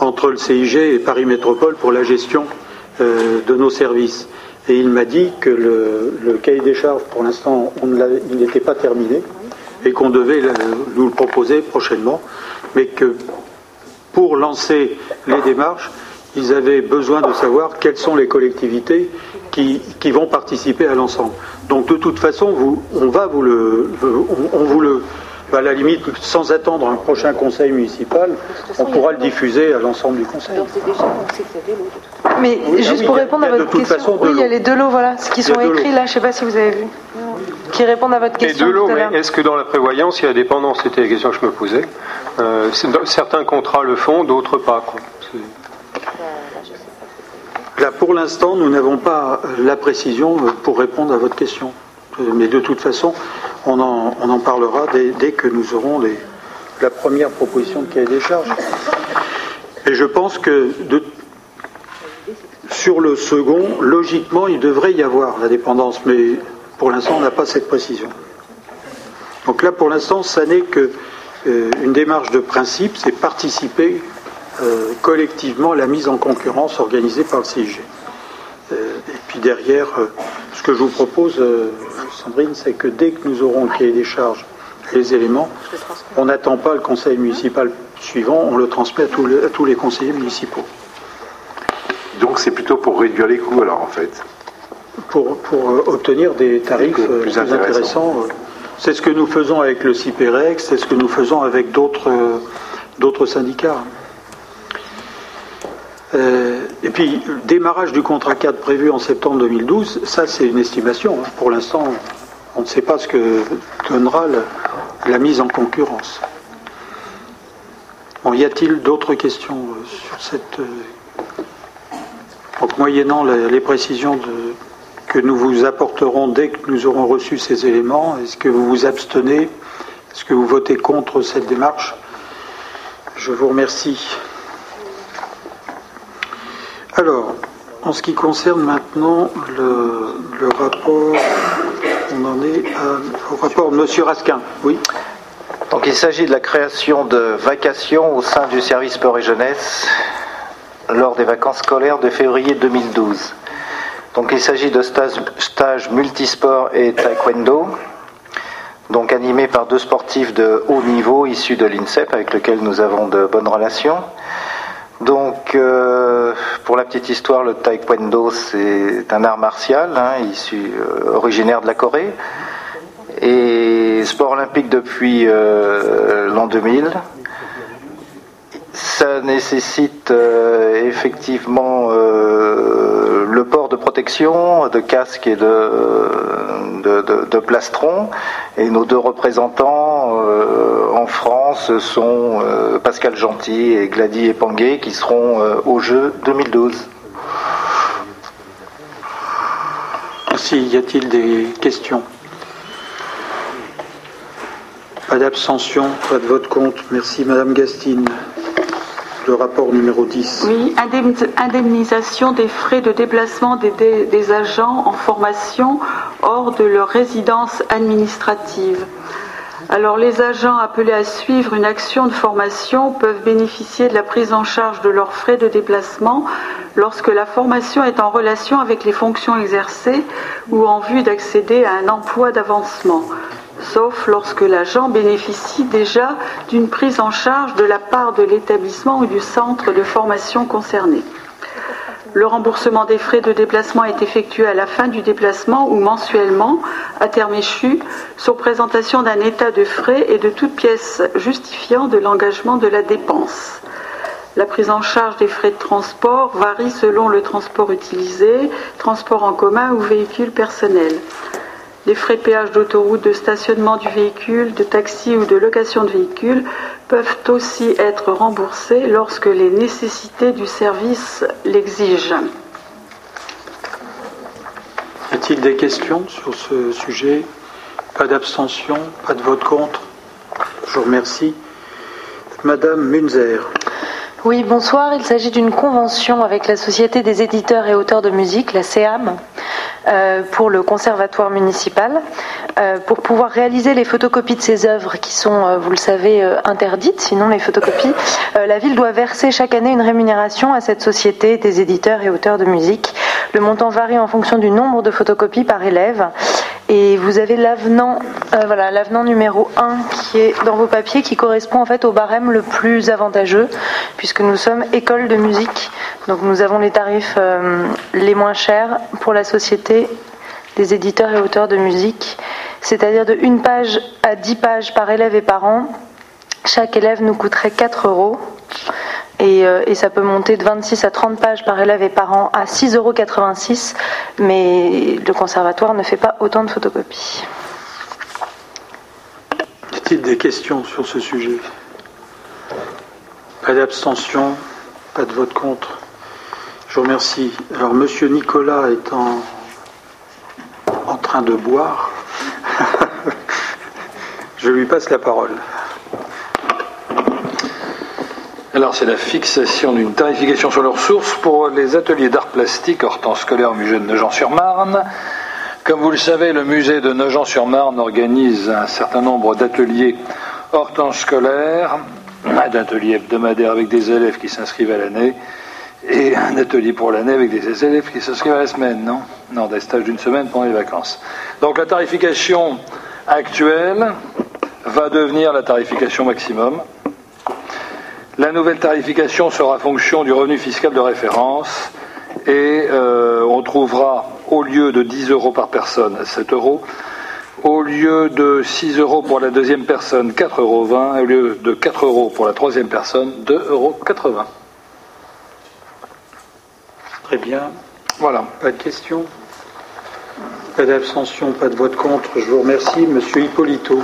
entre le CIG et Paris Métropole pour la gestion de nos services. Et il m'a dit que le, cahier des charges, pour l'instant, il n'était pas terminé et qu'on devait nous le proposer prochainement, mais que pour lancer les démarches, ils avaient besoin de savoir quelles sont les collectivités qui, vont participer à l'ensemble. Donc de toute façon, on va on vous le, à la limite, sans attendre un prochain conseil municipal, on pourra le diffuser à l'ensemble du conseil. Mais Oui, juste ah oui, pour a- répondre à votre question, façon oui, il y a les deux lots, voilà, ce qui sont écrits là, je ne sais pas si vous avez vu, qui répondent à votre question. de l'eau, tout à mais est-ce que dans la prévoyance, il y a la dépendance C'était la question que je me posais. Euh, certains contrats le font, d'autres pas. quoi. Là, pour l'instant, nous n'avons pas la précision euh, pour répondre à votre question. Mais de toute façon, on en, parlera dès, que nous aurons la première proposition de cahier des charges. Et je pense que sur le second, logiquement, il devrait y avoir la dépendance, mais pour l'instant, on n'a pas cette précision. Donc là, pour l'instant, ça n'est que euh, démarche de principe, c'est participer euh, collectivement à la mise en concurrence organisée par le CIG. Euh, et puis derrière, euh, ce que je vous propose, euh, Sandrine, c'est que dès que nous aurons le cahier des charges, les éléments, on n'attend pas le conseil municipal suivant, on le transmet à tous les, à tous les conseillers municipaux. Donc c'est plutôt pour réduire les coûts alors en fait. pour, pour, euh, obtenir des tarifs Des euh, plus plus, intéressants. intéressants. euh. C'est ce que nous faisons avec le CIPEREX, c'est ce que nous faisons avec d'autres euh, d'autres syndicats. Euh, et puis, le démarrage du contrat cadre prévu en septembre 2012, ça c'est une estimation. Pour l'instant, on ne sait pas ce que donnera la, mise en concurrence. Bon, y a-t-il d'autres questions euh, sur cette... euh, donc, moyennant les, précisions que nous vous apporterons dès que nous aurons reçu ces éléments, est-ce que vous vous abstenez? Est-ce que vous votez contre cette démarche? Je vous remercie. Alors, en ce qui concerne maintenant le, rapport, on en est au rapport de M. Raskin. Oui. Donc il s'agit de la création de vacations au sein du service sport et jeunesse lors des vacances scolaires de février 2012. Donc il s'agit de stages, stages multisport et taekwondo. donc animé par deux sportifs de haut niveau issus de l'INSEP avec lesquels nous avons de bonnes relations. Donc, euh, pour la petite histoire, le taekwondo, c'est un art martial, hein, issu, euh, originaire de la Corée, et sport olympique depuis euh, l'an 2000. Ça nécessite effectivement le port de protection, de casque et de, de, de, plastron. Et nos deux représentants en France sont euh, Pascal Gentil et Gladys Epanguet qui seront euh, au jeu 2012. Merci. Y a-t-il des questions? Pas d'abstention, pas de vote contre. Merci Madame Gastine. Le rapport numéro 10. Oui, indemnis- indemnisation des frais de déplacement des, des- des agents en formation hors de leur résidence administrative. Alors, les agents appelés à suivre une action de formation peuvent bénéficier de la prise en charge de leurs frais de déplacement lorsque la formation est en relation avec les fonctions exercées ou en vue d'accéder à un emploi d'avancement, sauf lorsque l'agent bénéficie déjà d'une prise en charge de la part de l'établissement ou du centre de formation concerné. Le remboursement des frais de déplacement est effectué à la fin du déplacement ou mensuellement, à terme échu, sur présentation d'un état de frais et de toute pièce justifiant de l'engagement de la dépense. La prise en charge des frais de transport varie selon le transport utilisé, transport en commun ou véhicule personnel. Les frais de péage d'autoroute, de stationnement du véhicule, de taxi ou de location de véhicule peuvent aussi être remboursés lorsque les nécessités du service l'exigent. Y a-t-il des questions sur ce sujet? Pas d'abstention, pas de vote contre? Je vous remercie. Madame Munzer. Oui, bonsoir. Il s'agit d'une convention avec la Société des éditeurs et auteurs de musique, la CEAM, euh, pour le conservatoire municipal, euh, pour pouvoir réaliser les photocopies de ces œuvres qui sont, euh, vous le savez, interdites, sinon les photocopies. la ville doit verser chaque année une rémunération à cette société des éditeurs et auteurs de musique. Le montant varie en fonction du nombre de photocopies par élève. Et vous avez l'avenant, euh, voilà, l'avenant numéro 1 qui est dans vos papiers, qui correspond en fait au barème le plus avantageux, puisque nous sommes école de musique. Donc nous avons les tarifs euh, les moins chers pour la société des éditeurs et auteurs de musique, c'est-à-dire de une page à 10 pages par élève et par an. Chaque élève nous coûterait 4 euros. Et, euh, et ça peut monter de 26 à 30 pages par élève et par an à 6,86 euros, mais le conservatoire ne fait pas autant de photocopies. Y a-t-il des questions sur ce sujet? Pas d'abstention, pas de vote contre. Je vous remercie. Alors, Monsieur Nicolas est en, en train de boire. Je lui passe la parole. Alors, c'est la fixation d'une tarification sur leurs sources pour les ateliers d'art plastique hors temps scolaire au musée de Nogent-sur-Marne. Comme vous le savez, le musée de Nogent-sur-Marne organise un certain nombre d'ateliers hors temps scolaire, un atelier hebdomadaire avec des élèves qui s'inscrivent à l'année et un atelier pour l'année avec des élèves qui s'inscrivent à la semaine, non? Non, des stages d'une semaine pendant les vacances. Donc la tarification actuelle va devenir la tarification maximum. La nouvelle tarification sera fonction du revenu fiscal de référence et euh, on trouvera au lieu de 10 euros par personne 7 euros, au lieu de 6 euros pour la deuxième personne 4,20 euros, au lieu de 4 euros pour la troisième personne 2,80 euros. Très bien. Voilà. Pas de questions? Pas d'abstention, pas de vote contre. Je vous remercie. Monsieur Hippolito.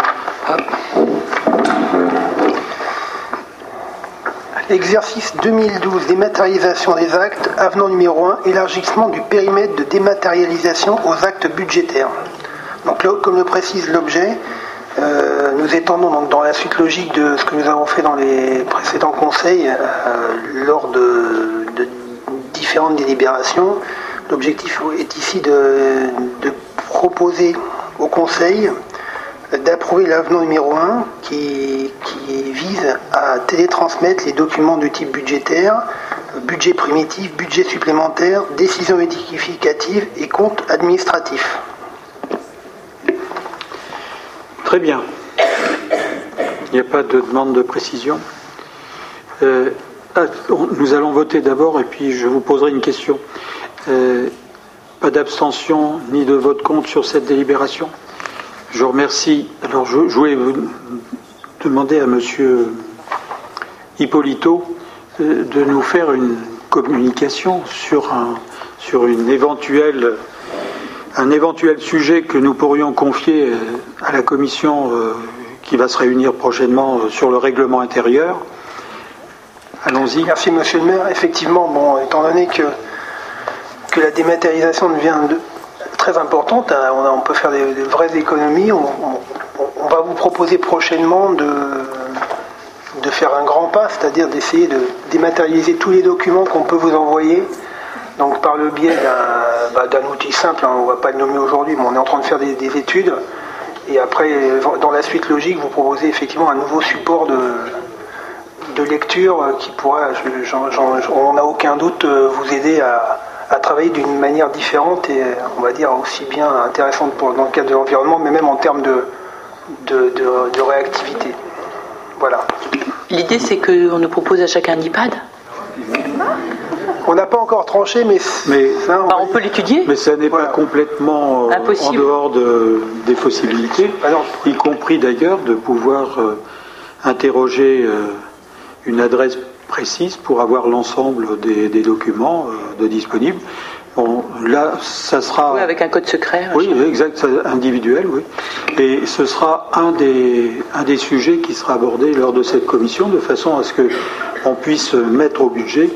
Exercice 2012, dématérialisation des actes, avenant numéro 1, élargissement du périmètre de dématérialisation aux actes budgétaires. Donc là, comme le précise l'objet, euh, nous étendons donc dans la suite logique de ce que nous avons fait dans les précédents conseils euh, lors de, différentes délibérations. L'objectif est ici de proposer au conseil d'approuver l'avenant numéro 1 qui, vise à télétransmettre les documents de type budgétaire, budget primitif, budget supplémentaire, décision édificative et compte administratif. Très bien. Il n'y a pas de demande de précision. Euh, ah, nous allons voter d'abord et puis je vous poserai une question. Euh, pas d'abstention ni de vote contre sur cette délibération? Je vous remercie. Alors je, voulais vous demander à Monsieur Hippolito euh, de nous faire une communication sur un, sur une éventuelle un éventuel sujet que nous pourrions confier à la commission qui va se réunir prochainement sur le règlement intérieur. Allons-y. Merci, monsieur le maire. Effectivement, bon, étant donné que, que la dématérialisation devient très importante, hein, on, peut faire des, vraies économies. On, va vous proposer prochainement de, de faire un grand pas, c'est-à-dire d'essayer de dématérialiser tous les documents qu'on peut vous envoyer. Donc par le biais d'un bah, outil simple, hein, on ne va pas le nommer aujourd'hui, mais on est en train de faire des, des études. Et après, dans la suite logique, vous proposez effectivement un nouveau support de, de lecture euh, qui pourra, on n'a aucun doute, euh, vous aider à, travailler d'une manière différente et on va dire aussi bien intéressante pour, dans le cadre de l'environnement, mais même en termes de, de, réactivité. Voilà. L'idée c'est qu'on nous propose à chacun un iPad? On n'a pas encore tranché, mais, mais on, peut l'étudier. Mais ça n'est pas complètement euh, en dehors de, des possibilités, ah y compris d'ailleurs de pouvoir interroger une adresse précise pour avoir l'ensemble des, documents euh, de disponibles. Bon, là, ça sera. Oui, avec un code secret. Oui, exact, individuel, oui. Et ce sera un des, un des sujets qui sera abordé lors de cette commission, de façon à ce qu'on puisse mettre au budget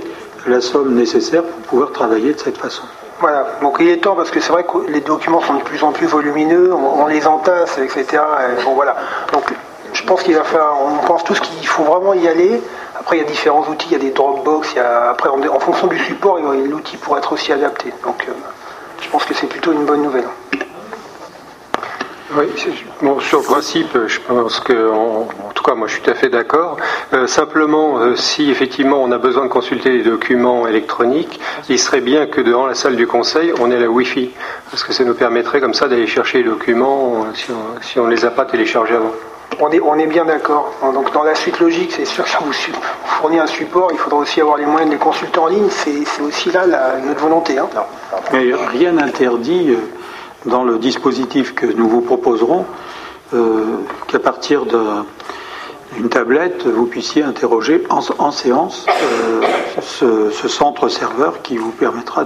la somme nécessaire pour pouvoir travailler de cette façon. Voilà, donc il est temps parce que c'est vrai que les documents sont de plus en plus volumineux, on, les entasse, etc. bon voilà. Donc je pense qu'il va falloir, on pense tous qu'il faut vraiment y aller. Après, il y a différents outils, il y a des Dropbox, il y a, après, en, fonction du support, l'outil pourrait être aussi adapté. Donc, euh, je pense que c'est plutôt une bonne nouvelle. Oui, sur le principe, je pense que, en, tout cas, moi je suis tout à fait d'accord. Euh, simplement, euh, si effectivement on a besoin de consulter les documents électroniques, il serait bien que devant la salle du conseil, on ait la Wi-Fi, parce que ça nous permettrait comme ça d'aller chercher les documents si on ne les a pas téléchargés avant. On est, bien d'accord. Donc dans la suite logique, c'est sûr que ça vous fournit un support, il faudra aussi avoir les moyens de les consulter en ligne, c'est aussi là notre volonté. Hein. Mais rien n'interdit euh, dans le dispositif que nous vous proposerons euh, qu'à partir d'une tablette, vous puissiez interroger en, séance euh, ce, centre serveur qui vous permettra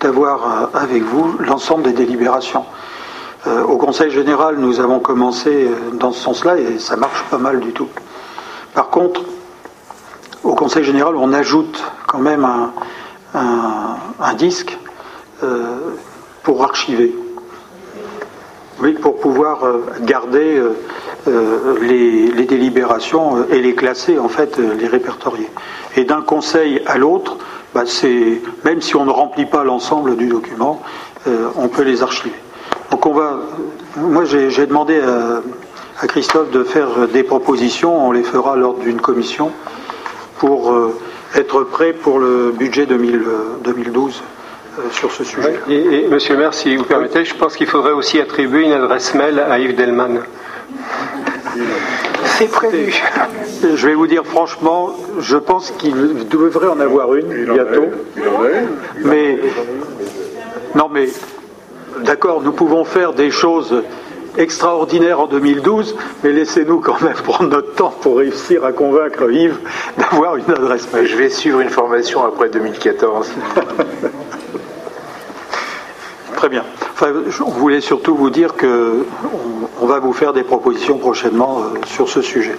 d'avoir avec vous l'ensemble des délibérations. Euh, au Conseil général, nous avons commencé euh, dans ce sens-là et ça marche pas mal du tout. Par contre, au Conseil général, on ajoute quand même un, disque euh, pour archiver. Oui, pour pouvoir garder les, délibérations et les classer, en fait, les répertorier. Et d'un conseil à l'autre, bah, même si on ne remplit pas l'ensemble du document, on peut les archiver. Donc on va. Moi, j'ai demandé à, Christophe de faire des propositions. On les fera lors d'une commission pour euh, être prêt pour le budget 2012 euh, sur ce sujet. Et, Monsieur le maire, si vous permettez, je pense qu'il faudrait aussi attribuer une adresse mail à Yves Delman. C'est prévu. Je vais vous dire franchement, je pense qu'il devrait en avoir une bientôt. Mais non, mais d'accord, nous pouvons faire des choses extraordinaires en 2012, mais laissez-nous quand même prendre notre temps pour réussir à convaincre Yves d'avoir une adresse mail. Je vais suivre une formation après 2014. Très bien. Enfin, on voulait surtout vous dire que on, va vous faire des propositions prochainement euh, sur ce sujet.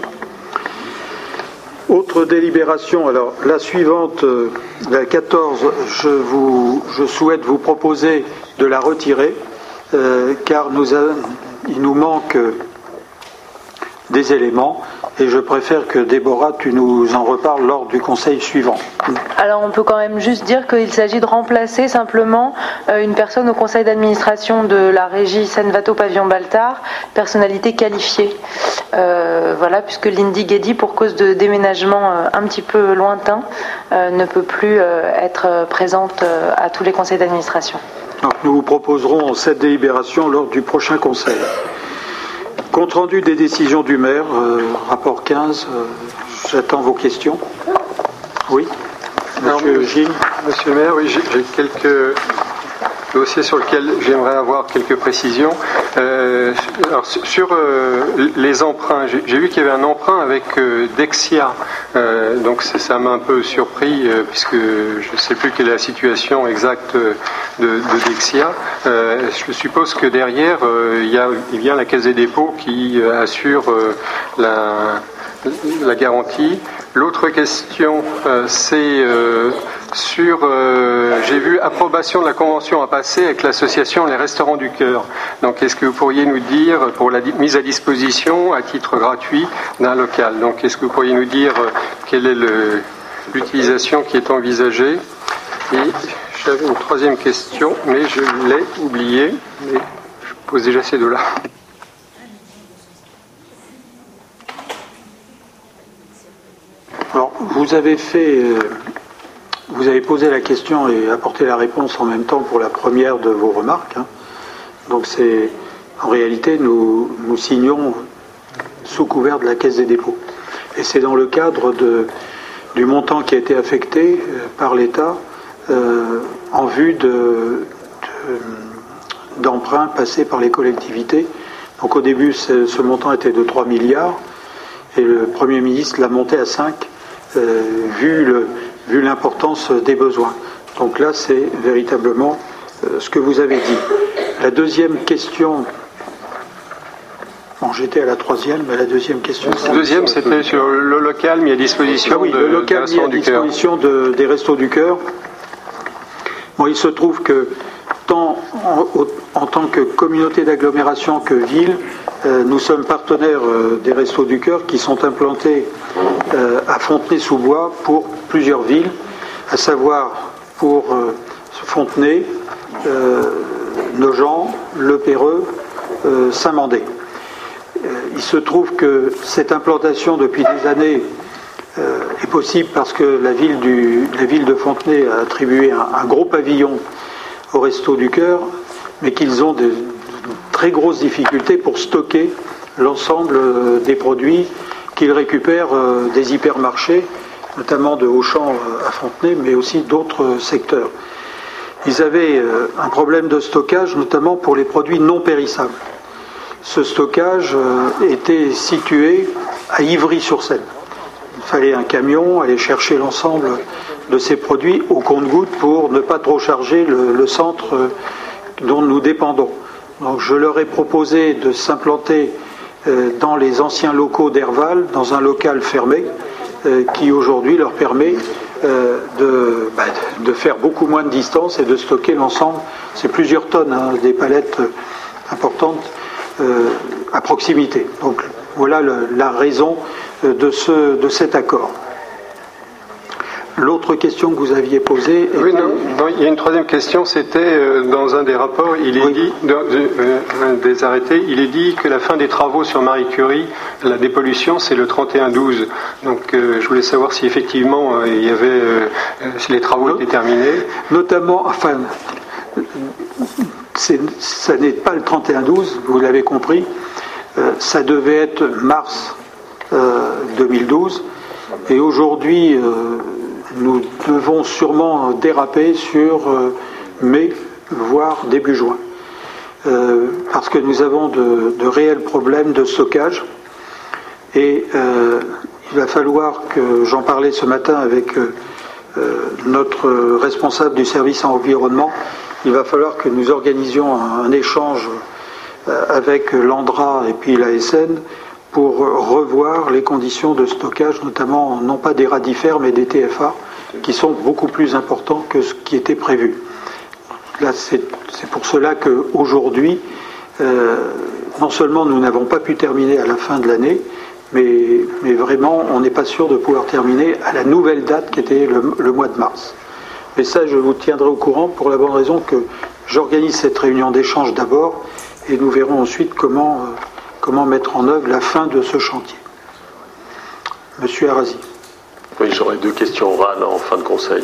Autre délibération, alors la suivante, euh, la 14, je, vous, je souhaite vous proposer de la retirer, euh, car il nous manque des éléments et je préfère que Déborah, tu nous en reparles lors du conseil suivant. Alors on peut quand même juste dire qu'il s'agit de remplacer simplement euh, une personne au conseil d'administration de la régie Senvato Pavillon Baltard, personnalité qualifiée. Euh, voilà, puisque Lindy Geddy, pour cause de déménagement un petit peu lointain, ne peut plus être présente à tous les conseils d'administration nous vous proposerons cette délibération lors du prochain Conseil. Compte rendu des décisions du maire, euh, rapport 15, euh, j'attends vos questions. Oui Monsieur Gilles Monsieur le maire, oui, j'ai quelques dossiers sur lesquels j'aimerais avoir quelques précisions. Euh, alors, sur euh, les emprunts, j'ai vu qu'il y avait un emprunt avec euh, Dexia, donc ça m'a un peu surpris puisque je ne sais plus quelle est la situation exacte de, de Dexia. je suppose que derrière, il y a bien la Caisse des dépôts qui assure la, la garantie. L'autre question, c'est sur, euh, j'ai vu approbation de la convention à passer avec l'association Les Restaurants du Cœur. Donc, est-ce que vous pourriez nous dire pour la mise à disposition à titre gratuit d'un local? Donc, est-ce que vous pourriez nous dire euh, quelle est l'utilisation qui est envisagée? Et j'avais une troisième question, mais je l'ai oubliée. Mais je pose déjà ces deux-là. Alors, vous avez fait euh, vous avez posé la question et apporté la réponse en même temps pour la première de vos remarques. Hein. Donc c'est en réalité nous, signons sous couvert de la Caisse des dépôts. Et c'est dans le cadre du montant qui a été affecté euh, par l'État euh, en vue de, d'emprunts passés par les collectivités. Donc au début, ce montant était de 3 milliards et le Premier ministre l'a monté à 5, euh, vu le, vu l'importance des besoins. Donc là, c'est véritablement euh, ce que vous avez dit. La deuxième question. Bon, j'étais à la troisième, mais la deuxième question. La deuxième, c'était sur le local mis à disposition ah oui, le local mis à disposition des Restos du Cœur. Bon, il se trouve que tant en, tant que communauté d'agglomération que ville, euh, nous sommes partenaires euh, des Restos du Cœur qui sont implantés à Fontenay-sous-Bois pour plusieurs villes, à savoir pour euh, Fontenay, euh, Nogent, Le euh, Saint-Mandé. il se trouve que cette implantation depuis des années est possible parce que la ville, de Fontenay a attribué un, gros pavillon au Resto du Cœur, mais qu'ils ont de, très grosses difficultés pour stocker l'ensemble des produits qu'ils récupèrent des hypermarchés notamment de Auchan euh, à Fontenay, mais aussi d'autres secteurs. Ils avaient euh, un problème de stockage, notamment pour les produits non périssables. Ce stockage euh, était situé à Ivry-sur-Seine. Il fallait un camion aller chercher l'ensemble de ces produits au compte-goutte pour ne pas trop charger le, centre dont nous dépendons. Je leur ai proposé de s'implanter dans les anciens locaux d'Herval, dans un local fermé, euh, qui aujourd'hui leur permet euh, bah, de, faire beaucoup moins de distance et de stocker l'ensemble. C'est plusieurs tonnes, hein, des palettes euh, importantes à proximité. Donc voilà la raison de cet accord. L'autre question que vous aviez posée. Oui, non, il y a une troisième question. C'était euh, dans un des rapports, il est dit, dans, euh, des arrêtés, il est dit que la fin des travaux sur Marie Curie, la dépollution, c'est le 31-12. Donc, euh, je voulais savoir si effectivement il y avait, si les travaux étaient terminés. Notamment, enfin, ça n'est pas le 31-12, vous l'avez compris. ça devait être mars 2012. Et aujourd'hui, nous devons sûrement déraper sur euh, mai, voire début juin. Euh, parce que nous avons de, réels problèmes de stockage. Et euh, il va falloir que j'en parlais ce matin avec notre responsable du service environnement. Il va falloir que nous organisions un, échange avec l'ANDRA et puis l'ASN pour revoir les conditions de stockage, notamment non pas des radifères mais des TFA, qui sont beaucoup plus importants que ce qui était prévu. Là, c'est pour cela qu'aujourd'hui, euh, non seulement nous n'avons pas pu terminer à la fin de l'année, mais, mais, vraiment, on n'est pas sûr de pouvoir terminer à la nouvelle date qui était le, mois de mars. Mais ça, je vous tiendrai au courant pour la bonne raison que j'organise cette réunion d'échange d'abord et nous verrons ensuite comment. Euh, comment mettre en œuvre la fin de ce chantier. Monsieur Arasi. Oui, j'aurais deux questions orales en fin de conseil.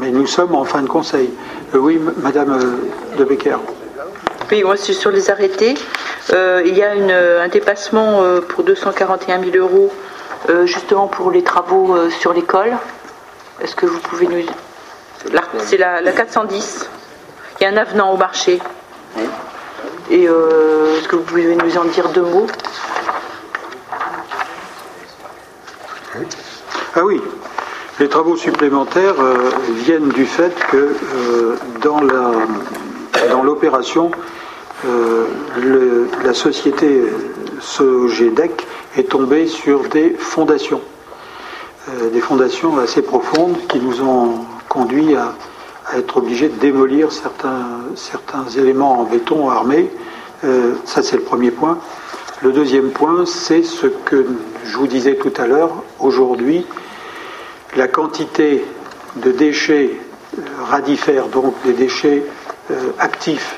Mais nous sommes en fin de conseil. Euh, oui, Madame euh, de Becker. Oui, moi c'est sur les arrêtés. Euh, il y a un dépassement pour 241 000 euros justement pour les travaux sur l'école. Est-ce que vous pouvez nous... C'est la, 410. Il y a un avenant au marché. Et est-ce que vous pouvez nous en dire deux mots? Ah oui, les travaux supplémentaires euh, viennent du fait que euh, dans l'opération, euh, la société SOGEDEC est tombée sur des fondations, des fondations assez profondes qui nous ont conduit à, être obligés de démolir certains, certains éléments en béton armé. ça, c'est le premier point. Le deuxième point, c'est ce que je vous disais tout à l'heure. Aujourd'hui, la quantité de déchets euh, radifères, donc des déchets euh, actifs,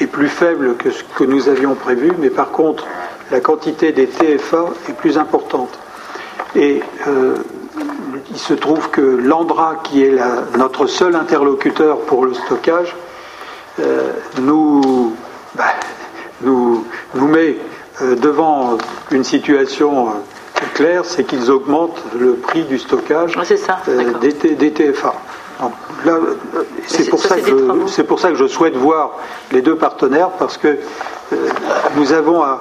est plus faible que ce que nous avions prévu, mais par contre, la quantité des TFA est plus importante. Et euh, il se trouve que l'Andra, qui est notre seul interlocuteur pour le stockage, nous, bah, nous, nous, met devant une situation clair, c'est qu'ils augmentent le prix du stockage euh, des, TFA. c'est pour, ça que pour ça que je souhaite voir les deux partenaires parce que euh, nous avons à,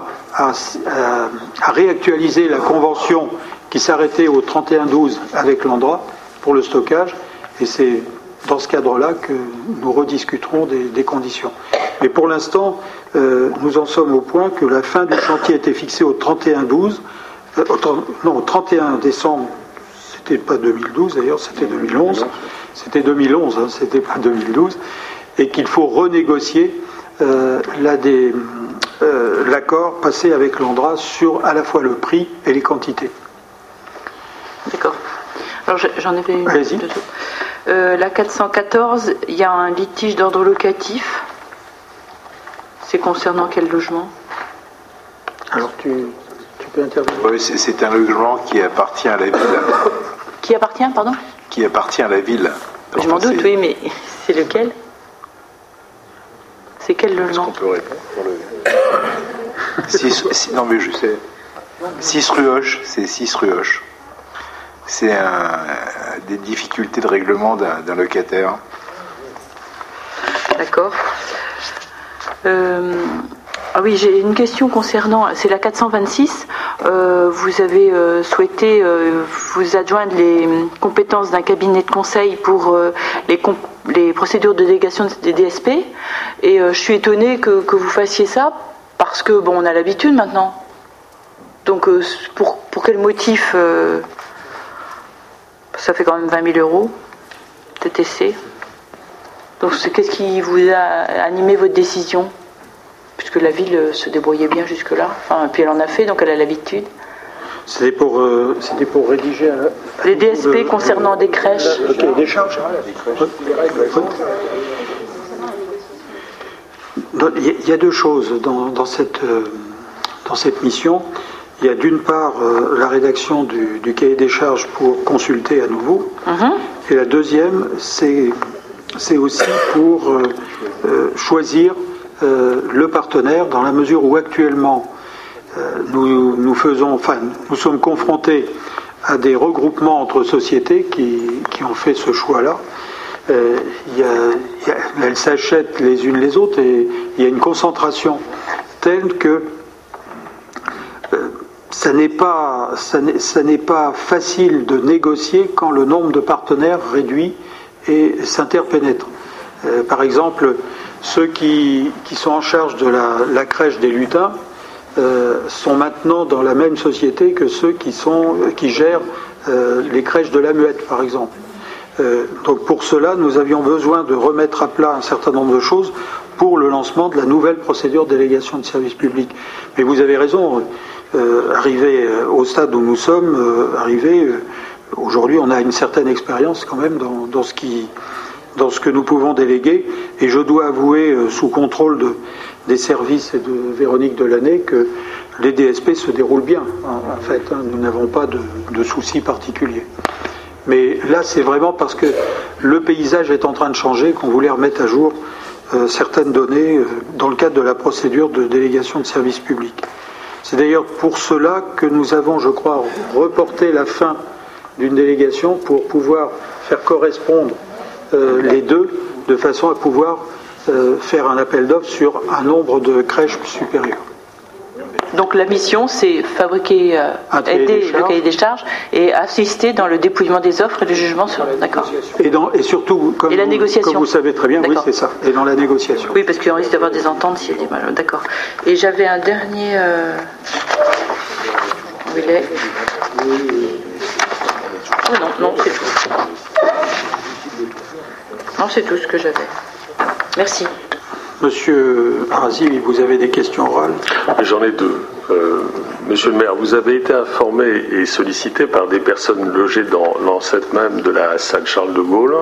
réactualiser la convention qui s'arrêtait au 31-12 avec l'Andra pour le stockage et c'est dans ce cadre-là que nous rediscuterons des, conditions. Mais pour l'instant, euh, nous en sommes au point que la fin du chantier était fixée au 31-12 euh, non, au 31 décembre, c'était pas 2012 d'ailleurs, c'était 2011. C'était 2011, hein, c'était pas 2012. Et qu'il faut renégocier euh, euh, l'accord passé avec l'Andra sur à la fois le prix et les quantités. D'accord. Alors j'en avais une. Allez-y. la 414, il y a un litige d'ordre locatif. C'est concernant quel logement? Alors tu, oui, c'est un logement qui appartient à la ville. Qui appartient, pardon? Qui appartient à la ville. Je m'en doute, oui, mais c'est lequel? C'est quel logement? On peut répondre pour le... non, mais je sais. 6 rue Hoche, c'est 6 rue Hoche. C'est des difficultés de règlement d'un locataire. D'accord. Euh, ah oui, j'ai une question concernant, c'est la 426. Euh, vous avez euh, souhaité vous adjoindre les compétences d'un cabinet de conseil pour les, procédures de délégation des DSP. Et je suis étonnée que, vous fassiez ça parce que bon, on a l'habitude maintenant. Donc pour, pour quel motif Ça fait quand même 20 000 euros, TTC. Donc qu'est-ce qui vous a animé votre décision? Puisque la ville euh, se débrouillait bien jusque-là. Enfin, puis elle en a fait, donc elle a l'habitude. C'était pour, euh, pour rédiger les DSP concernant des crèches. des charges. Il y a deux choses dans, cette, euh, dans cette mission. Il y a d'une part la rédaction du, cahier des charges pour consulter à nouveau. Mhm. Et la deuxième, c'est aussi pour choisir euh, le partenaire dans la mesure où actuellement euh, nous, nous, faisons, enfin, nous sommes confrontés à des regroupements entre sociétés qui, qui ont fait ce choix-là. Euh, elles s'achètent les unes les autres et il y a une concentration telle que ça n'est pas, ça n'est pas facile de négocier quand le nombre de partenaires réduit et s'interpénètre. par exemple, ceux qui, sont en charge de la, crèche des lutins euh, sont maintenant dans la même société que ceux qui, sont, qui gèrent euh, les crèches de la muette, par exemple. Euh, donc pour cela, nous avions besoin de remettre à plat un certain nombre de choses pour le lancement de la nouvelle procédure délégation de service public. Mais vous avez raison, arrivé au stade où nous sommes, arrivé, aujourd'hui on a une certaine expérience quand même dans ce qui dans ce que nous pouvons déléguer. Et je dois avouer, euh, sous contrôle de, des services et de Véronique Delaney, que les DSP se déroulent bien. En, fait, hein. nous n'avons pas de, soucis particuliers. Mais là, c'est vraiment parce que le paysage est en train de changer qu'on voulait remettre à jour certaines données dans le cadre de la procédure de délégation de services publics. C'est d'ailleurs pour cela que nous avons, je crois, reporté la fin d'une délégation pour pouvoir faire correspondre les deux de façon à pouvoir faire un appel d'offres sur un nombre de crèches supérieur. Donc la mission, c'est fabriquer, euh, aider le cahier des charges et assister dans le dépouillement des offres et le jugement sur. D'accord. Et, et surtout, comme, la vous, négociation. comme vous savez très bien, oui, c'est ça. Et dans la négociation. Oui, parce qu'on risque d'avoir des ententes s'il y a des mal. D'accord. Et j'avais un dernier. Euh... Où il est? Oh non, non, c'est tout. Non, c'est tout ce que j'avais. Merci. Monsieur Arasi, vous avez des questions orales J'en ai deux. Euh, monsieur le maire, vous avez été informé et sollicité par des personnes logées dans l'enceinte même de la salle Charles de Gaulle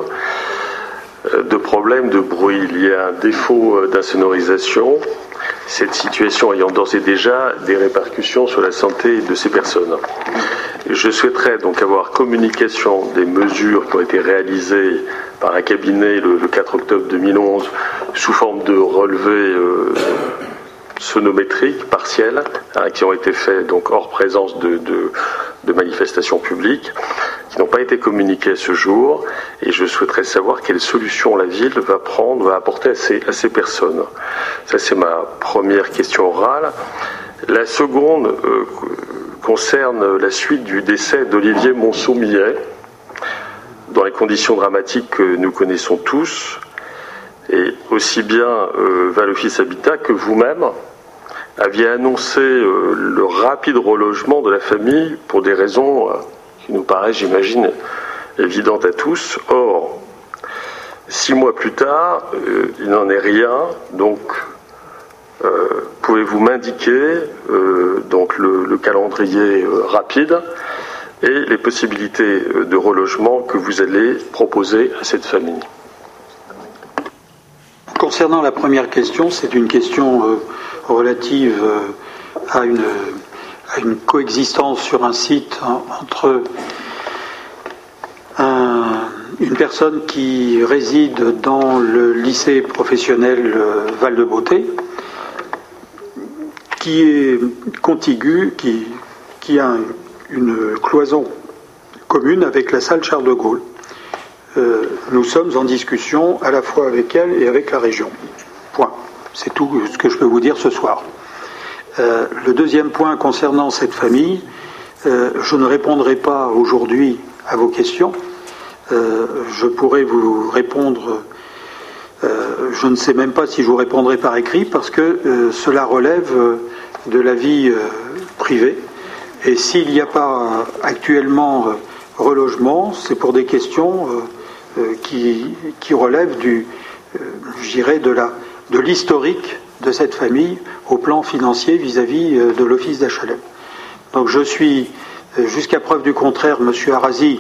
euh, de problèmes de bruit. Il y a un défaut euh, d'insonorisation, cette situation ayant d'ores et déjà des répercussions sur la santé de ces personnes. Je souhaiterais donc avoir communication des mesures qui ont été réalisées par un cabinet le, 4 octobre 2011 sous forme de relevés euh, sonométriques partiels hein, qui ont été faits donc hors présence de, manifestations publiques qui n'ont pas été communiquées à ce jour et je souhaiterais savoir quelle solution la ville va prendre, va apporter à ces, à ces personnes. Ça c'est ma première question orale. La seconde euh, concerne la suite du décès d'Olivier Monceau-Millet dans les conditions dramatiques que nous connaissons tous, et aussi bien euh, Val-Office Habitat que vous-même aviez annoncé euh, le rapide relogement de la famille pour des raisons euh, qui nous paraissent, j'imagine, évidentes à tous. Or, six mois plus tard, euh, il n'en est rien, donc pouvez-vous m'indiquer donc le, le calendrier rapide et les possibilités de relogement que vous allez proposer à cette famille? Concernant la première question, c'est une question euh, relative euh, à une, coexistence sur un site entre une personne qui réside dans le lycée professionnel euh, Val-de-Beauté, qui est contigu, qui, qui a une cloison commune avec la salle Charles de Gaulle. Euh, nous sommes en discussion à la fois avec elle et avec la région. Point. C'est tout ce que je peux vous dire ce soir. Euh, le deuxième point concernant cette famille, euh, je ne répondrai pas aujourd'hui à vos questions. je pourrais vous répondre, je ne sais même pas si je vous répondrai par écrit parce que cela relève de la vie privée et s'il n'y a pas actuellement euh, relogement, c'est pour des questions euh, euh, qui, relèvent du, de la de l'historique de cette famille au plan financier vis-à-vis de l'office d'HLM. Donc je suis, jusqu'à preuve du contraire, Monsieur Arasi,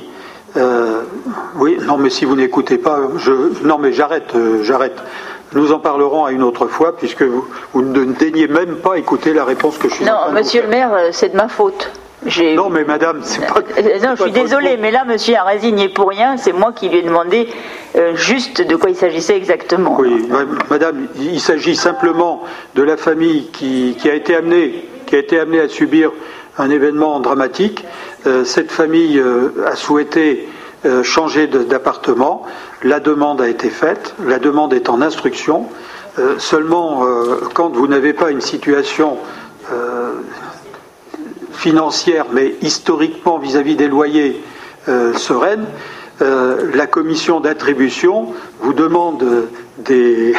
oui, non, mais si vous n'écoutez pas, je, non, mais j'arrête, j'arrête. Nous en parlerons à une autre fois, puisque vous, ne daignez même pas écouter la réponse que je suis Non, en train de monsieur vous le maire, euh, c'est de ma faute. Non, mais madame, c'est pas. Euh, non, je suis désolée, mais là, monsieur a résigné pour rien. C'est moi qui lui ai demandé euh, juste de quoi il s'agissait exactement. Oui, madame, il s'agit simplement de la famille qui, a été amenée, qui a été amenée à subir un événement dramatique. Cette famille a souhaité euh, changer d'appartement. La demande a été faite, la demande est en instruction. Euh, seulement, euh, quand vous n'avez pas une situation financière, mais historiquement vis-à-vis des loyers sereine, la commission d'attribution vous demande des,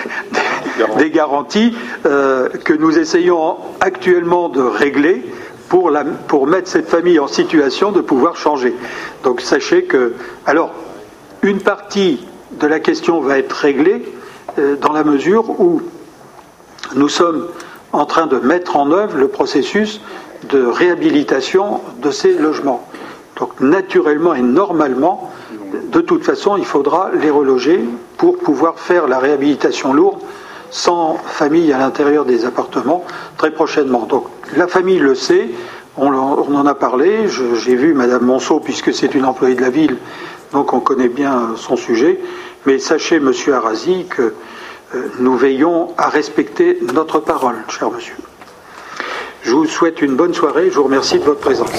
des garanties que nous essayons actuellement de régler pour, mettre cette famille en situation de pouvoir changer. Donc sachez que, alors, une partie de la question va être réglée euh, dans la mesure où nous sommes en train de mettre en œuvre le processus de réhabilitation de ces logements. Donc naturellement et normalement, de toute façon, il faudra les reloger pour pouvoir faire la réhabilitation lourde sans famille à l'intérieur des appartements très prochainement. Donc la famille le sait, on, en a parlé, j'ai vu Madame Monceau puisque c'est une employée de la ville, donc on connaît bien son sujet. Mais sachez, Monsieur Arasi, que nous veillons à respecter notre parole, cher monsieur. Je vous souhaite une bonne soirée. Je vous remercie de votre présence.